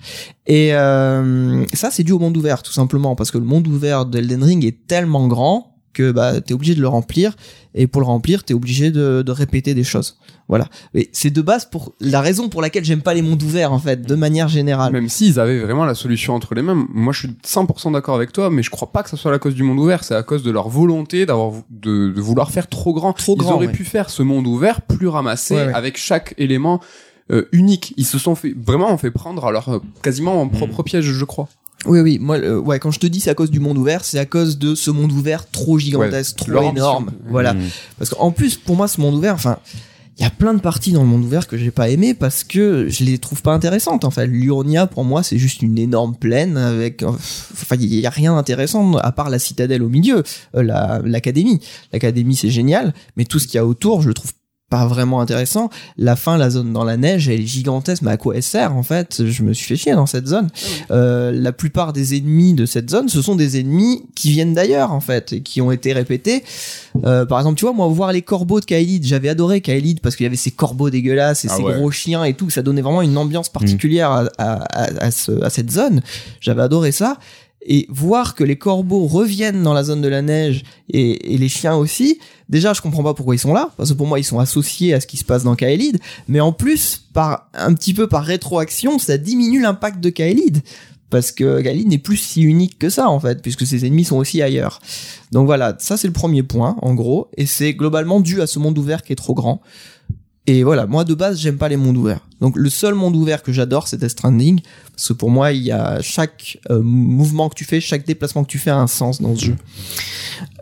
Et euh, ça c'est dû au monde ouvert tout simplement parce que le monde ouvert d'Elden Ring est tellement grand que bah t'es obligé de le remplir et pour le remplir t'es obligé de, de répéter des choses voilà et c'est de base pour la raison pour laquelle j'aime pas les mondes ouverts en fait de manière générale
Même s'ils avaient vraiment la solution entre les mains, moi je suis 100% d'accord avec toi, mais je crois pas que ce soit la cause du monde ouvert, c'est à cause de leur volonté d'avoir de, de vouloir faire trop grand.
Trop
Ils
grand,
auraient
ouais.
pu faire ce monde ouvert plus ramassé
Ouais, ouais.
avec chaque élément euh, unique. Ils se sont fait vraiment on fait prendre à leur euh, quasiment en propre piège, je crois.
Oui oui moi euh, ouais quand je te dis c'est à cause du monde ouvert c'est à cause de ce monde ouvert trop gigantesque
Ouais,
trop
ambition.
énorme voilà
Mm.
Parce qu'en plus, pour moi, ce monde ouvert, enfin, il y a plein de parties dans le monde ouvert que j'ai pas aimé parce que je les trouve pas intéressantes. En fait, l'Urnia, pour moi, c'est juste une énorme plaine avec, euh, enfin, il y a rien d'intéressant à part la citadelle au milieu, euh, la- l'académie. L'académie, c'est génial, mais tout ce qu'il y a autour, je le trouve pas vraiment intéressant. La fin, la zone dans la neige, elle est gigantesque, mais à quoi elle sert en fait? Je me suis fait chier dans cette zone. Euh, la plupart des ennemis de cette zone, ce sont des ennemis qui viennent d'ailleurs en fait, et qui ont été répétés. Euh, par exemple, tu vois, moi, voir les corbeaux de Kaelid, j'avais adoré Kaelid parce qu'il y avait ces corbeaux dégueulasses et
Ah
ces
ouais.
gros chiens et tout, ça donnait vraiment une ambiance particulière à, à, à- à ce- à cette zone. J'avais adoré ça. Et voir que les corbeaux reviennent dans la zone de la neige et, les chiens aussi, déjà je comprends pas pourquoi ils sont là, parce que pour moi ils sont associés à ce qui se passe dans Kaelid, mais en plus, par un petit peu par rétroaction, ça diminue l'impact de Kaelid. Parce que Kaelid n'est plus si unique que ça en fait, puisque ses ennemis sont aussi ailleurs. Donc voilà, ça c'est le premier point en gros, et c'est globalement dû à ce monde ouvert qui est trop grand. Et voilà, moi de base j'aime pas les mondes ouverts. Donc le seul monde ouvert que j'adore c'est Death Stranding, parce que pour moi il y a chaque euh, mouvement que tu fais, chaque déplacement que tu fais a un sens dans ce jeu.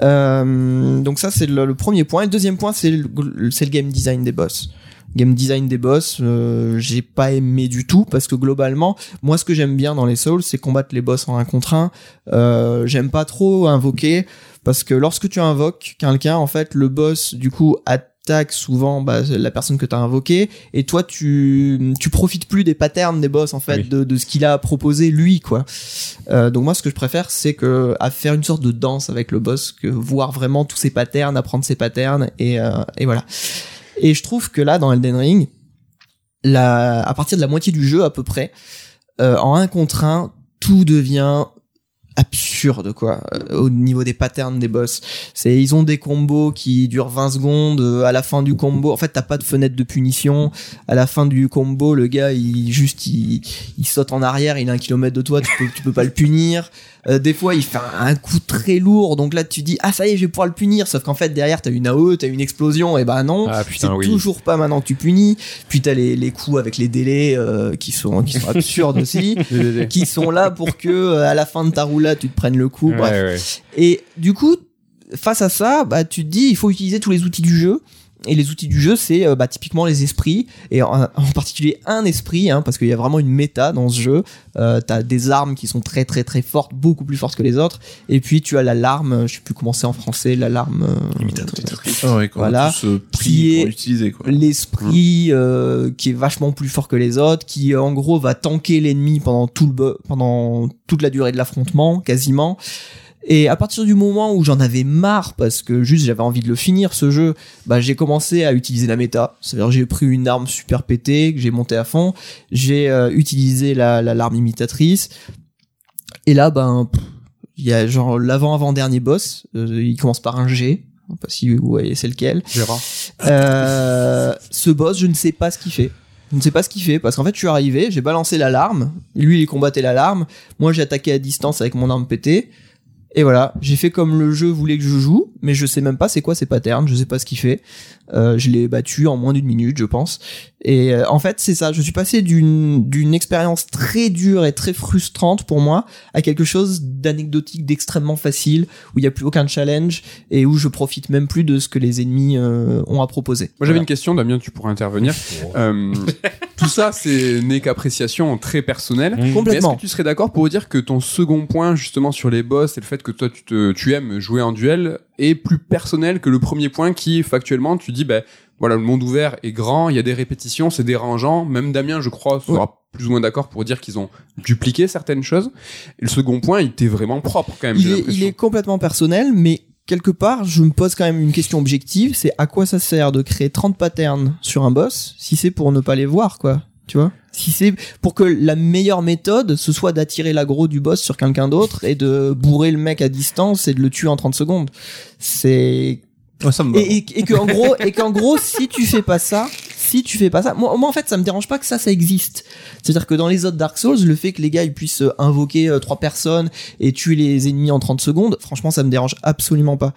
Euh, donc ça c'est le, le premier point. Et le deuxième point c'est le, game design des boss. Game design des boss, euh, j'ai pas aimé du tout parce que globalement, moi ce que j'aime bien dans les Souls, c'est combattre les boss en un contre un. Euh, j'aime pas trop invoquer parce que lorsque tu invoques quelqu'un, en fait, le boss du coup attaque souvent bah, la personne que tu as invoqué et toi tu tu profites plus des patterns des boss en fait
Oui.
de, de ce qu'il a proposé lui quoi. Euh, donc moi ce que je préfère c'est que à faire une sorte de danse avec le boss que voir vraiment tous ses patterns, apprendre ses patterns et euh, et voilà. Et je trouve que là dans Elden Ring la, à partir de la moitié du jeu à peu près, euh, en un contre un, tout devient absurde quoi euh, au niveau des patterns des boss. C'est ils ont des combos qui durent 20 secondes euh, à la fin du combo en fait t'as pas de fenêtre de punition. À la fin du combo le gars il juste il, il saute en arrière il est un kilomètre de toi tu peux, tu peux pas le punir Euh, des fois il fait un, un coup très lourd. Donc là tu dis ah ça y est je vais pouvoir le punir. Sauf qu'en fait derrière t'as une AOE t'as une explosion. Et ben non
Ah
c'est
oui.
toujours pas maintenant que tu punis. Puis t'as les, les coups avec les délais euh, qui sont qui sont absurdes aussi qui sont là pour que euh, à la fin de ta roulade tu te prennes le coup.
Ouais,
bref.
ouais.
et du coup face à ça bah tu te dis il faut utiliser tous les outils du jeu et les outils du jeu c'est euh, bah, typiquement les esprits et en, en particulier un esprit hein, parce qu'il y a vraiment une méta dans ce jeu euh, t'as des armes qui sont très très très fortes beaucoup plus fortes que les autres et puis tu as l'alarme je sais plus comment c'est en français l'alarme euh,
Ah ouais,
Voilà.
euh,
Qui
pour
est-
l'utiliser, quoi.
l'esprit euh, qui est vachement plus fort que les autres, qui en gros va tanker l'ennemi pendant tout le pendant toute la durée de l'affrontement quasiment. Et à partir du moment où j'en avais marre parce que juste j'avais envie de le finir ce jeu, bah j'ai commencé à utiliser la méta. C'est-à-dire j'ai pris une arme super pétée que j'ai monté à fond, j'ai euh, utilisé la la- l'arme imitatrice. Et là ben il y a genre l'avant avant dernier boss, euh, il commence par un G. Je sais pas si vous voyez c'est lequel. Euh, ce boss, je ne sais pas ce qu'il fait. Je ne sais pas ce qu'il fait parce qu'en fait, je suis arrivé, j'ai balancé l'alarme. Lui, il combattait l'alarme. Moi, j'ai attaqué à distance avec mon arme pétée. Et voilà, j'ai fait comme le jeu voulait que je joue, mais je sais même pas c'est quoi ses patterns, je sais pas ce qu'il fait. Euh, je l'ai battu en moins d'une minute, je pense. Et euh, en fait, c'est ça. Je suis passé d'une d'une expérience très dure et très frustrante pour moi à quelque chose d'anecdotique, d'extrêmement facile, où il y a plus aucun challenge et où je profite même plus de ce que les ennemis euh, ont à proposer.
Moi j'avais
Voilà.
une question, Damien, tu pourrais intervenir. Euh, tout ça, c'est n'est qu'appréciation très personnelle.
Mmh.
Mais est-ce
complètement.
que tu serais d'accord pour dire que ton second point, justement, sur les boss et le fait que toi, tu, te, tu aimes jouer en duel, est plus personnel que le premier point qui, factuellement, tu dis, bah, voilà, le monde ouvert est grand, il y a des répétitions, c'est dérangeant. Même Damien, je crois, sera plus ou moins d'accord pour dire qu'ils ont dupliqué certaines choses. Et le second point, il était vraiment propre quand même.
Il est complètement personnel, mais quelque part, je me pose quand même une question objective, c'est à quoi ça sert de créer 30 patterns sur un boss si c'est pour ne pas les voir, quoi. Tu vois? Si c'est pour que la meilleure méthode, ce soit d'attirer l'aggro du boss sur quelqu'un d'autre et de bourrer le mec à distance et de le tuer en 30 secondes. C'est
Ouais, ça me va.
et, et, et que en gros et qu'en gros si tu fais pas ça si tu fais pas ça moi, moi en fait ça me dérange pas que ça ça existe c'est à dire que dans les autres Dark Souls le fait que les gars ils puissent euh, invoquer euh, trois personnes et tuer les ennemis en 30 secondes franchement ça me dérange absolument pas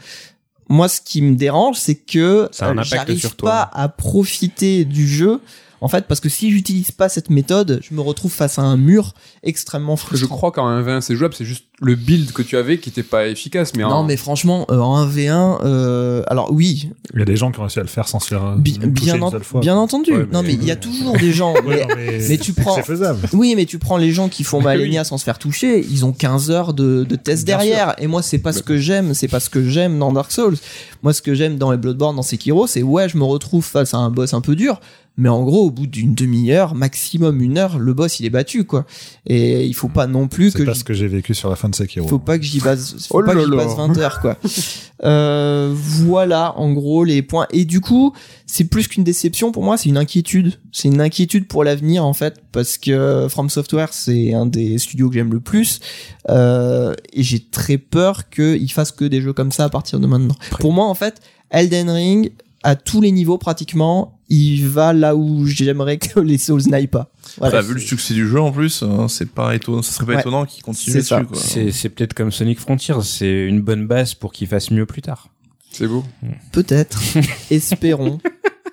moi ce qui me dérange c'est que
Ça a un
euh,
impact
j'arrive
sur toi.
pas à profiter du jeu en fait parce que si j'utilise pas cette méthode je me retrouve face à un mur extrêmement
Je
frustrant
crois qu'en 1v1 c'est jouable, c'est juste le build que tu avais qui était pas efficace. Mais
non
en-
mais franchement euh, en 1v1 euh, alors oui
Il y a des gens qui ont réussi à le faire sans se faire euh,
Bi-
toucher
bien,
une
en-
seule fois.
bien entendu.
Ouais,
Non,
mais-
il y a toujours des gens.
Ouais,
mais-
non, mais,
mais tu prends-
C'est faisable.
oui, mais tu prends les gens qui font Malenia sans se faire toucher, ils ont 15 heures de, de tests
Bien
derrière. Et moi, c'est pas ce que j'aime, c'est pas ce que j'aime dans Dark Souls. Moi, ce que j'aime dans les Bloodborne, dans Sekiro, c'est ouais, je me retrouve face à un boss un peu dur. Mais en gros, au bout d'une demi-heure, maximum une heure, le boss il est battu, quoi. Et il faut pas non plus
C'est
que
pas
j'y-
ce que j'ai vécu sur la fin de Sekiro.
faut pas que j'y base, faut
Oh
pas que j'y passe 20 heures, quoi. Euh, voilà, en gros, les points. Et du coup, c'est plus qu'une déception pour moi, c'est une inquiétude. C'est une inquiétude pour l'avenir, en fait, parce que From Software, c'est un des studios que j'aime le plus. Euh, et j'ai très peur qu'ils fassent que des jeux comme ça à partir de maintenant. Pour moi, en fait, Elden Ring, à tous les niveaux pratiquement, il va là où j'aimerais que les Souls n'aillent pas. Voilà.
Bah, vu le succès du jeu en plus, hein, c'est pas étonnant, ça serait pas
Ouais.
étonnant qu'il continue dessus. Quoi.
C'est c'est peut-être comme Sonic Frontiers, c'est une bonne base pour qu'il fasse mieux plus tard.
c'est beau.
Peut-être. Espérons.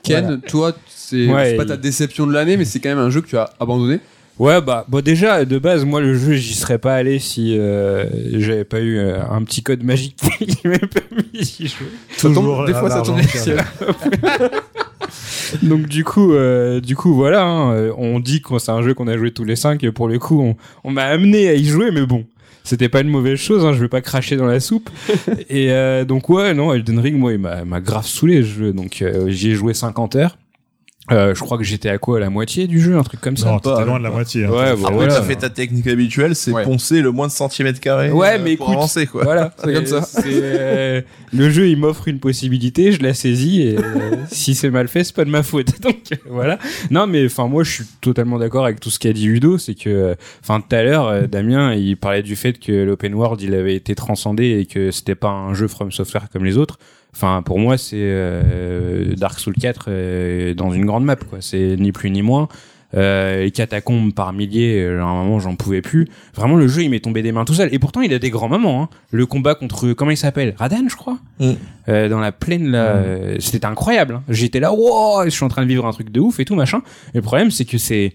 Ken,
Voilà.
toi, c'est
Ouais,
c'est pas ta déception de l'année, mais c'est quand même un jeu que tu as abandonné.
Ouais, bah, bon, déjà, de base, moi, le jeu, j'y serais pas allé si euh, j'avais pas eu euh, un petit code magique qui m'avait permis d'y jouer.
Ça tombe-
Toujours
des fois, ça tombe.
Donc, du coup, euh, du coup, voilà, hein, euh, on dit que c'est un jeu qu'on a joué tous les cinq, et pour le coup, on, on m'a amené à y jouer, mais bon. C'était pas une mauvaise chose, hein, je vais pas cracher dans la soupe. et euh, donc ouais, non, Elden Ring, moi, il m'a m'a grave saoulé ce jeu. Donc euh, j'y ai joué 50 heures. Euh, je crois que j'étais à quoi à la moitié du jeu, un truc comme ça.
Non,
pas,
t'étais loin de la moitié. hein.
Ouais, bon,
Après,
voilà.
t'as fait ta technique habituelle, c'est
Ouais.
poncer le moins de centimètres carrés.
Ouais,
euh,
mais
pour
écoute,
avancer, quoi.
Voilà,
C'est comme ça.
c'est, euh, le jeu, il m'offre une possibilité, je la saisis et euh, si c'est mal fait, c'est pas de ma faute. Donc voilà. Non, mais enfin moi, je suis totalement d'accord avec tout ce qu'a dit Udo, c'est que, enfin tout à l'heure, Damien, il parlait du fait que l'open world, il avait été transcendé et que c'était pas un jeu From Software comme les autres. Enfin, pour moi, c'est euh, Dark Souls 4 euh, dans une grande map, quoi. C'est ni plus ni moins. Euh, les catacombes par milliers, euh, à un moment, j'en pouvais plus. Vraiment, le jeu, il m'est tombé des mains tout seul. Et pourtant, il a des grands moments. Hein. Le combat contre, comment il s'appelle? Radan, je crois?
Mm.
Dans la plaine, là, euh, c'était incroyable. hein. J'étais là, wow, je suis en train de vivre un truc de ouf et tout machin. Et le problème, c'est que c'est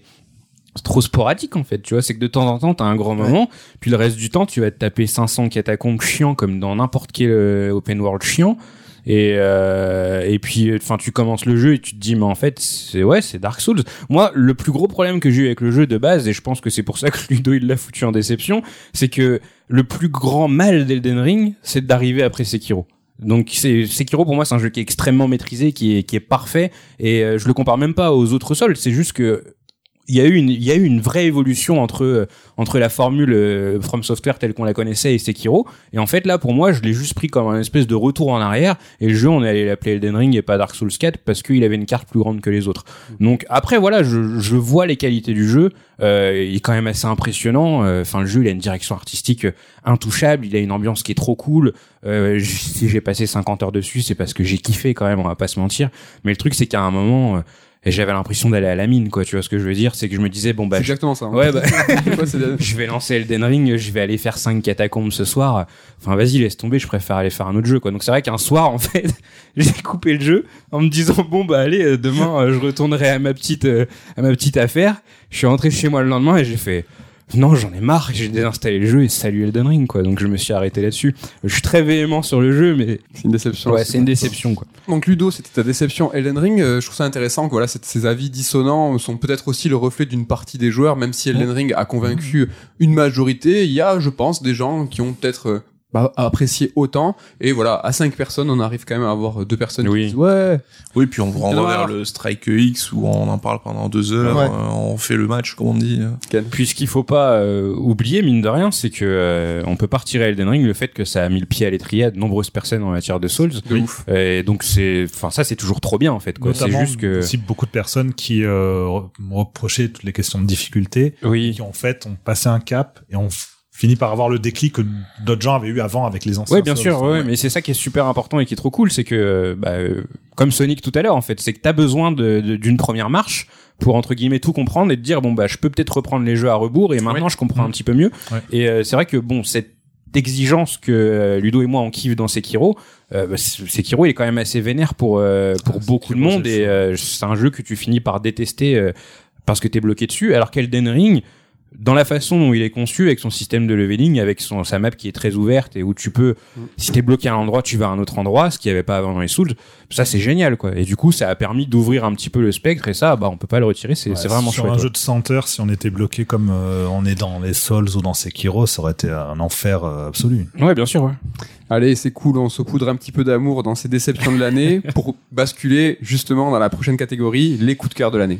trop sporadique en fait, tu vois, c'est que de temps en temps t'as un grand moment, puis le reste du temps tu vas te taper 500 catacombes chiants comme dans n'importe quel open world chiant, et euh, et puis enfin tu commences le jeu et tu te dis mais en fait c'est ouais c'est Dark Souls. Moi le plus gros problème que j'ai eu avec le jeu de base et je pense que c'est pour ça que Ludo il l'a foutu en déception, c'est que le plus grand mal d'Elden Ring c'est d'arriver après Sekiro. Donc Sekiro pour moi c'est un jeu qui est extrêmement maîtrisé, qui est qui est parfait et euh, je le compare même pas aux autres Souls, c'est juste que il y a eu une il y a eu une vraie évolution entre euh, entre la formule euh, From Software telle qu'on la connaissait et Sekiro. Et en fait là pour moi je l'ai juste pris comme un espèce de retour en arrière et le jeu on allait l'appeler Elden Ring et pas Dark Souls 4 parce qu'il avait une carte plus grande que les autres. Donc après voilà je, je vois les qualités du jeu euh, il est quand même assez impressionnant Euh, enfin le jeu il a une direction artistique intouchable il a une ambiance qui est trop cool. Euh, si j'ai passé 50 heures dessus c'est parce que j'ai kiffé quand même on va pas se mentir. Mais le truc c'est qu'à un moment euh, j'avais l'impression d'aller à la mine quoi tu vois ce que je veux dire? C'est que je me disais bon bah
exactement ça. hein.
Ouais, bah, je vais lancer Elden Ring, je vais aller faire 5 catacombes ce soir. Enfin, vas-y, laisse tomber, je préfère aller faire un autre jeu, quoi. Donc, c'est vrai qu'un soir, en fait, j'ai coupé le jeu en me disant, bon, bah, allez, euh, demain, euh, je retournerai à ma petite, euh, à ma petite affaire. Je suis rentré chez moi le lendemain et j'ai fait, non, j'en ai marre, j'ai désinstallé le jeu et salut Elden Ring, quoi. Donc, je me suis arrêté là-dessus. Je suis très véhément sur le jeu, mais
c'est une déception.
ouais, c'est une déception, quoi.
Donc Ludo, c'était ta déception Elden Ring. Euh, je trouve ça intéressant que voilà, cette- ces avis dissonants sont peut-être aussi le reflet d'une partie des joueurs, même si Elden Ring a convaincu une majorité. Il y a, je pense, des gens qui ont peut-être euh, bah, apprécié autant. Et voilà, à 5 personnes, on arrive quand même à avoir deux personnes
Oui.
qui disent ouais.
Oui, puis on vous renvoie vers le Strike X où on en parle pendant deux heures,
Ouais.
euh, on fait le match, comme on dit.
Puis ce qu'il faut pas euh, oublier, mine de rien, c'est que euh, on peut pas retirer à Elden Ring le fait que ça a mis le pied à l'étrier à de nombreuses personnes en matière de Souls.
De ouf.
Et donc c'est, enfin ça c'est toujours trop bien en fait. quoi. C'est juste que
aussi beaucoup de personnes qui euh, re- m'ont reproché toutes les questions de difficulté,
oui,
qui en fait ont passé un cap et ont f- fini par avoir le déclic que d'autres gens avaient eu avant avec les anciens.
Ouais, bien sûr, ouais, mais c'est ça qui est super important et qui est trop cool, c'est que, euh, bah, euh, comme Sonic tout à l'heure, en fait, c'est que t'as besoin de- de- d'une première marche pour entre guillemets tout comprendre et te dire bon bah je peux peut-être reprendre les jeux à rebours et maintenant je comprends un petit peu mieux.
Ouais.
Et euh, c'est vrai que bon cette exigence que euh, Ludo et moi on kiffe dans Sekiro, euh, bah, c'est- Sekiro il est quand même assez vénère pour euh, pour
Ah,
beaucoup de monde et euh, c'est un jeu que tu finis par détester euh, parce que t'es bloqué dessus, alors qu'Elden Ring dans la façon dont il est conçu avec son système de leveling, avec son sa map qui est très ouverte et où tu peux si t'es bloqué à un endroit, tu vas à un autre endroit, ce qu'il n'y avait pas avant dans les Souls. Ça, c'est génial, quoi. Et du coup, ça a permis d'ouvrir un petit peu le spectre, et ça, bah, on peut pas le retirer, c'est
Ouais,
vraiment
sur
chouette.
un
ouais.
jeu de senteur, si on était bloqué comme euh, on est dans les Souls ou dans Sekiro, ça aurait été un enfer euh, absolu.
Ouais, bien sûr, ouais.
Allez, c'est cool, on saupoudre un petit peu d'amour dans ces déceptions de l'année pour basculer justement dans la prochaine catégorie, les coups de cœur de l'année.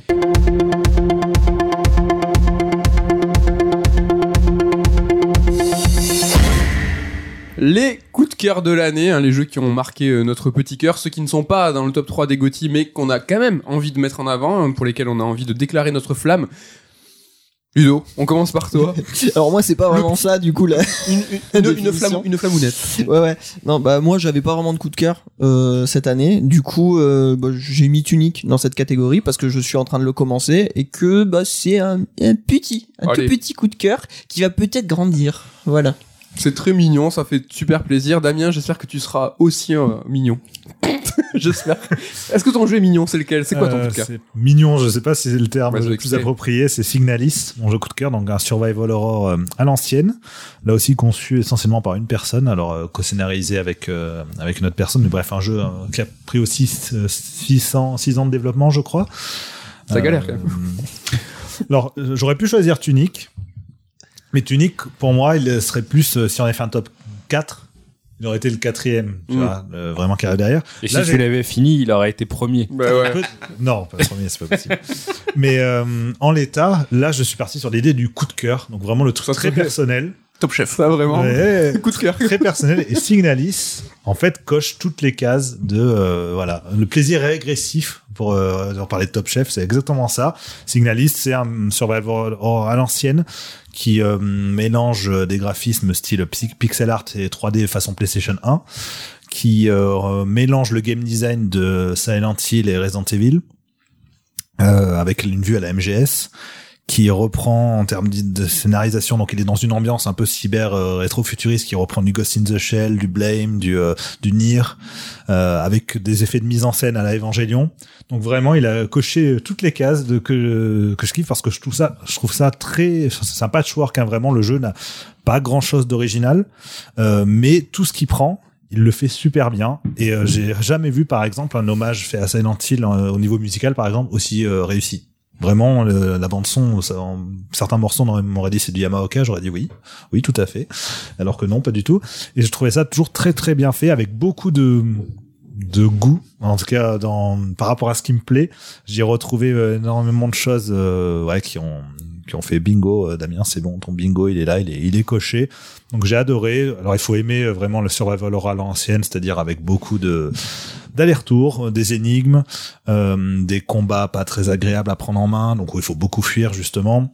Les coups de cœur de l'année, hein, les jeux qui ont marqué euh, notre petit cœur, ceux qui ne sont pas dans le top 3 des GOTY, mais qu'on a quand même envie de mettre en avant, hein, pour lesquels on a envie de déclarer notre flamme. Ludo, on commence par toi.
Alors moi c'est pas vraiment ça du coup là.
une, flamme, une flamounette.
ouais ouais. Non bah moi j'avais pas vraiment de coup de cœur euh, cette année. Du coup euh, bah, j'ai mis Tunic dans cette catégorie parce que je suis en train de le commencer et que bah c'est un, un petit, un
Allez.
tout petit coup de cœur qui va peut-être grandir. Voilà.
C'est très mignon, ça fait super plaisir. Damien, j'espère que tu seras aussi euh, mignon. j'espère. Est-ce que ton jeu est mignon C'est lequel? C'est quoi ton
Euh,
coup de cœur?
C'est mignon, je sais pas si c'est le terme le plus approprié, c'est Signalis, mon jeu coup de cœur, donc un survival horror euh, à l'ancienne, là aussi conçu essentiellement par une personne, alors euh, co-scénarisé avec euh, avec une autre personne, mais bref, un jeu euh, qui a pris aussi 600 6 ans de développement, je crois.
Ça galère, quand même.
Alors, euh, j'aurais pu choisir Tunic, mais Tunic, pour moi, il serait plus, euh, si on avait fait un top 4, il aurait été le quatrième, tu
Mm.
vois, euh, vraiment carré derrière.
Et
Là,
si
j'ai-
tu l'avais fini, il aurait été premier.
Bah ouais.
Peut- Non, pas le premier, c'est pas possible. Mais euh, en l'état, là, je suis parti sur l'idée du coup de cœur, donc vraiment le truc
Ça
très personnel,
Top chef.
Ça vraiment.
Ouais,
Coup de cœur.
très personnel. Et Signalis, en fait, coche toutes les cases de euh, voilà le plaisir régressif. Pour euh, en parler de Top Chef, c'est exactement ça. Signalis, c'est un survival horror à l'ancienne qui euh, mélange des graphismes style pixel art et 3D façon PlayStation 1, qui euh, mélange le game design de Silent Hill et Resident Evil euh, avec une vue à la MGS qui reprend en termes de scénarisation donc il est dans une ambiance un peu cyber euh, rétro-futuriste qui reprend du Ghost in the Shell du Blame du euh, du Nier euh, avec des effets de mise en scène à la Evangelion. Donc vraiment il a coché toutes les cases de que que je kiffe parce que je trouve ça je trouve ça très c'est un patchwork hein, vraiment le jeu n'a pas grand chose d'original. Euh, mais tout ce qu'il prend il le fait super bien. Et euh, j'ai jamais vu par exemple un hommage fait à Silent Hill euh, au niveau musical par exemple aussi euh, réussi Vraiment, la bande son, certains morceaux m'auraient dit c'est du Yamaoka, j'aurais dit oui, oui, tout à fait. Alors que non, pas du tout. Et je trouvais ça toujours très très bien fait, avec beaucoup de de goût, en tout cas dans par rapport à ce qui me plaît. J'y ai retrouvé euh, énormément de choses, euh, ouais, qui ont qui ont fait bingo. Euh, Damien, c'est bon, ton bingo, il est là, il est il est coché. Donc j'ai adoré. Alors il faut aimer vraiment le survival horror à l'ancienne, c'est-à-dire avec beaucoup de d'allers-retours, euh, des énigmes, euh, des combats pas très agréables à prendre en main, donc où il faut beaucoup fuir justement.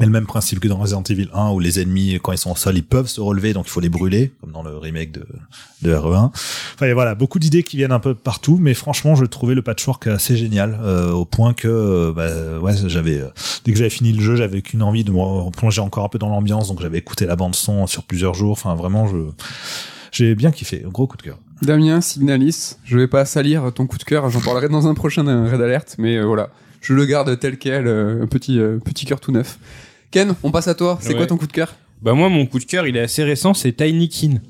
Et le même principe que dans Resident Evil 1 où les ennemis quand ils sont au sol ils peuvent se relever donc il faut les brûler comme dans le remake de, de RE1. Enfin et voilà beaucoup d'idées qui viennent un peu partout mais franchement je trouvais le patchwork assez génial euh, au point que euh, bah, ouais j'avais euh, dès que j'avais fini le jeu j'avais qu'une envie de me replonger encore un peu dans l'ambiance donc j'avais écouté la bande son sur plusieurs jours enfin vraiment je j'ai bien kiffé gros coup de cœur.
Damien, Signalis, je vais pas salir ton coup de cœur, j'en parlerai dans un prochain euh, Red Alert, mais euh, voilà, je le garde tel quel, euh, un petit, euh, petit cœur tout neuf. Ken, on passe à toi, c'est
Ouais.
quoi ton coup de cœur?
Bah moi, mon coup de cœur, il est assez récent, c'est Tiny Kin.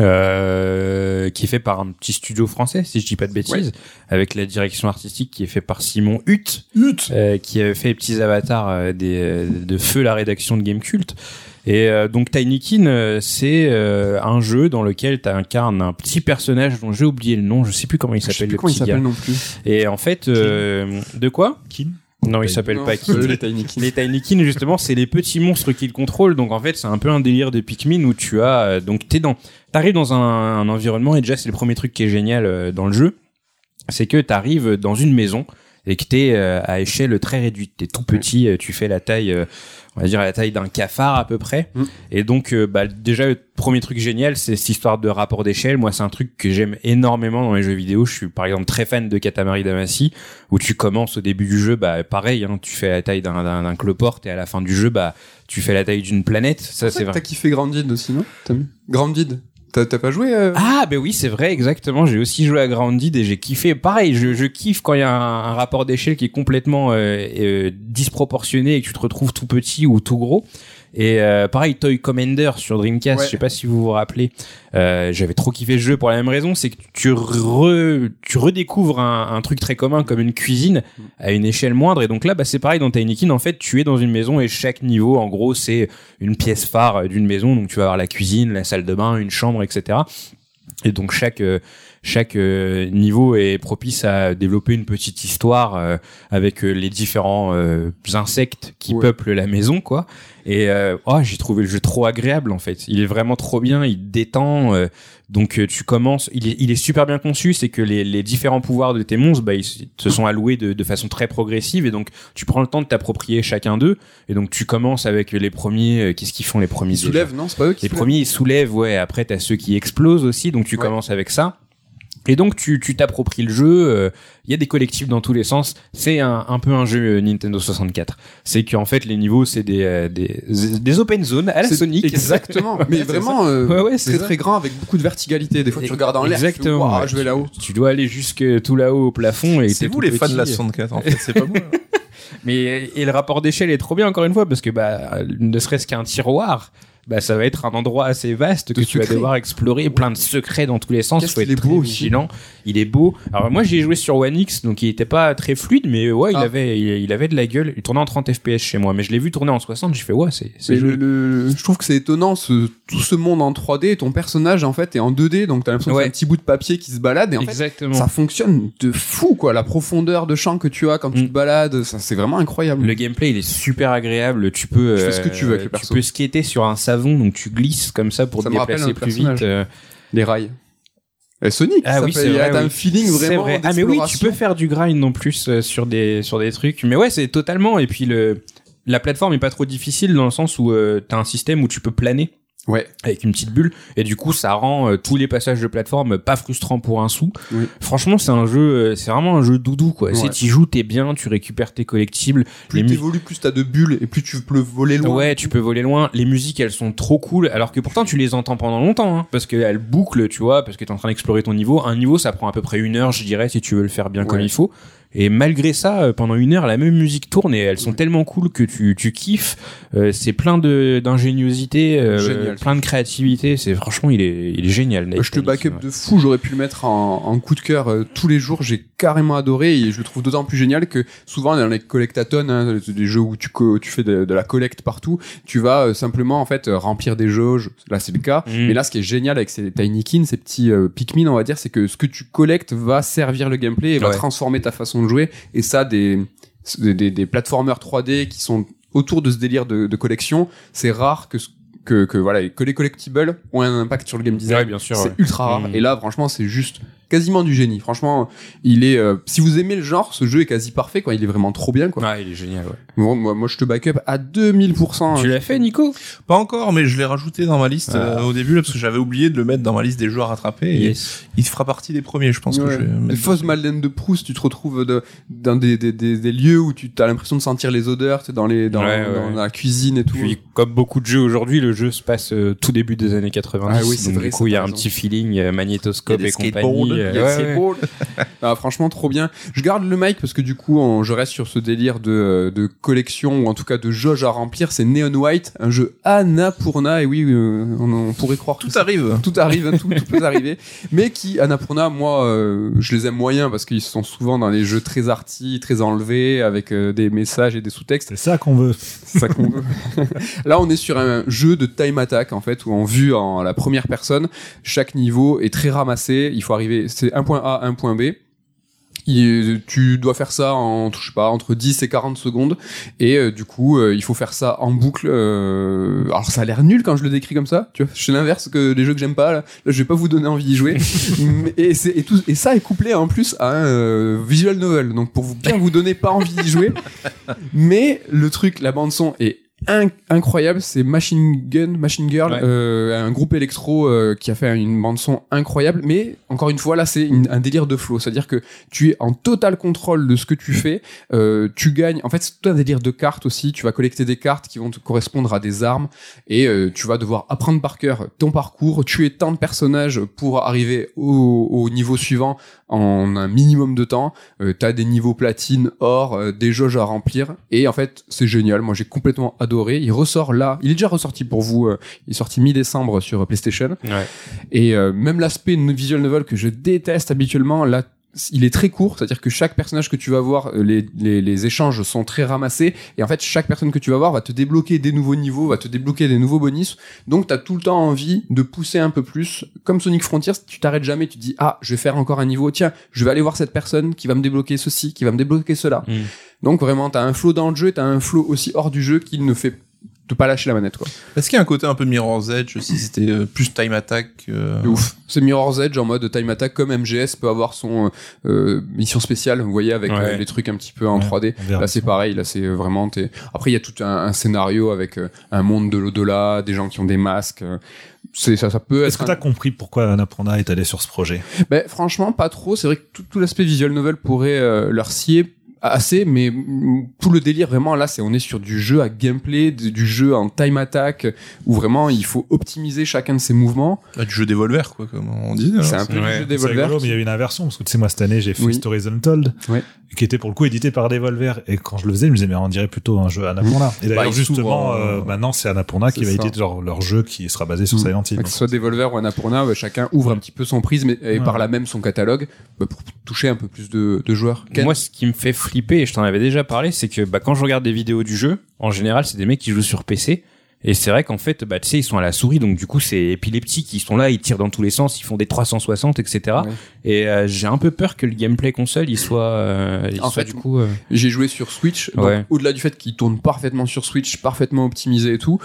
Euh, qui est fait par un petit studio français, si je dis pas de bêtises, avec la direction artistique qui est fait par Simon Hutt, euh, qui avait fait les petits avatars euh, des, de feu la rédaction de Game Cult. Et euh, donc Tinykin, euh, c'est euh, un jeu dans lequel tu incarnes un petit personnage dont j'ai oublié le nom, je sais plus comment il
Je sais
s'appelle
plus
le
comment il
gars.
s'appelle non plus.
Et en fait, euh, de quoi?
Kim
Non, il s'appelle
Non,
pas Kin.
les Tiny Kin.
Les Tinykin, justement, c'est les petits monstres qui le contrôlent. Donc en fait, c'est un peu un délire de Pikmin où tu as euh, donc t'es dans t'arrives dans un, un environnement et déjà c'est le premier truc qui est génial euh, dans le jeu, c'est que t'arrives dans une maison et que t'es euh, à échelle très réduite. T'es tout petit, euh, tu fais la taille, euh, on va dire la taille d'un cafard à peu près.
Mm.
Et donc euh, bah, déjà le premier truc génial, c'est cette histoire de rapport d'échelle. Moi, c'est un truc que j'aime énormément dans les jeux vidéo. Je suis par exemple très fan de Katamari Damacy où tu commences au début du jeu, bah pareil, hein, tu fais la taille d'un d'un d'un cloporte et à la fin du jeu, bah tu fais la taille d'une planète. Ça c'est vrai.
T'as kiffé Grounded aussi, non Grounded. T'as pas joué euh
Ah, ben oui, c'est vrai, exactement. J'ai aussi joué à Grounded et j'ai kiffé. Pareil, je, je kiffe quand il y a un, un rapport d'échelle qui est complètement euh, euh, disproportionné et que tu te retrouves tout petit ou tout gros. Et euh, pareil, Toy Commander sur Dreamcast,
Ouais.
je sais pas si vous vous rappelez, euh, j'avais trop kiffé ce jeu pour la même raison, c'est que tu, re, tu redécouvres un, un truc très commun comme une cuisine à une échelle moindre. Et donc là, bah, c'est pareil dans Tinykin, en fait, tu es dans une maison et chaque niveau, en gros, c'est une pièce phare d'une maison. Donc tu vas avoir la cuisine, la salle de bain, une chambre, etc. Et donc chaque euh, chaque euh, niveau est propice à développer une petite histoire euh, avec euh, les différents euh, insectes qui
Ouais.
peuplent la maison, quoi. Et euh, oh, j'ai trouvé le jeu trop agréable en fait. Il est vraiment trop bien, il détend. euh, donc euh, tu commences, il est, il est super bien conçu, c'est que les, les différents pouvoirs de tes monstres, bah, ils se sont alloués de, de façon très progressive et donc tu prends le temps de t'approprier chacun d'eux. Et donc tu commences avec les premiers. euh, Qu'est-ce qu'ils font les premiers
Ils soulèvent, non C'est pas eux qui
les
soulèvent
premiers ils soulèvent, ouais. Après t'as ceux qui explosent aussi, donc tu
Ouais.
commences avec ça. Et donc tu tu t'appropries le jeu. euh, Il y a des collectifs dans tous les sens. C'est un, un peu un jeu euh, Nintendo 64. C'est qu'en fait les niveaux c'est des, euh, des des open zones à la
C'est-
Sonic.
Exactement. Mais vraiment euh,
Ouais, ouais, c'est
très
ça.
très grand avec beaucoup de verticalité. Des fois tu regardes en l'air, tu
Exactement. Ouais.
je vais là-haut.
Tu dois aller jusque tout là-haut au plafond et
C'est vous
tout
les fans de la
petit.
64 en fait, c'est pas moi.
Mais et le rapport d'échelle est trop bien encore une fois parce que bah ne serait-ce qu'un tiroir, bah ça va être un endroit assez vaste que tu vas devoir explorer, plein de secrets dans tous les sens. Faut être
est beau
vigilant. Il est beau. Alors moi j'ai joué sur One X donc il était pas très fluide mais ouais il
Ah.
avait il, il avait de la gueule. Il tournait en 30 FPS chez moi mais je l'ai vu tourner en 60. J'ai fait ouais c'est
le, le- je trouve que c'est étonnant ce, tout ce monde en 3D et ton personnage en fait est en 2D donc t'as l'impression que
Ouais.
c'est un petit bout de papier qui se balade et en fait
Exactement.
ça fonctionne de fou quoi la profondeur de champ que tu as quand tu
Mm.
te balades ça c'est vraiment incroyable
Le gameplay il est super agréable. Tu peux
Tu fais
euh,
ce que tu veux avec le
tu
perso.
peux skater sur un savon donc tu glisses comme ça pour
Ça
te déplacer plus
personnage.
vite. euh,
les rails et Sonic
Ah
ça
oui, c'est vrai, oui.
un feeling vraiment
vrai. Ah mais oui, tu peux faire du grind non plus euh, sur des sur des trucs. Mais ouais, c'est totalement. Et puis le la plateforme est pas trop difficile dans le sens où euh, t'as un système où tu peux planer
ouais
avec une petite bulle et du coup ça rend euh, tous les passages de plateforme pas frustrants pour un sou.
Oui.
Franchement, c'est un jeu, euh, c'est vraiment un jeu doudou quoi.
Ouais.
Si tu joues, t'es bien, tu récupères tes collectibles.
plus t'évolues plus t'as de bulles et plus tu peux voler loin
Ouais, tu peux voler loin. Les musiques, elles sont trop cool, alors que pourtant tu les entends pendant longtemps, hein, parce qu'elles bouclent, tu vois, parce que t'es en train d'explorer ton niveau. Un niveau, ça prend à peu près une heure, je dirais, si tu veux le faire bien comme il faut. Et malgré ça, euh, pendant une heure, la même musique tourne et elles sont tellement cool que tu, tu kiffes. Euh, c'est plein de d'ingéniosité, euh, plein de créativité. C'est franchement, il est, il est génial.
Moi, je te
Night
back up
Panic,
de fou, j'aurais pu le mettre en, en coup de cœur euh, tous les jours, j'ai carrément adoré et je le trouve d'autant plus génial que souvent dans les collectatons, hein, des jeux où tu, tu fais de, de la collecte partout, tu vas euh, simplement en fait remplir des jauges, là c'est le cas,
Mm.
mais là ce qui est génial avec ces Tinykin, ces petits euh, Pikmin on va dire, c'est que ce que tu collectes va servir le gameplay et va transformer ta façon de jouer et ça des, des, des, platformers 3D qui sont autour de ce délire de, de collection, c'est rare que, que, que voilà, que les collectibles ont un impact sur le game design
Ouais, bien sûr.
c'est
ouais.
ultra rare.
Mhm.
Et là, franchement, c'est juste quasiment du génie. Franchement, il est. euh, si vous aimez le genre, ce jeu est quasi parfait. Quoi. Il est vraiment trop bien. Quoi.
Ouais, il est génial. Ouais.
Bon, moi, moi, je te back up à 2000%.
Tu l'as fait, Nico?
Pas encore, mais je l'ai rajouté dans ma liste
Ah.
euh, au début là, parce que j'avais oublié de le mettre dans ma liste des jeux à rattraper. Et
Yes.
il fera partie des premiers, je pense que je vais mettre-
Madeleine de Proust, tu te retrouves de- dans des, des, des, des lieux où tu as l'impression de sentir les odeurs, tu sais, dans, les, dans,
Ouais,
dans
ouais.
la cuisine et tout.
Puis, comme beaucoup de jeux aujourd'hui, le jeu se passe euh, tout début des années 90.
Ah oui, c'est
donc,
vrai,
du coup, il y a
t'as
un
raison.
petit feeling euh, magnétoscope
Il y a
et compagnie. Euh,
c'est
ouais.
beau. Ah, franchement, trop bien. Je garde le mic parce que du coup, on- je reste sur ce délire de, de collection ou en tout cas de jauge à remplir. C'est Neon White, un jeu Annapurna. Et oui, euh, on, on pourrait croire que
Tout arrive.
tout arrive, tout, tout peut arriver. Mais qui, Annapurna, moi, euh, je les aime moyen parce qu'ils sont souvent dans les jeux très arty, très enlevés, avec euh, des messages et des sous-textes.
C'est ça qu'on veut.
C'est ça qu'on veut. Là, on est sur un jeu de time attack, en fait, où en vue en la première personne, chaque niveau est très ramassé. Il faut arriver, c'est un point A, un point B. Il- tu dois faire ça en, je sais pas, entre 10 et 40 secondes. Et euh, du coup, euh, il faut faire ça en boucle. euh, alors, ça a l'air nul quand je le décris comme ça. Tu vois, c'est l'inverse que les jeux que j'aime pas. Là, Là, je vais pas vous donner envie d'y jouer. Et, c'est- et, tout, et ça est couplé en plus à un visual novel. Donc, pour vous, bien vous donner pas envie d'y jouer. Mais le truc, la bande son est in- incroyable. C'est Machine Gun, Machine Girl,
Ouais.
euh, un groupe électro euh, qui a fait une bande son incroyable. Mais encore une fois, là, c'est un délire de flow. C'est-à-dire que tu es en total contrôle de ce que tu fais. Euh, tu gagnes. En fait, c'est tout un délire de cartes aussi. Tu vas collecter des cartes qui vont te correspondre à des armes et tu vas devoir apprendre par cœur ton parcours, tuer tant de personnages pour arriver au, au niveau suivant en un minimum de temps. Euh, T'as des niveaux platine, or, des jauges à remplir et en fait c'est génial. Moi j'ai complètement adoré. Il ressort là, il est déjà ressorti pour vous. euh, il est sorti mi-décembre sur euh, PlayStation
Ouais.
et euh, même l'aspect visual novel que je déteste habituellement, là, il est très court, c'est-à-dire que chaque personnage que tu vas voir, euh, les, les, les échanges sont très ramassés, et en fait, chaque personne que tu vas voir va te débloquer des nouveaux niveaux, va te débloquer des nouveaux bonus, donc t'as tout le temps envie de pousser un peu plus. Comme Sonic Frontiers, tu t'arrêtes jamais, tu te dis, ah, je vais faire encore un niveau, tiens, je vais aller voir cette personne qui va me débloquer ceci, qui va me débloquer cela.
Mm.
Donc vraiment, t'as un flow dans le jeu, t'as un flow aussi hors du jeu qui ne fait de pas lâcher la manette, quoi.
Est-ce qu'il y a un côté un peu Mirror's Edge si c'était euh, plus time attack euh,
De ouf. C'est Mirror's Edge en mode time attack comme MGS peut avoir son euh, mission spéciale, vous voyez, avec
Ouais.
euh, les trucs un petit peu en
Ouais,
3D.
on verra
Là c'est pareil, là c'est euh, vraiment t'es- Après il y a tout un, un scénario avec euh, un monde de l'au-delà, des gens qui ont des masques. euh, C'est ça, ça peut
Est-ce que
un-
t'as compris pourquoi Annapurna est allé sur ce projet?
Ben, franchement, pas trop. C'est vrai que tout, tout l'aspect visual novel pourrait euh, leur scier assez, mais tout le délire vraiment là, c'est on est sur du jeu à gameplay, du, jeu en time attack, où vraiment il faut optimiser chacun de ses mouvements.
bah, du jeu Devolver, quoi, comme on dit. alors.
C'est un peu
ouais.
du jeu
C'est
Devolver.
rigolo, mais il y a eu une inversion parce que tu sais moi cette année j'ai fait
Oui.
Stories Untold
Ouais.
qui était pour le coup édité par Devolver et quand je le faisais je me disais mais on dirait plutôt un jeu Annapurna et
Bah,
d'ailleurs
il
justement
euh,
euh, maintenant c'est Annapurna qui va
ça.
éditer leur, leur jeu qui sera basé sur
Mm.
Silent Hill
Que ce soit Devolver ou Annapurna, bah, chacun ouvre un petit peu son prisme et, et
Ouais.
par là même son catalogue bah, pour toucher un peu plus de, de joueurs. Ken
Moi, ce qui me fait flipper, et je t'en avais déjà parlé, c'est que bah, quand je regarde des vidéos du jeu, en général, c'est des mecs qui jouent sur PC. Et c'est vrai qu'en fait, bah, tu sais, ils sont à la souris, donc du coup, c'est épileptique. Ils sont là, ils tirent dans tous les sens, ils font des 360, etc.
Ouais.
Et euh, j'ai un peu peur que le gameplay console, il soit, euh, il
En
soit
fait,
du coup. euh,
J'ai joué sur Switch, donc
Ouais.
au-delà du fait qu'il tourne parfaitement sur Switch, parfaitement optimisé et tout,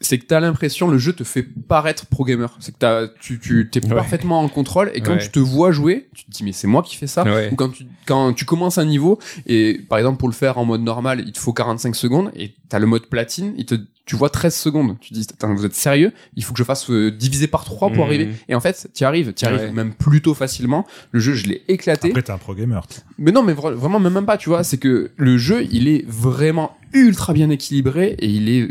c'est que t'as l'impression le jeu te fait paraître pro gamer. C'est que t'as, tu, tu t'es
Ouais.
parfaitement en contrôle et quand
Ouais.
tu te vois jouer, tu te dis mais c'est moi qui fais ça.
Ouais.
Ou quand tu quand tu commences un niveau et par exemple pour le faire en mode normal, il te faut 45 secondes et t'as le mode platine, il te tu vois 13 secondes. Tu te dis Attends, vous êtes sérieux? Il faut que je fasse euh, diviser par 3 pour
Mhm.
arriver. Et en fait, tu arrives, tu arrives
Ouais.
même plutôt facilement. Le jeu, je l'ai éclaté.
après t'es un pro gamer
Mais non, mais vra- vraiment même pas, tu vois. C'est que le jeu, il est vraiment ultra bien équilibré et il est.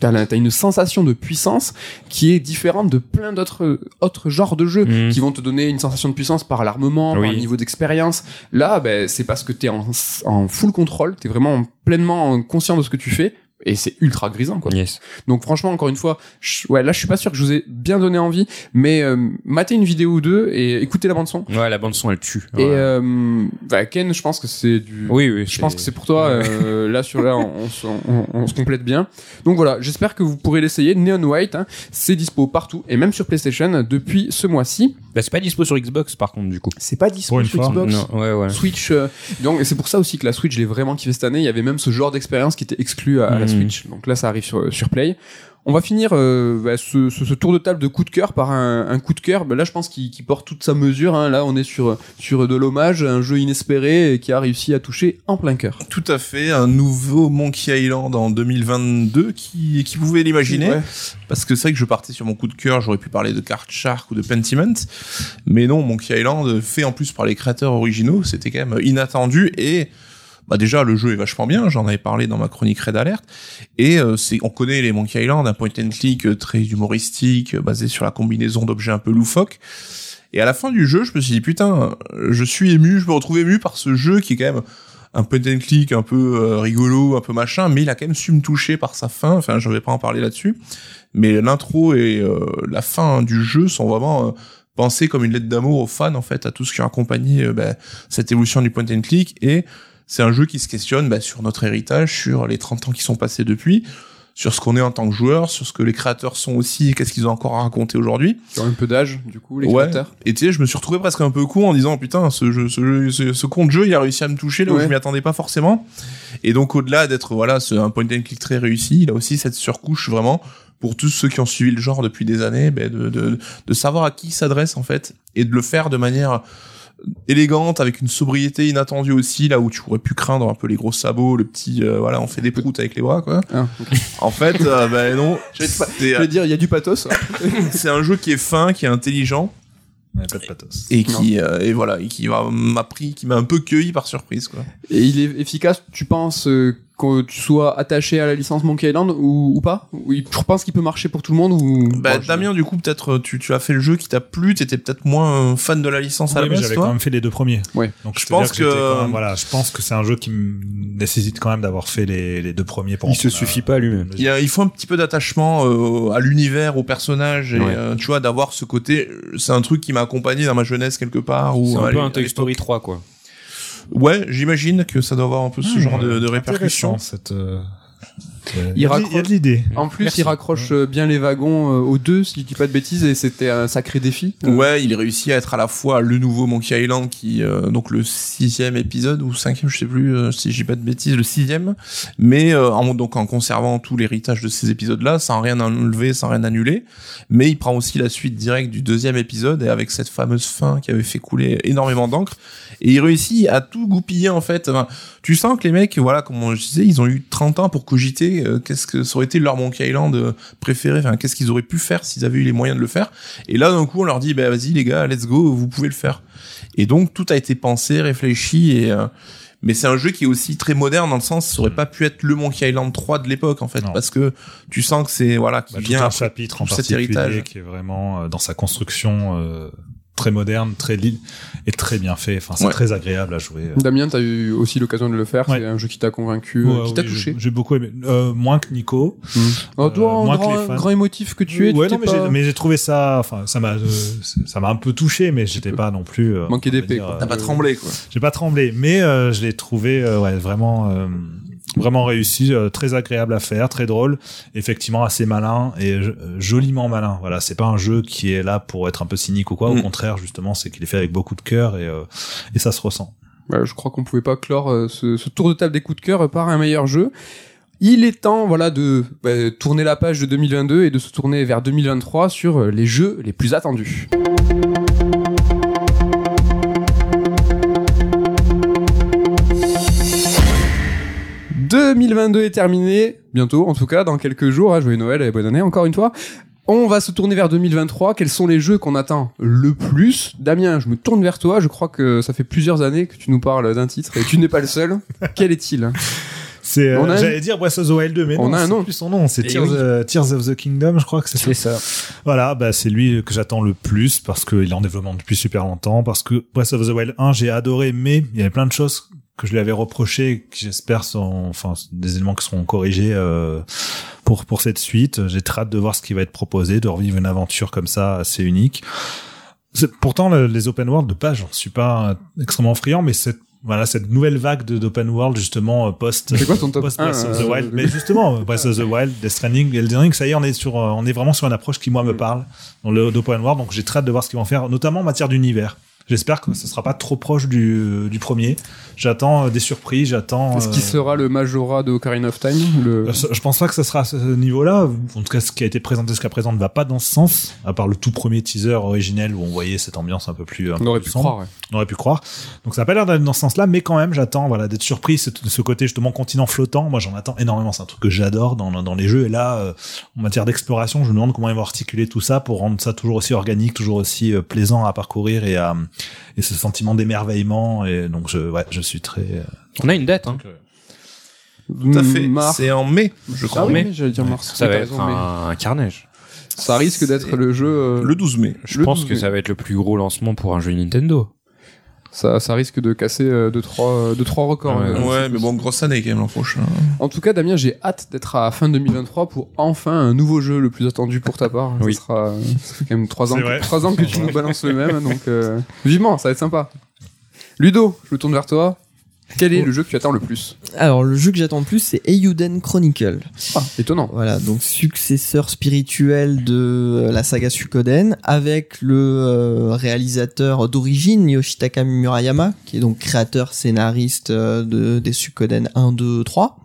T'as une sensation de puissance qui est différente de plein d'autres autres genres de jeux
Mhm.
qui vont te donner une sensation de puissance par l'armement, par le niveau d'expérience. Là, ben, c'est parce que t'es en, en full contrôle, t'es vraiment pleinement conscient de ce que tu fais et c'est ultra grisant, quoi.
Yes.
Donc franchement, encore une fois, je- ouais, là, je suis pas sûr que je vous ai bien donné envie, mais euh, matez une vidéo ou deux et écoutez la bande son.
Ouais, la bande son, elle tue.
Et
Ouais.
euh, bah, Ken, je pense que c'est du.
oui, oui.
Je pense que c'est pour toi. euh, là sur là, on, on se- on- on se complète bien. Donc voilà, j'espère que vous pourrez l'essayer. Neon White, hein, c'est dispo partout et même sur PlayStation depuis ce mois-ci.
Bah, c'est pas dispo sur Xbox, par contre, du coup.
C'est pas dispo sur
fois.
Xbox.
Non, ouais, ouais.
Switch. euh, donc et c'est pour ça aussi que la Switch, je l'ai vraiment kiffé cette année. Il y avait même ce genre d'expérience qui était exclu à, à la
Mhm.
Switch. Donc là, ça arrive sur, sur Play. On va finir euh, bah, ce, ce, ce tour de table de coup de cœur par un, un coup de cœur. Bah, là, je pense qu'il porte toute sa mesure. Hein. Là, on est sur sur de l'hommage, un jeu inespéré qui a réussi à toucher en plein cœur.
Tout à fait, un nouveau Monkey Island en 2022 qui, qui pouvait l'imaginer.
Ouais.
Parce que c'est vrai que je partais sur mon coup de cœur, j'aurais pu parler de Card Shark ou de Pentiment. Mais non, Monkey Island, fait en plus par les créateurs originaux, c'était quand même inattendu et bah déjà le jeu est vachement bien, j'en avais parlé dans ma chronique Red Alert et euh, c'est on connaît les Monkey Island, un point and click euh, très humoristique, euh, basé sur la combinaison d'objets un peu loufoques. Et à la fin du jeu, je me suis dit putain, je suis ému, je me retrouve ému par ce jeu qui est quand même un point and click un peu euh, rigolo, un peu machin, mais il a quand même su me toucher par sa fin. Enfin, je vais pas en parler là-dessus, mais l'intro et la fin du jeu sont vraiment euh, pensés comme une lettre d'amour aux fans en fait, à tout ce qui a accompagné euh, bah, cette évolution du point and click. Et c'est un jeu qui se questionne bah, sur notre héritage, sur les 30 ans qui sont passés depuis, sur ce qu'on est en tant que joueur, sur ce que les créateurs sont aussi, qu'est-ce qu'ils ont encore à raconter aujourd'hui.
Sur un peu d'âge, du coup, les
Ouais.
créateurs.
Et tu sais, je me suis retrouvé presque un peu con en disant putain, ce jeu, ce, jeu, ce, ce compte jeu, il a réussi à me toucher là où
Ouais.
je m'y attendais pas forcément. Et donc au-delà d'être voilà, ce, un point and click très réussi, il a aussi cette surcouche vraiment pour tous ceux qui ont suivi le genre depuis des années, ben, de, de, de savoir à qui il s'adresse en fait et de le faire de manière élégante avec une sobriété inattendue aussi là où tu aurais pu craindre un peu les gros sabots le petit euh, voilà on fait des proutes avec les bras quoi.
Ah,
en fait euh, ben non
J'allais te pas-
c'est
Je veux dire, il y a du pathos.
c'est un jeu qui est fin qui est intelligent.
Ouais, pas de pathos.
et qui euh, et voilà et qui m'a pris qui m'a un peu cueilli par surprise quoi.
Et il est efficace, tu penses euh, que tu sois attaché à la licence Monkey Island ou, ou pas ou il- Tu penses qu'il peut marcher pour tout le monde ou
bah
Bon, je-
Damien du coup peut-être euh, tu, tu as fait le jeu qui t'a plu t'étais peut-être moins euh, fan de la licence à
Oui,
la
mais
base
j'avais quand même fait les deux premiers.
Ouais.
Donc
Je
je, pense
pense
que, même- voilà, je pense que c'est un jeu qui me nécessite quand même d'avoir fait les, les deux premiers pour.
Il se suffit pas lui-même.
il, faut un petit peu d'attachement euh, à l'univers au personnage et
Ouais.
euh, tu vois d'avoir ce côté euh, c'est un truc qui m'a accompagné dans ma jeunesse quelque part ou
C'est
à
un peu un
à
Toy. Story 3 quoi.
Ouais j'imagine que ça doit avoir un peu ce genre de, de
intéressant,
répercussions.
Cette, euh,
Il
il y a de-
raccroche-
il y a de l'idée.
En plus,
Merci.
il raccroche euh, bien les wagons euh, aux deux, si je dis pas de bêtises, et c'était un sacré défi. Euh,
Ouais, il réussit à être à la fois le nouveau Monkey Island qui euh, donc le sixième épisode ou cinquième, je sais plus euh, si j'ai pas de bêtises, le sixième, mais euh, en donc en conservant tout l'héritage de ces épisodes-là, sans rien enlever, sans rien annuler, mais il prend aussi la suite directe du deuxième épisode et avec cette fameuse fin qui avait fait couler énormément d'encre et il réussit à tout goupiller en fait. Enfin, tu sens que les mecs, voilà, comme je disais, ils ont eu 30 ans pour cogiter euh, qu'est-ce que ça aurait été leur Monkey Island euh, préféré, enfin qu'est-ce qu'ils auraient pu faire s'ils avaient eu les moyens de le faire. Et là, d'un coup, on leur dit, bah, vas-y, les gars, let's go, vous pouvez le faire. Et donc, tout a été pensé, réfléchi, et, euh, mais c'est un jeu qui est aussi très moderne dans le sens, ça aurait pas pu être le Monkey Island 3 de l'époque, en fait,
Non.
parce que tu sens que c'est, voilà, qui
Bah, tout
vient
un
après
chapitre en
tout cet héritage.
qui est vraiment euh, dans sa construction euh, très moderne, très li- et très bien fait. Enfin, c'est
Ouais.
très agréable à jouer.
Damien, t'as eu aussi l'occasion de le faire.
Ouais.
C'est un jeu qui t'a convaincu, euh,
Ouais,
qui t'a
oui,
touché.
j'ai- J'ai beaucoup aimé. Euh, moins que Nico.
Oh, toi,
Euh,
en
moins que
grand,
les fans.
grand émotif que tu es,
ouais,
tu
non,
pas
j'ai- mais j'ai trouvé ça. Enfin, ça m'a, euh, ça m'a un peu touché, mais j'étais pas non plus. euh,
Manqué d'épée,
euh,
T'as pas tremblé, quoi.
J'ai pas tremblé, mais euh, je l'ai trouvé euh, ouais, vraiment euh, vraiment réussi, euh, très agréable à faire, très drôle, effectivement assez malin et euh, joliment malin. Voilà, c'est pas un jeu qui est là pour être un peu cynique ou quoi. Au
Mm.
contraire, justement, c'est qu'il est fait avec beaucoup de cœur et euh, et ça se ressent.
Ouais, je crois qu'on pouvait pas clore ce, ce tour de table des coups de cœur par un meilleur jeu. Il est temps, voilà, de bah, tourner la page de 2022 et de se tourner vers 2023 sur les jeux les plus attendus. « 2022 est terminé, bientôt en tout cas, dans quelques jours, hein, joyeux Noël et bonne année encore une fois. On va se tourner vers 2023. Quels sont les jeux qu'on attend le plus? Damien, je me tourne vers toi. Je crois que ça fait plusieurs années que tu nous parles d'un titre et tu n'es pas le seul. Quel est-il?
C'est, euh,
un-
j'allais dire Breath of the Wild 2, mais
On
non,
a un
c'est
nom.
plus son nom. C'est
Eh
Tears,
oui.
euh, Tears of the Kingdom, je crois que c'est ça.
ça.
Voilà, bah c'est lui que j'attends le plus parce qu'il est en développement depuis super longtemps. Parce que Breath of the Wild 1, j'ai adoré, mais il y avait plein de choses que je lui avais reproché, qui j'espère sont, enfin, des éléments qui seront corrigés euh, pour pour cette suite. J'ai très hâte de voir ce qui va être proposé, de revivre une aventure comme ça assez unique. Pourtant, le- les open world de base, j'en suis pas euh, extrêmement friand, mais cette voilà cette nouvelle vague d'open world justement euh, post
quoi ton top
post
1,
Breath of the
euh,
Wild? mais justement euh, Breath of the Wild Death Stranding Elden Ring ça y est on est sur euh, on est vraiment sur une approche qui moi me parle dans le d'open world donc j'ai très hâte de voir ce qu'ils vont faire notamment en matière d'univers J'espère que ce sera pas trop proche du, du premier. J'attends euh, des surprises, j'attends.
Est-ce
euh,
qui sera le Majora de Ocarina of Time le...
euh, Je pense pas que ce sera à ce niveau-là. En tout cas, ce qui a été présenté jusqu'à présent ne va pas dans ce sens, à part le tout premier teaser originel où on voyait cette ambiance un peu plus. un
On
peu
aurait
plus
pu
sombre.
croire. ouais.
On aurait pu croire. Donc ça a pas l'air d'aller dans ce sens-là, mais quand même, j'attends voilà d'être surpris ce, ce côté justement continent flottant. Moi, j'en attends énormément. C'est un truc que j'adore dans, dans les jeux. Et là, euh, en matière d'exploration, je me demande comment ils vont articuler tout ça pour rendre ça toujours aussi organique, toujours aussi euh, plaisant à parcourir et à et ce sentiment d'émerveillement. Et donc, je ouais, je suis très. euh,
On a une date, hein.
Tout à fait.
Mars.
C'est en mai, je
Ah
crois.
oui,
mai.
j'allais dire mars.
Ça va être un, un carnage.
Ça risque d'être le jeu. euh,
Le 12 mai.
Je
Le
pense
12
que
mai.
ça va être le plus gros lancement pour un jeu Nintendo.
Ça, ça risque de casser euh, deux trois, euh, deux trois records.
Ouais.
euh,
Ouais, mais bon, grosse année quand même l'an prochain.
En tout cas, Damien, j'ai hâte d'être à fin 2023 pour enfin un nouveau jeu le plus attendu pour ta part.
Oui.
Ça, sera, ça fait quand même trois ans,
C'est
que-
vrai.
trois ans que tu nous balances le même, donc euh, vivement, ça va être sympa. Ludo, je me tourne vers toi. Quel est
Oh.
le jeu que tu attends le plus
Alors, le jeu que j'attends le plus, c'est Eiyuden Chronicle.
Ah, étonnant.
Voilà, donc successeur spirituel de euh, la saga Suikoden, avec le euh, réalisateur d'origine Yoshitaka Murayama, qui est donc créateur scénariste euh, de des Suikoden 1, 2, 3.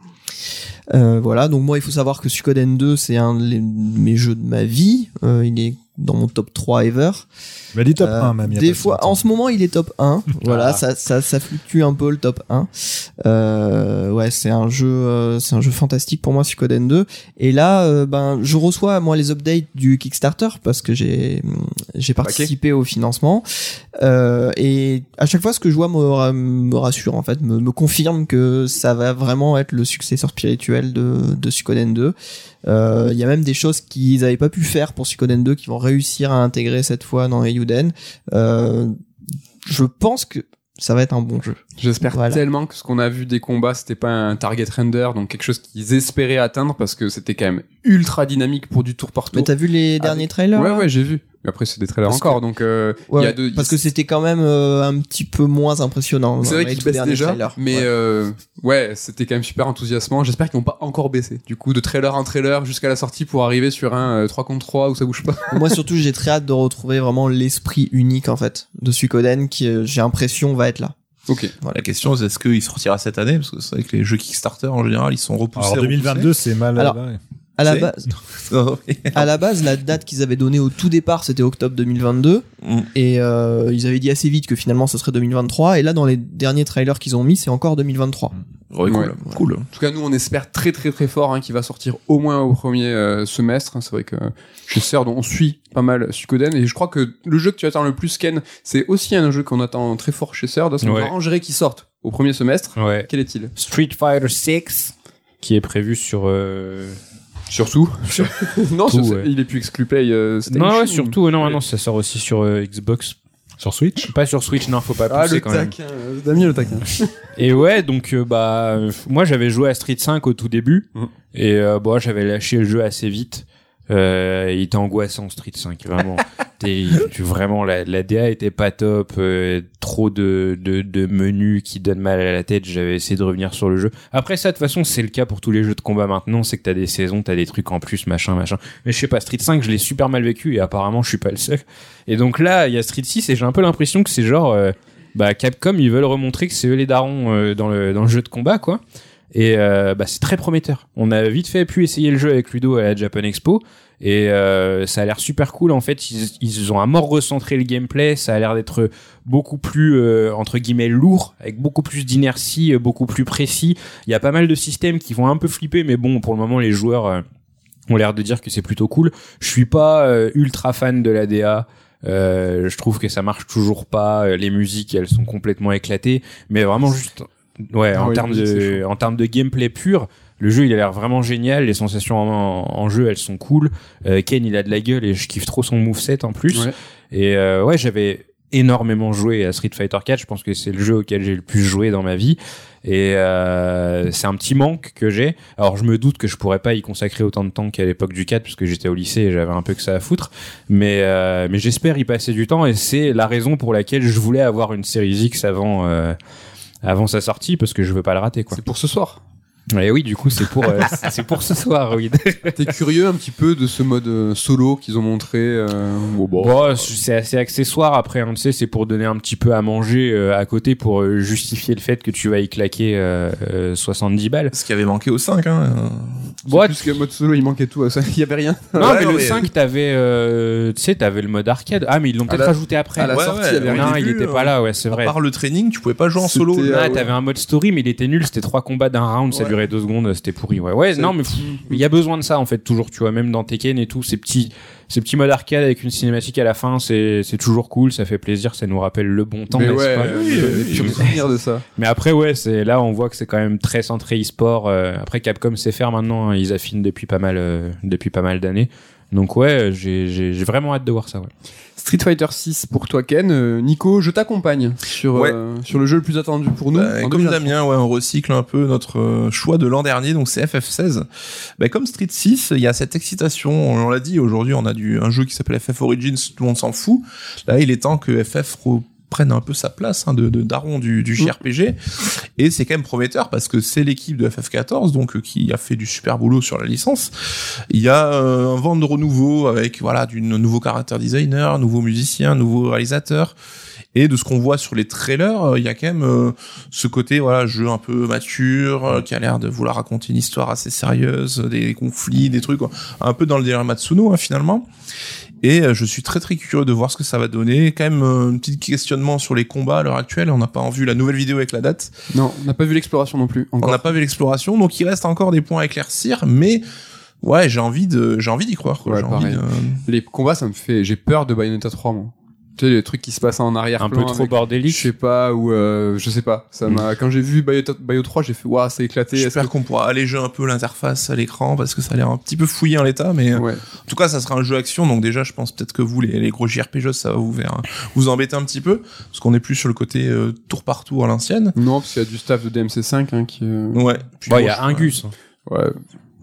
Euh, voilà, donc moi il faut savoir que Suikoden 2 c'est un de mes jeux de ma vie, Euh, il est dans mon top 3 ever.
Mais dit top
Euh,
1 même. il y a
Des fois, en ce moment, il est top 1. voilà,
Ah.
ça, ça, ça fluctue un peu le top 1. Euh, ouais, c'est un jeu, euh, c'est un jeu fantastique pour moi, Suikoden 2. Et là, euh, ben, je reçois moi les updates du Kickstarter parce que j'ai, j'ai participé au financement. Euh, et à chaque fois, ce que je vois me, ra- me rassure en fait, me, me confirme que ça va vraiment être le successeur spirituel de, de Suikoden 2. Euh, Il y a même des choses qu'ils n'avaient pas pu faire pour Suikoden 2 qui vont réussir à intégrer cette fois dans Eiyuden. Euh, je pense que ça va être un bon jeu.
J'espère
Voilà.
tellement que ce qu'on a vu des combats, c'était pas un target render, donc quelque chose qu'ils espéraient atteindre parce que c'était quand même ultra dynamique pour du tour par tour.
Mais t'as vu les derniers trailers
Ouais, ouais, j'ai vu. Mais après, c'est des trailers
Parce
encore, donc euh, il
Ouais,
y a de,
parce que c'était quand même euh, un petit peu moins impressionnant.
C'est vrai qu'ils baissent déjà,
trailers.
mais
Ouais.
euh, ouais, c'était quand même super enthousiasmant. J'espère qu'ils vont pas encore baissé. Du coup, de trailer en trailer jusqu'à la sortie pour arriver sur un euh, 3 contre 3 où ça bouge pas.
Moi surtout, j'ai très hâte de retrouver vraiment l'esprit unique en fait de Suikoden qui, euh, j'ai l'impression, va être là.
ok.
La question, c'est est-ce qu'il sortira cette année? Parce que c'est vrai que les jeux Kickstarter, en général, ils sont repoussés.
Alors 2022, c'est mal.
Alors,
barré.
À la
C'est-
base, à la base, la date qu'ils avaient donnée au tout départ, c'était octobre 2022.
Mm.
Et euh, ils avaient dit assez vite que finalement, ce serait 2023. Et là, dans les derniers trailers qu'ils ont mis, c'est encore 2023.
Ouais, cool.
Ouais.
cool.
En tout cas, nous, on espère très très très fort hein, qu'il va sortir au moins au premier euh, semestre. C'est vrai que chez CERD, on suit pas mal Suikoden et je crois que le jeu que tu attends le plus, Ken, c'est aussi un jeu qu'on attend très fort chez. Ça nous
Ouais.
arrangerait qu'il sorte au premier semestre?
Ouais.
Quel est-il?
Street Fighter 6 qui est prévu sur euh,
Surtout. non,
Tout, ouais.
il est plus exclu play. euh.
Non, ouais, surtout non, non, ça sort aussi sur euh, Xbox.
Sur Switch?
Pas sur Switch, non, faut pas
Ah, le
quand même.
taquin. euh, Damien, le taquin.
Et ouais, donc euh, bah euh, moi j'avais joué à Street 5 au tout début
Mhm.
et euh, bon, j'avais lâché le jeu assez vite. Euh, il était angoissant Street 5 vraiment. T'es- tu, vraiment la, la DA était pas top, euh, trop de, de de menus qui donnent mal à la tête. J'avais essayé de revenir sur le jeu. Après ça de toute façon c'est le cas pour tous les jeux de combat maintenant, c'est que t'as des saisons, t'as des trucs en plus machin machin. Mais je sais pas Street 5 je l'ai super mal vécu et apparemment je suis pas le seul. Et donc là il y a Street 6 et j'ai un peu l'impression que c'est genre euh, bah Capcom ils veulent remontrer que c'est eux les darons euh, dans le dans le jeu de combat quoi et euh, bah c'est très prometteur. On a vite fait pu essayer le jeu avec Ludo à la Japan Expo. Et euh, ça a l'air super cool. En fait ils, ont à mort recentré le gameplay. Ça a l'air d'être beaucoup plus euh, entre guillemets lourd avec beaucoup plus d'inertie euh, beaucoup plus précis. Il y a pas mal de systèmes qui vont un peu flipper mais bon pour le moment les joueurs euh, ont l'air de dire que c'est plutôt cool. Je suis pas euh, ultra fan de la DA euh, je trouve que ça marche toujours pas. Les musiques, elles sont complètement éclatées. Mais vraiment juste, ouais,
Ah
en termes de, en termes de gameplay pur, le jeu, il a l'air vraiment génial. Les sensations en, en jeu, elles sont cool. Euh, Ken, il a de la gueule et je kiffe trop son moveset en plus.
Ouais.
Et euh, ouais, j'avais énormément joué à Street Fighter 4. Je pense que c'est le jeu auquel j'ai le plus joué dans ma vie. Et euh, c'est un petit manque que j'ai. Alors je me doute que je pourrais pas y consacrer autant de temps qu'à l'époque du 4 puisque j'étais au lycée et j'avais un peu que ça à foutre. Mais euh, mais j'espère y passer du temps et c'est la raison pour laquelle je voulais avoir une série X avant euh, avant sa sortie parce que je veux pas le rater quoi.
C'est pour ce soir.
Et oui, du coup c'est pour euh, c'est pour ce soir, oui.
T'es curieux un petit peu de ce mode euh, solo qu'ils ont montré euh, bon, bon.
Bon, c'est assez accessoire après, hein, tu sais, c'est pour donner un petit peu à manger euh, à côté pour euh, justifier le fait que tu vas y claquer euh, euh, 70 balles.
Ce qui avait manqué au 5, hein.
Bon,
plus que mode solo, il manquait tout. ça, Il y avait rien.
non,
Ouais,
mais
non,
le
mais-
5, t'avais, euh, tu sais, t'avais le mode arcade. Ah, mais ils l'ont peut-être
la-
rajouté après.
à la
Ouais,
sortie,
ouais,
il y avait
au
rien.
non,
début,
il était
euh,
pas là, ouais, c'est vrai.
À part le training, tu pouvais pas jouer en solo.
euh,
Ah,
ouais.
t'avais un mode story, mais il était nul. C'était trois combats d'un round, ça Durait deux secondes, c'était pourri. Ouais, ouais, non, mais il y a besoin de ça en fait toujours. Tu vois, même dans Tekken et tout, ces petits, ces petits modes arcade avec une cinématique à la fin, c'est c'est toujours cool, ça fait plaisir, ça nous rappelle le bon temps,
Mais ouais,
pas
Oui,
j'ai
oui, oui.
de ça.
Mais après, ouais, c'est là on voit que c'est quand même très centré e-sport. Euh, après, Capcom sait faire maintenant, hein, ils affinent depuis pas mal, euh, depuis pas mal d'années. Donc ouais, j'ai vraiment hâte de voir ça. Ouais.
Street Fighter 6 pour toi Ken. Euh, Nico, je t'accompagne sur
Ouais.
euh, sur le jeu le plus attendu pour nous.
Bah, comme
2023.
Damien, ouais, on recycle un peu notre euh, choix de l'an dernier, donc c'est FF16. Bah, comme Street 6, il y a cette excitation, on l'a dit, aujourd'hui on a du, un jeu qui s'appelle FF Origins, tout le monde s'en fout. Là, il est temps que FF reprenne un peu sa place hein, de, de daron du, du JRPG. Et c'est quand même prometteur parce que c'est l'équipe de FF14, donc euh, qui a fait du super boulot sur la licence. Il y a euh, un vent de renouveau avec voilà du nouveau character designer, nouveau musicien, nouveau réalisateur. Et de ce qu'on voit sur les trailers, euh, il y a quand même euh, ce côté voilà jeu un peu mature euh, qui a l'air de vouloir raconter une histoire assez sérieuse, des conflits, des trucs quoi. un peu dans le délire Matsuno hein, finalement. Et euh, je suis très très curieux de voir ce que ça va donner. Quand même euh, un petit questionnement sur les combats à l'heure actuelle. On n'a pas vu la nouvelle vidéo avec la date.
Non, on n'a pas vu l'exploration non plus.
On n'a pas vu l'exploration, donc il reste encore des points à éclaircir, mais ouais, j'ai envie de, j'ai envie d'y croire. Quoi.
Ouais,
j'ai envie
pareil.
de-
Les combats, ça me fait. J'ai peur de Bayonetta 3, moi. Tu sais, les trucs qui se passent en arrière.
Un peu trop
Je
bordélique.
sais pas, ou euh, je sais pas. Ça m'a. Quand j'ai vu Bayo 3, j'ai fait, waouh, c'est éclaté.
J'espère qu'on pourra alléger un peu l'interface à l'écran parce que ça a l'air un petit peu fouillé en l'état, mais
Ouais.
en tout cas, ça sera un jeu action. Donc déjà, je pense peut-être que vous, les, les gros JRPG, ça va vous faire vous embêter un petit peu parce qu'on est plus sur le côté euh, tour par tour à l'ancienne.
Non, parce qu'il y a du staff de DMC5 hein, qui. euh,
Ouais.
Il y a un
je-
Gus.
Ouais.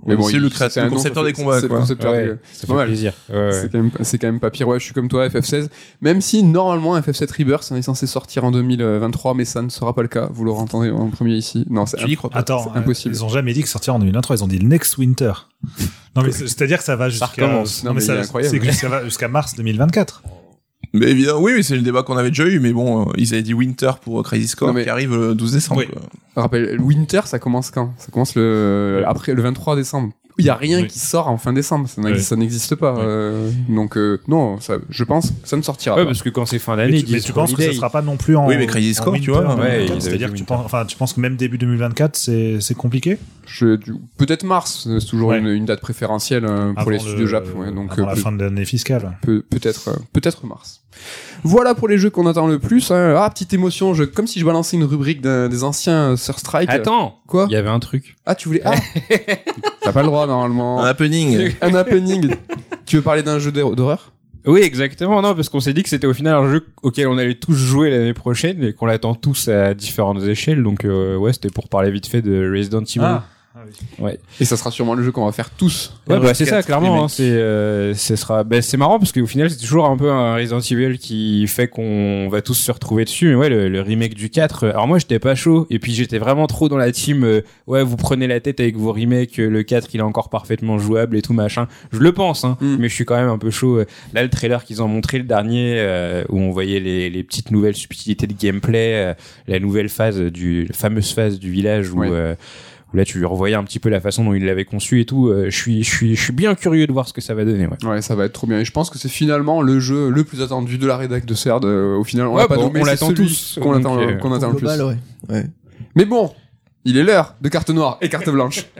Ouais, c'est le
il-
créateur-
c'est
le concepteur des combats,
C'est le concepteur des- c'est pas mal.
plaisir. Ouais, ouais.
C'est quand même, c'est quand même pas pire. Ouais, je suis comme toi, FF16. Même si normalement FF7 Rebirth est censé sortir en 2023, mais ça ne sera pas le cas. Vous l'aurez entendu en premier ici. Non, c'est
Tu y crois pas
Attends,
c'est impossible.
Ils ont jamais dit que sortir en 2023, ils ont dit le next winter. Non mais c'est- c'est-à-dire que ça va jusqu'à mais
mais
c'est que ça va jusqu'à mars 2024.
Mais évidemment, oui, oui, c'est le débat qu'on avait déjà eu, mais bon, euh, ils avaient dit Winter pour euh, Crazy Score
mais-
qui arrive le 12 décembre.
Oui.
quoi.
Rappel, Winter, ça commence quand? Ça commence le après le 23 décembre. Il y a rien
Oui.
qui sort en fin décembre. Ça n'existe,
Oui.
pas.
Oui.
euh, donc euh, non, ça, je pense que ça ne sortira
Ouais,
pas.
parce que quand c'est fin d'année,
tu, mais tu penses que ça sera pas non plus en
Oui, mais Crazy Score, tu vois,
en
ouais,
2024,
ils avaient
C'est-à-dire que tu penses, enfin, tu penses que même début 2024, c'est c'est compliqué?
Peut-être mars. C'est toujours
Ouais.
une, une date préférentielle euh, pour
Avant
les
le-
studios Jap. Ouais, donc
avant
euh,
la
peut-
fin de l'année fiscale.
Peut- peut-être euh, peut-être mars. Voilà pour les jeux qu'on attend le plus. hein. Ah, petite émotion, je, comme si je balançais une rubrique d'un- des anciens euh, Sur Strike.
Attends,
Quoi?
il y avait un truc.
Ah, tu voulais. Ah T'as pas le droit normalement.
Un happening.
Un happening. tu veux parler d'un jeu d'hor- d'horreur?
Oui, exactement. Non, parce qu'on s'est dit que c'était au final un jeu auquel on allait tous jouer l'année prochaine et qu'on l'attend tous à différentes échelles. Donc euh, ouais, c'était pour parler vite fait de Resident Evil.
Ah,
Et ça sera sûrement le jeu qu'on va faire tous.
Ouais, bah c'est ça,
4
clairement. Hein, c'est, euh, ce sera, bah, c'est marrant parce qu'au final, c'est toujours un peu un Resident Evil qui fait qu'on va tous se retrouver dessus. Mais ouais, le, le remake du 4. euh, Alors moi, j'étais pas chaud. Et puis j'étais vraiment trop dans la team. euh, ouais, vous prenez la tête avec vos remakes. euh, Le 4, il est encore parfaitement jouable et tout machin. Je le pense, hein.
Mm.
Mais je suis quand même un peu chaud. euh. Là, le trailer qu'ils ont montré le dernier, euh, où on voyait les, les petites nouvelles subtilités de gameplay, euh, la nouvelle phase du, la fameuse phase du village où.
Ouais.
Où là tu revoyais un petit peu la façon dont il l'avait conçu et tout. euh, je suis, je suis, je suis bien curieux de voir ce que ça va donner. Ouais.
Ouais, ça va être trop bien. Et je pense que c'est finalement le jeu le plus attendu de la rédac de CERD. euh, au final, on
Ouais,
l'a pas
bon,
nommé,
on
c'est
l'attend tous,
Qu'on
donc,
attend,
euh,
qu'on attend le plus.
global, ouais. ouais.
Mais bon, il est l'heure de carte noire et carte blanche.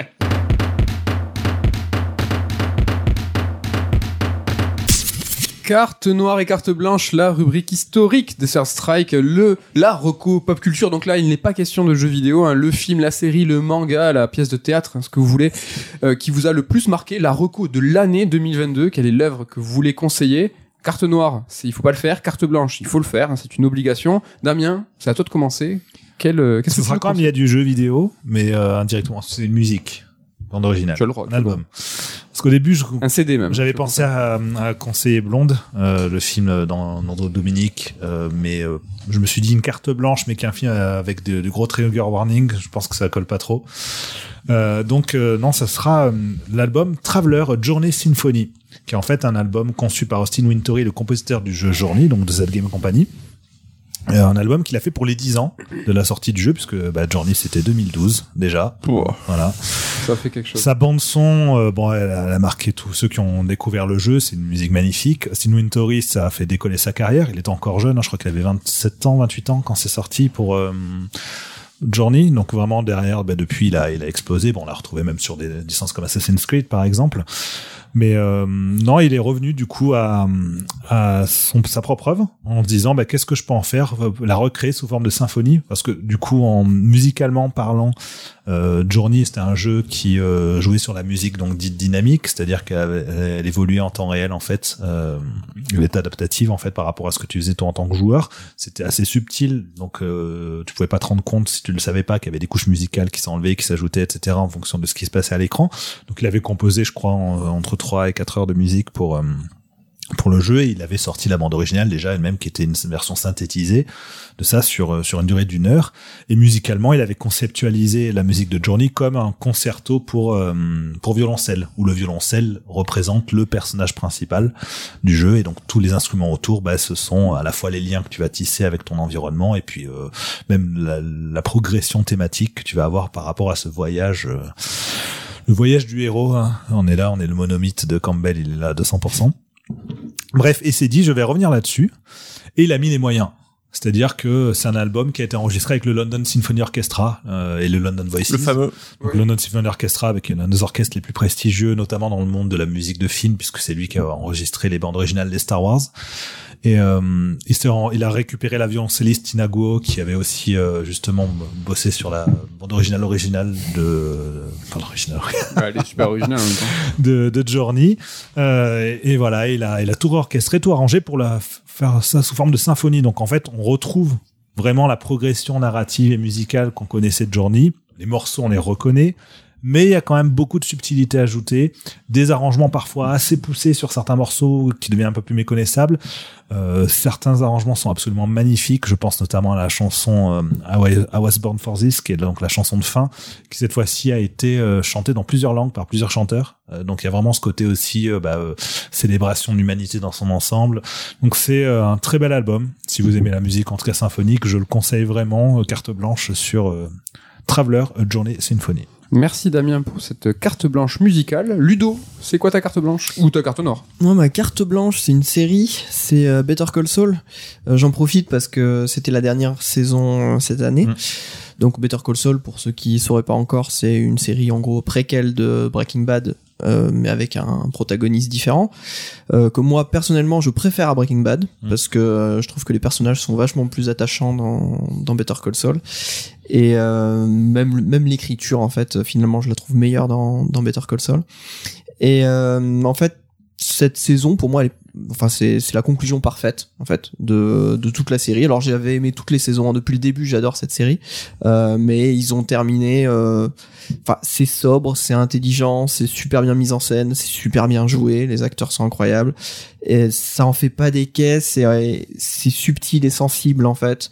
Carte noire et carte blanche, la rubrique historique de Third Strike, le, la reco pop culture. Donc là, il n'est pas question de jeux vidéo, hein, le film, la série, le manga, la pièce de théâtre, hein, ce que vous voulez, euh, qui vous a le plus marqué, la reco de l'année 2022. Quelle est l'œuvre que vous voulez conseiller? Carte noire, c'est il faut pas le faire. Carte blanche, il faut le faire, hein, c'est une obligation. Damien, c'est à toi de commencer. Quel, euh, qu'est-ce
Ce
que
sera quand même, il y a du jeu vidéo, mais euh, indirectement, c'est une musique, bande originale,
as le tu
un album. Parce qu'au début, je,
Un CD même.
J'avais pensé à, à conseiller Blonde, euh, le film dans d'Andrew Dominique, euh, mais euh, je me suis dit une carte blanche, mais qu'un film avec de, de gros trigger warning, je pense que ça colle pas trop. Donc non, ça sera l'album Traveler Journey Symphony, qui est en fait un album conçu par Austin Wintory, le compositeur du jeu Journey, donc de cette Game Company. Euh, un album qu'il a fait pour les 10 ans de la sortie du jeu, puisque bah, Journey c'était 2012 déjà.
Pouah.
Voilà.
Ça fait quelque chose.
Sa bande son, euh, bon, elle, a- elle a marqué tous ceux qui ont découvert le jeu. C'est une musique magnifique. Austin Wintory, ça a fait décoller sa carrière. Il était encore jeune. hein, je crois qu'il avait 27 ans, 28 ans quand c'est sorti pour euh, Journey. Donc vraiment derrière, bah, depuis, il a, il a explosé. Bon, on l'a retrouvé même sur des licences comme Assassin's Creed, par exemple. Mais euh, non, il est revenu du coup à, à son, sa propre œuvre en se disant bah, qu'est-ce que je peux en faire, la recréer sous forme de symphonie, parce que du coup, en musicalement parlant, Euh, Journey, c'était un jeu qui euh, jouait sur la musique donc dite dynamique, c'est-à-dire qu'elle elle évoluait en temps réel en fait, euh, elle était adaptative en fait par rapport à ce que tu faisais toi en tant que joueur. C'était assez subtil, donc euh, tu pouvais pas te rendre compte si tu le savais pas qu'il y avait des couches musicales qui s'enlevaient, qui s'ajoutaient, etc. en fonction de ce qui se passait à l'écran. Donc il avait composé, je crois, en- entre 3 et 4 heures de musique pour euh, pour le jeu. Et il avait sorti la bande originale déjà elle-même qui était une version synthétisée de ça sur euh, sur une durée d'une heure. Et musicalement il avait conceptualisé la musique de Journey comme un concerto pour euh, pour violoncelle où le violoncelle représente le personnage principal du jeu. Et donc tous les instruments autour bah, ce sont à la fois les liens que tu vas tisser avec ton environnement et puis même la, progression thématique que tu vas avoir par rapport à ce voyage le voyage du héros hein. on est là on est le monomythe de Campbell il est là à 200% Bref, et c'est dit, je vais revenir là-dessus. Et il a mis les moyens. C'est-à-dire que c'est un album qui a été enregistré avec le London Symphony Orchestra euh, et le London Voices.
Le fameux.
Donc, London Symphony Orchestra avec l'un des orchestres les plus prestigieux, notamment dans le monde de la musique de film, puisque c'est lui qui a enregistré les bandes originales des Star Wars. Et euh, il, il a récupéré la violoncelliste Tina Guo, qui avait aussi euh, justement bossé sur la bande originale originale de... Pas l'original,
Ouais, elle est super originale en même temps.
de, de Journey. Euh, et, et voilà, il a, il a tout orchestré, tout arrangé pour la faire ça sous forme de symphonie. Donc en fait, on retrouve vraiment la progression narrative et musicale qu'on connaissait de Journey. Les morceaux, on les reconnaît. Mais il y a quand même beaucoup de subtilités ajoutées, des arrangements parfois assez poussés sur certains morceaux qui deviennent un peu plus méconnaissables. Euh, certains arrangements sont absolument magnifiques. Je pense notamment à la chanson euh, I Was- Born for This, qui est donc la chanson de fin, qui cette fois-ci a été euh, chantée dans plusieurs langues par plusieurs chanteurs. Euh, donc il y a vraiment ce côté aussi euh, bah, euh, célébration de l'humanité dans son ensemble. Donc c'est un très bel album. Si vous aimez la musique, en tout symphonique, je le conseille vraiment. carte blanche sur Traveler A Journey Symphony.
Merci Damien pour cette carte blanche musicale. Ludo, c'est quoi ta carte blanche Ou ta carte noire?
Moi, ma carte blanche, c'est une série, c'est euh, Better Call Saul. Euh, J'en profite parce que c'était la dernière saison euh, cette année.
Mm.
Donc Better Call Saul, pour ceux qui sauraient pas encore, c'est une série en gros préquelle de Breaking Bad, euh, mais avec un protagoniste différent. Euh, que moi personnellement, je préfère à Breaking Bad
Mm.
parce que euh, je trouve que les personnages sont vachement plus attachants dans, dans Better Call Saul. Et euh, même même l'écriture en fait, finalement, je la trouve meilleure dans dans Better Call Saul. Et euh, en fait, cette saison, pour moi, elle est, enfin, c'est, c'est la conclusion parfaite, en fait, de, de toute la série. Alors, j'avais aimé toutes les saisons, hein. depuis le début, j'adore cette série. Euh, mais ils ont terminé, euh, enfin, c'est sobre, c'est intelligent, c'est super bien mis en scène, c'est super bien joué, les acteurs sont incroyables. Et ça en fait pas des caisses, c'est, subtil et sensible, en fait.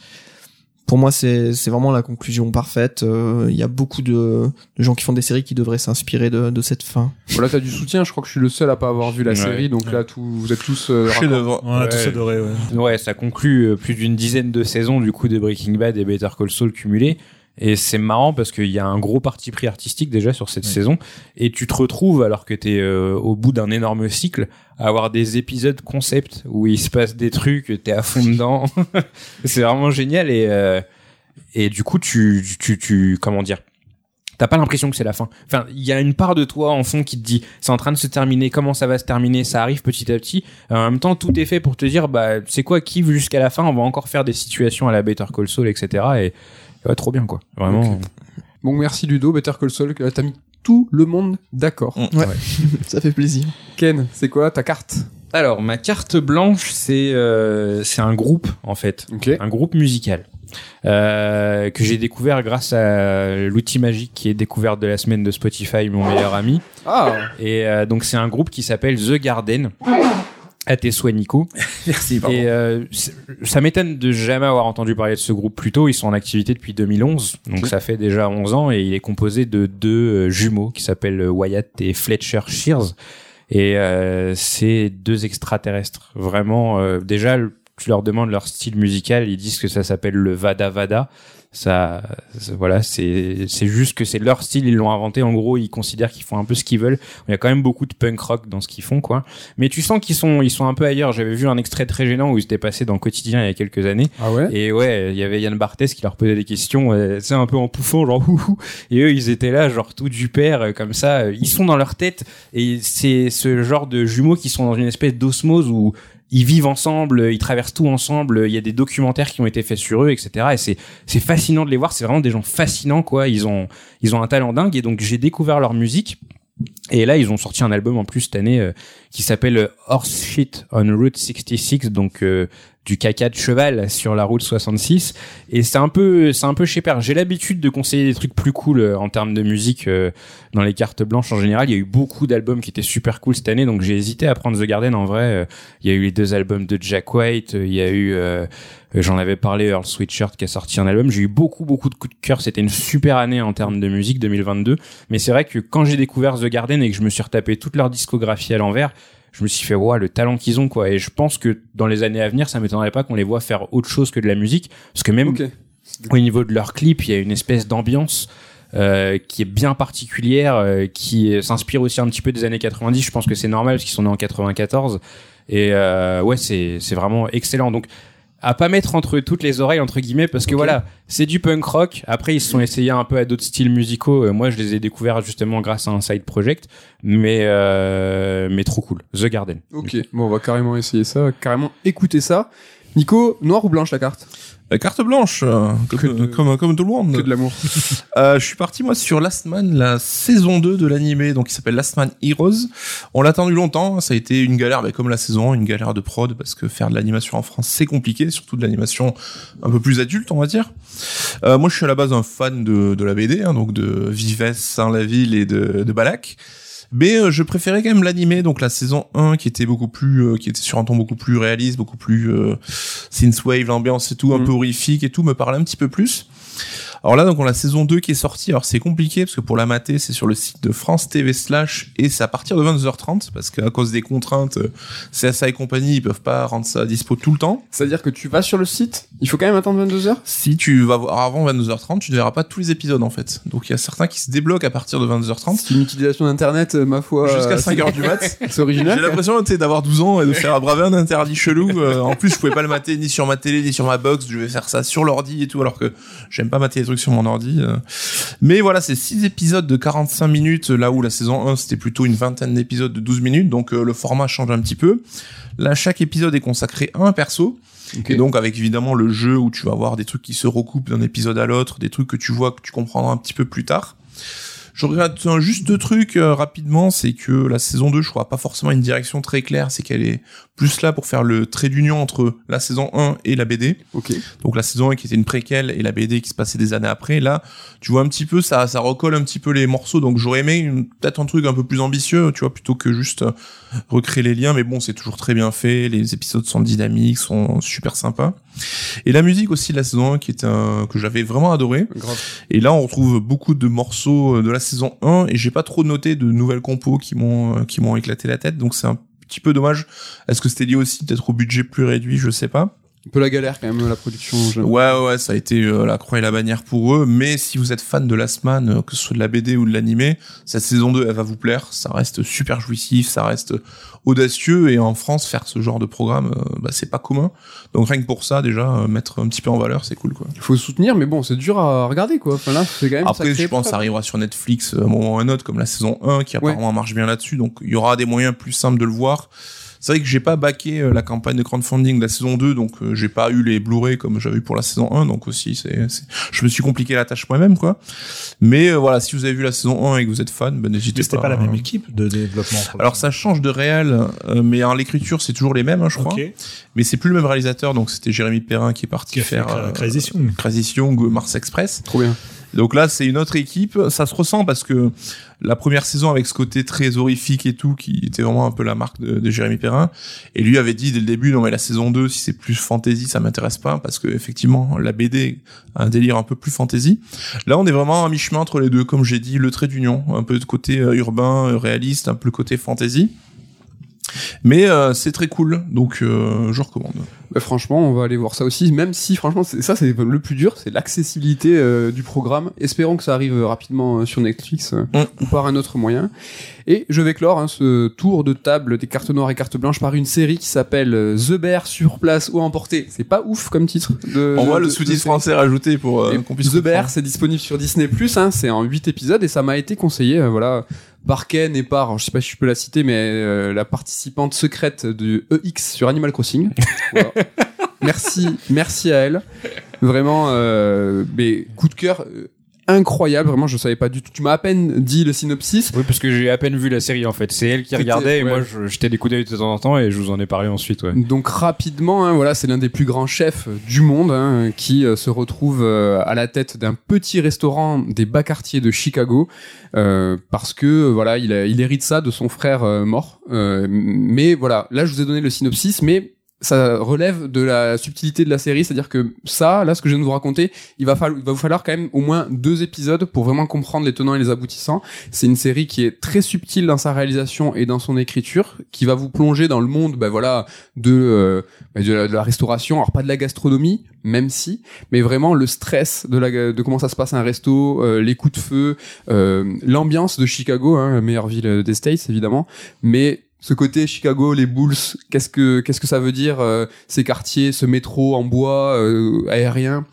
Pour moi, c'est, c'est vraiment la conclusion parfaite. Euh, Il y a beaucoup de, de gens qui font des séries qui devraient s'inspirer de, de cette fin.
Voilà, t'as du soutien. Je crois que je suis le seul à pas avoir vu la
Ouais.
série. Donc là, tout, vous êtes tous. euh.
Chef-d'œuvre.
On a
Ouais.
tous adoré, ouais.
Ouais, ça conclut euh, plus d'une dizaine de saisons du coup de Breaking Bad et Better Call Saul cumulés. Et c'est marrant parce qu'il y a un gros parti pris artistique déjà sur cette
Oui.
saison. Et tu te retrouves, alors que t'es euh, au bout d'un énorme cycle, à avoir des épisodes concept où il se passe des trucs, t'es à fond dedans. c'est vraiment génial. Et, euh, et du coup, tu, tu, tu, comment dire T'as pas l'impression que c'est la fin. Enfin, il y a une part de toi en fond qui te dit c'est en train de se terminer, comment ça va se terminer, ça arrive petit à petit. En même temps, tout est fait pour te dire bah c'est quoi qui jusqu'à la fin, on va encore faire des situations à la Better Call Saul, etc. Et ouais, trop bien quoi. Vraiment.
Bon, merci Ludo. Better Call Saul. Là, t'as mis tout le monde d'accord.
Mm.
Ouais. Ça fait plaisir.
Ken, c'est quoi ta carte?
Alors ma carte blanche, c'est euh, c'est un groupe en fait,
Ok.
un groupe musical. Euh, que j'ai découvert grâce à l'outil magique qui est découverte de la semaine de Spotify, mon meilleur ami.
Ah,
Et euh, donc c'est un groupe qui s'appelle The Garden. À tes souhaits, Nico.
Merci,
Et euh, ça m'étonne de jamais avoir entendu parler de ce groupe plus tôt. Ils sont en activité depuis 2011, donc ça fait déjà 11 ans, et il est composé de deux euh, jumeaux qui s'appellent Wyatt et Fletcher Shears. Et euh, c'est deux extraterrestres. Vraiment, euh, déjà, tu leur demandes leur style musical, ils disent que ça s'appelle le Vada Vada. Ça, ça- voilà, c'est c'est juste que c'est leur style, ils l'ont inventé. En gros, ils considèrent qu'ils font un peu ce qu'ils veulent. Il y a quand même beaucoup de punk rock dans ce qu'ils font, quoi. Mais tu sens qu'ils sont ils sont un peu ailleurs. J'avais vu un extrait très gênant où ils étaient passés dans Quotidien il y a quelques années.
ah ouais?
Et ouais, il y avait Yann Barthès qui leur posait des questions, euh, c'est un peu en pouffant, genre ouhou. Et eux, ils étaient là, genre tout du père, euh, comme ça. Ils sont dans leur tête. Et c'est ce genre de jumeaux qui sont dans une espèce d'osmose où ils vivent ensemble, ils traversent tout ensemble. Il y a des documentaires qui ont été faits sur eux, etc. Et c'est c'est fascinant de les voir. C'est vraiment des gens fascinants, quoi. Ils ont ils ont un talent dingue. Et donc j'ai découvert leur musique. Et là, ils ont sorti un album en plus cette année euh, qui s'appelle Horse Shit on Route 66, donc euh, du caca de cheval sur la route 66 et c'est un peu c'est un peu chez. J'ai l'habitude de conseiller des trucs plus cool euh, en termes de musique euh, dans les cartes blanches en général. Il y a eu beaucoup d'albums qui étaient super cool cette année donc j'ai hésité à prendre The Garden en vrai. Euh, il y a eu les deux albums de Jack White, il y a eu j'en avais parlé Earl Sweatshirt qui a sorti un album. J'ai eu beaucoup beaucoup de coups de cœur. C'était une super année en termes de musique 2022. Mais c'est vrai que quand j'ai découvert The Garden et que je me suis retapé toute leur discographie à l'envers, je me suis fait ouais le talent qu'ils ont quoi. Et je pense que dans les années à venir ça m'étonnerait pas qu'on les voit faire autre chose que de la musique. Parce que même au niveau de leur clip il y a une espèce d'ambiance euh, qui est bien particulière euh, qui s'inspire aussi un petit peu des années 90 je pense que c'est normal parce qu'ils sont nés en 94 et euh, ouais c'est c'est vraiment excellent. Donc à pas mettre entre toutes les oreilles entre guillemets parce que voilà c'est du punk rock. Après ils se sont essayés un peu à d'autres styles musicaux. Euh, moi je les ai découverts justement grâce à un side project mais euh, mais trop cool. The Garden.
Ok, bon, on va carrément essayer ça, carrément écouter ça. Nico, noir ou blanche la carte?
La carte blanche, euh, comme,
de-
comme, comme tout le monde.
Que de l'amour.
Euh, je suis parti moi sur Last Man, la saison 2 de l'animé, donc qui s'appelle Last Man Heroes. On l'a attendu longtemps, ça a été une galère, mais comme la saison 1, une galère de prod, parce que faire de l'animation en France, c'est compliqué, surtout de l'animation un peu plus adulte, on va dire. Euh, moi, je suis à la base un fan de, de la BD, hein, donc de Vives, Saint-Laville et de, de Balak. Mais euh, je préférais quand même l'animé, donc la saison 1 qui était beaucoup plus, euh, qui était sur un ton beaucoup plus réaliste, beaucoup plus euh, synthwave, l'ambiance et tout, un
Mhm.
peu horrifique et tout, me parlait un petit peu plus. Alors là, donc on a la saison 2 qui est sortie. Alors c'est compliqué parce que pour la mater, c'est sur le site de France TV slash et c'est à partir de 22h30 parce qu'à cause des contraintes, euh, CSA et compagnie, ils peuvent pas rendre ça dispo tout le temps.
C'est-à-dire que tu vas sur le site, il faut quand même attendre 22h
Si tu vas voir avant 22h30, tu ne verras pas tous les épisodes en fait. Donc il y a certains qui se débloquent à partir de 22h30
C'est une utilisation d'internet, euh, ma foi.
jusqu'à
euh,
5h du mat.
C'est
J'ai
original.
l'impression tu sais, d'avoir 12 ans et de faire braver un interdit chelou. Euh, en plus, je pouvais pas le mater ni sur ma télé ni sur ma box. Je vais faire ça sur l'ordi et tout, alors que j'aime pas mater trucs sur mon ordi. euh. Mais voilà, c'est 6 épisodes de 45 minutes, là où la saison 1 c'était plutôt une vingtaine d'épisodes de 12 minutes. Donc euh, le format change un petit peu. Là, chaque épisode est consacré à un perso. Et donc avec évidemment le jeu où tu vas voir des trucs qui se recoupent d'un épisode à l'autre, des trucs que tu vois que tu comprendras un petit peu plus tard. Je regrette un- juste deux trucs euh, rapidement, c'est que la saison 2, je crois pas forcément une direction très claire, c'est qu'elle est plus là pour faire le trait d'union entre la saison 1 et la BD.
Ok.
Donc la saison 1 qui était une préquelle et la BD qui se passait des années après. Là, tu vois un petit peu ça ça recolle un petit peu les morceaux. Donc j'aurais aimé une- peut-être un truc un peu plus ambitieux, tu vois, plutôt que juste euh, recréer les liens. Mais bon, c'est toujours très bien fait. Les épisodes sont dynamiques, sont super sympas. Et la musique aussi de la saison 1 qui était un, que j'avais vraiment adoré.
Grave.
Et là, on retrouve beaucoup de morceaux euh, de la saison 1 et j'ai pas trop noté de nouvelles compos qui m'ont euh, qui m'ont éclaté la tête. Donc c'est un petit peu dommage. Est-ce que c'était lié aussi peut-être au budget plus réduit, je sais pas.
Un peu la galère quand même, la production.
Ouais, ouais, ça a été euh, la croix et la bannière pour eux. Mais si vous êtes fan de Last Man, euh, que ce soit de la BD ou de l'animé, cette saison 2, elle va vous plaire. Ça reste super jouissif, ça reste audacieux. Et en France, faire ce genre de programme, euh, bah, c'est pas commun. Donc rien que pour ça, déjà, mettre un petit peu en valeur, c'est cool, quoi.
Il faut soutenir, mais bon, c'est dur à regarder quoi. Enfin là, c'est quand même.
Après, je pense ça arrivera sur Netflix à un moment ou à un autre, comme la saison 1, qui apparemment marche bien là-dessus. Donc, il y aura des moyens plus simples de le voir. C'est vrai que j'ai pas baqué euh, la campagne de crowdfunding de la saison 2, donc euh, j'ai pas eu les Blu-ray comme j'avais eu pour la saison 1, donc aussi, c'est, c'est- je me suis compliqué la tâche moi-même, quoi. Mais euh, voilà, si vous avez vu la saison 1 et que vous êtes fan, ben, n'hésitez
Mais c'était
pas.
pas la même
hein.
équipe de développement.
Alors ça change de réel, euh, mais en l'écriture c'est toujours les mêmes, hein, je crois.
Ok.
Mais c'est plus le même réalisateur, donc c'était Jérémy Perrin qui est parti
Qui
faire euh,
Crazy Young.
Crazy Young, Mars Express.
Trop bien.
Donc là, c'est une autre équipe. Ça se ressent parce que la première saison, avec ce côté très horrifique et tout, qui était vraiment un peu la marque de, Jérémy Perrin, et lui avait dit dès le début, non mais la saison 2, si c'est plus fantasy, ça m'intéresse pas, parce que effectivement, la BD a un délire un peu plus fantasy. Là, on est vraiment à mi-chemin entre les deux, comme j'ai dit, le trait d'union, un peu de côté euh, urbain, euh, réaliste, un peu le côté fantasy. Mais euh, c'est très cool, donc euh, je recommande.
Bah, franchement, on va aller voir ça aussi, même si franchement, c'est- ça c'est le plus dur, c'est l'accessibilité euh, du programme. Espérons que ça arrive rapidement sur Netflix
Mm.
ou par un autre moyen. Et je vais clore hein, ce tour de table des cartes noires et cartes blanches par une série qui s'appelle The Bear sur place ou emporté. C'est pas ouf comme titre. De,
On voit le sous-titre français rajouté pour qu'on puisse
The Bear, c'est disponible sur Disney Plus. Hein, c'est en 8 épisodes et ça m'a été conseillé, voilà, par Ken et par, je sais pas si je peux la citer, mais euh, la participante secrète du EX sur Animal Crossing. Voilà. merci, merci à elle. Vraiment, euh, mais coup de cœur euh, incroyable. Vraiment, je savais pas du tout. Tu m'as à peine dit le synopsis.
Oui, parce que j'ai à peine vu la série en fait. C'est elle qui regardait et
ouais.
moi je jetais des coups d'œil de temps en temps et je vous en ai parlé ensuite. Ouais.
Donc rapidement, hein, voilà, c'est l'un des plus grands chefs du monde hein, qui euh, se retrouve euh, à la tête d'un petit restaurant des bas quartiers de Chicago euh, parce que euh, voilà, il, a- il hérite ça de son frère euh, mort. Euh, mais voilà, là je vous ai donné le synopsis, mais ça relève de la subtilité de la série, c'est-à-dire que ça, là, ce que je viens de vous raconter, il va, falloir, il va vous falloir quand même au moins deux épisodes pour vraiment comprendre les tenants et les aboutissants. C'est une série qui est très subtile dans sa réalisation et dans son écriture, qui va vous plonger dans le monde, bah voilà, de, euh, bah, de, la, restauration, alors pas de la gastronomie, même si, mais vraiment le stress de, la, de comment ça se passe à un resto, euh, les coups de feu, euh, l'ambiance de Chicago, hein, la meilleure ville des States évidemment, mais ce côté Chicago, les Bulls, qu'est-ce que qu'est-ce que ça veut dire euh, ces quartiers, ce métro en bois euh, aérien?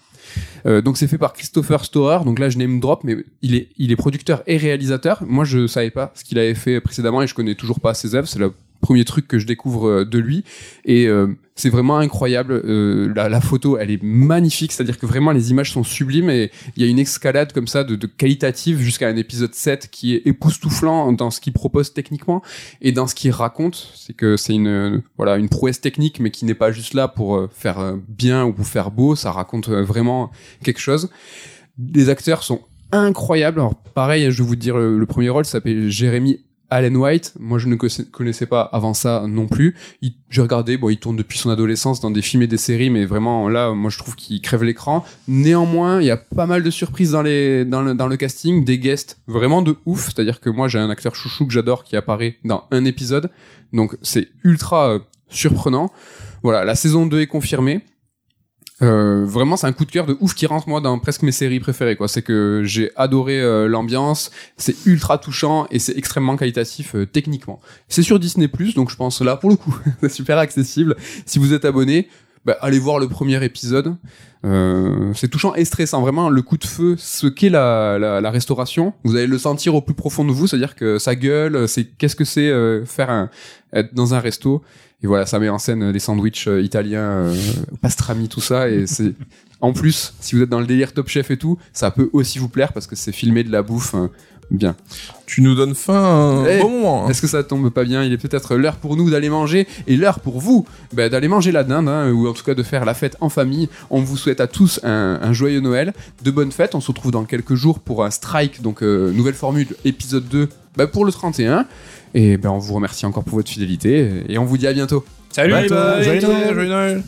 Euh, donc c'est fait par Christopher Storer. Donc là je name drop, mais il est il est producteur et réalisateur. Moi je savais pas ce qu'il avait fait précédemment et je connais toujours pas ses œuvres. C'est premier truc que je découvre euh, de lui et euh, c'est vraiment incroyable. Euh, la, la photo elle est magnifique, c'est-à-dire que vraiment les images sont sublimes et il y a une escalade comme ça de, de qualitative jusqu'à un épisode 7 qui est époustouflant dans ce qu'il propose techniquement et dans ce qu'il raconte. C'est que c'est une voilà une prouesse technique mais qui n'est pas juste là pour euh, faire euh, bien ou pour faire beau. Ça raconte vraiment quelque chose. Les acteurs sont incroyables. Alors pareil, je vais vous dire le, le premier rôle s'appelle Jérémy Allen White. Moi, je ne connaissais- pas avant ça non plus. J'ai regardé, bon, il tourne depuis son adolescence dans des films et des séries, mais vraiment là, moi, je trouve qu'il crève l'écran. Néanmoins, il y a pas mal de surprises dans le casting, des guests vraiment de ouf. C'est-à-dire que moi, j'ai un acteur chouchou que j'adore qui apparaît dans un épisode, donc c'est ultra euh, surprenant. Voilà, la saison 2 est confirmée. Euh, vraiment, c'est un coup de cœur de ouf qui rentre moi dans presque mes séries préférées. quoi. C'est que j'ai adoré euh, l'ambiance, c'est ultra touchant et c'est extrêmement qualitatif euh, techniquement. C'est sur Disney donc je pense là pour le coup, c'est super accessible. Si vous êtes abonné, bah, allez voir le premier épisode. Euh, c'est touchant et stressant. Vraiment, le coup de feu, ce qu'est la, la, la restauration, vous allez le sentir au plus profond de vous. C'est-à-dire que ça gueule, c'est qu'est-ce que c'est euh, faire un, être dans un resto. Et voilà, ça met en scène des sandwichs euh, italiens, euh, pastrami, tout ça. Et c'est en plus, si vous êtes dans le délire Top Chef et tout, ça peut aussi vous plaire parce que c'est filmé de la bouffe euh, bien.
Tu nous donnes faim un
Eh,
bon moment. hein.
Est-ce que ça tombe pas bien? Il est peut-être l'heure pour nous d'aller manger et l'heure pour vous bah, d'aller manger la dinde hein, ou en tout cas de faire la fête en famille. On vous souhaite à tous un, un joyeux Noël, de bonnes fêtes. On se retrouve dans quelques jours pour un strike, donc euh, nouvelle formule, épisode 2 bah, pour le 31. Et ben on vous remercie encore pour votre fidélité et on vous dit à bientôt.
Salut
Bye bye,
Joyeux
joyeux
Noël.
Noël.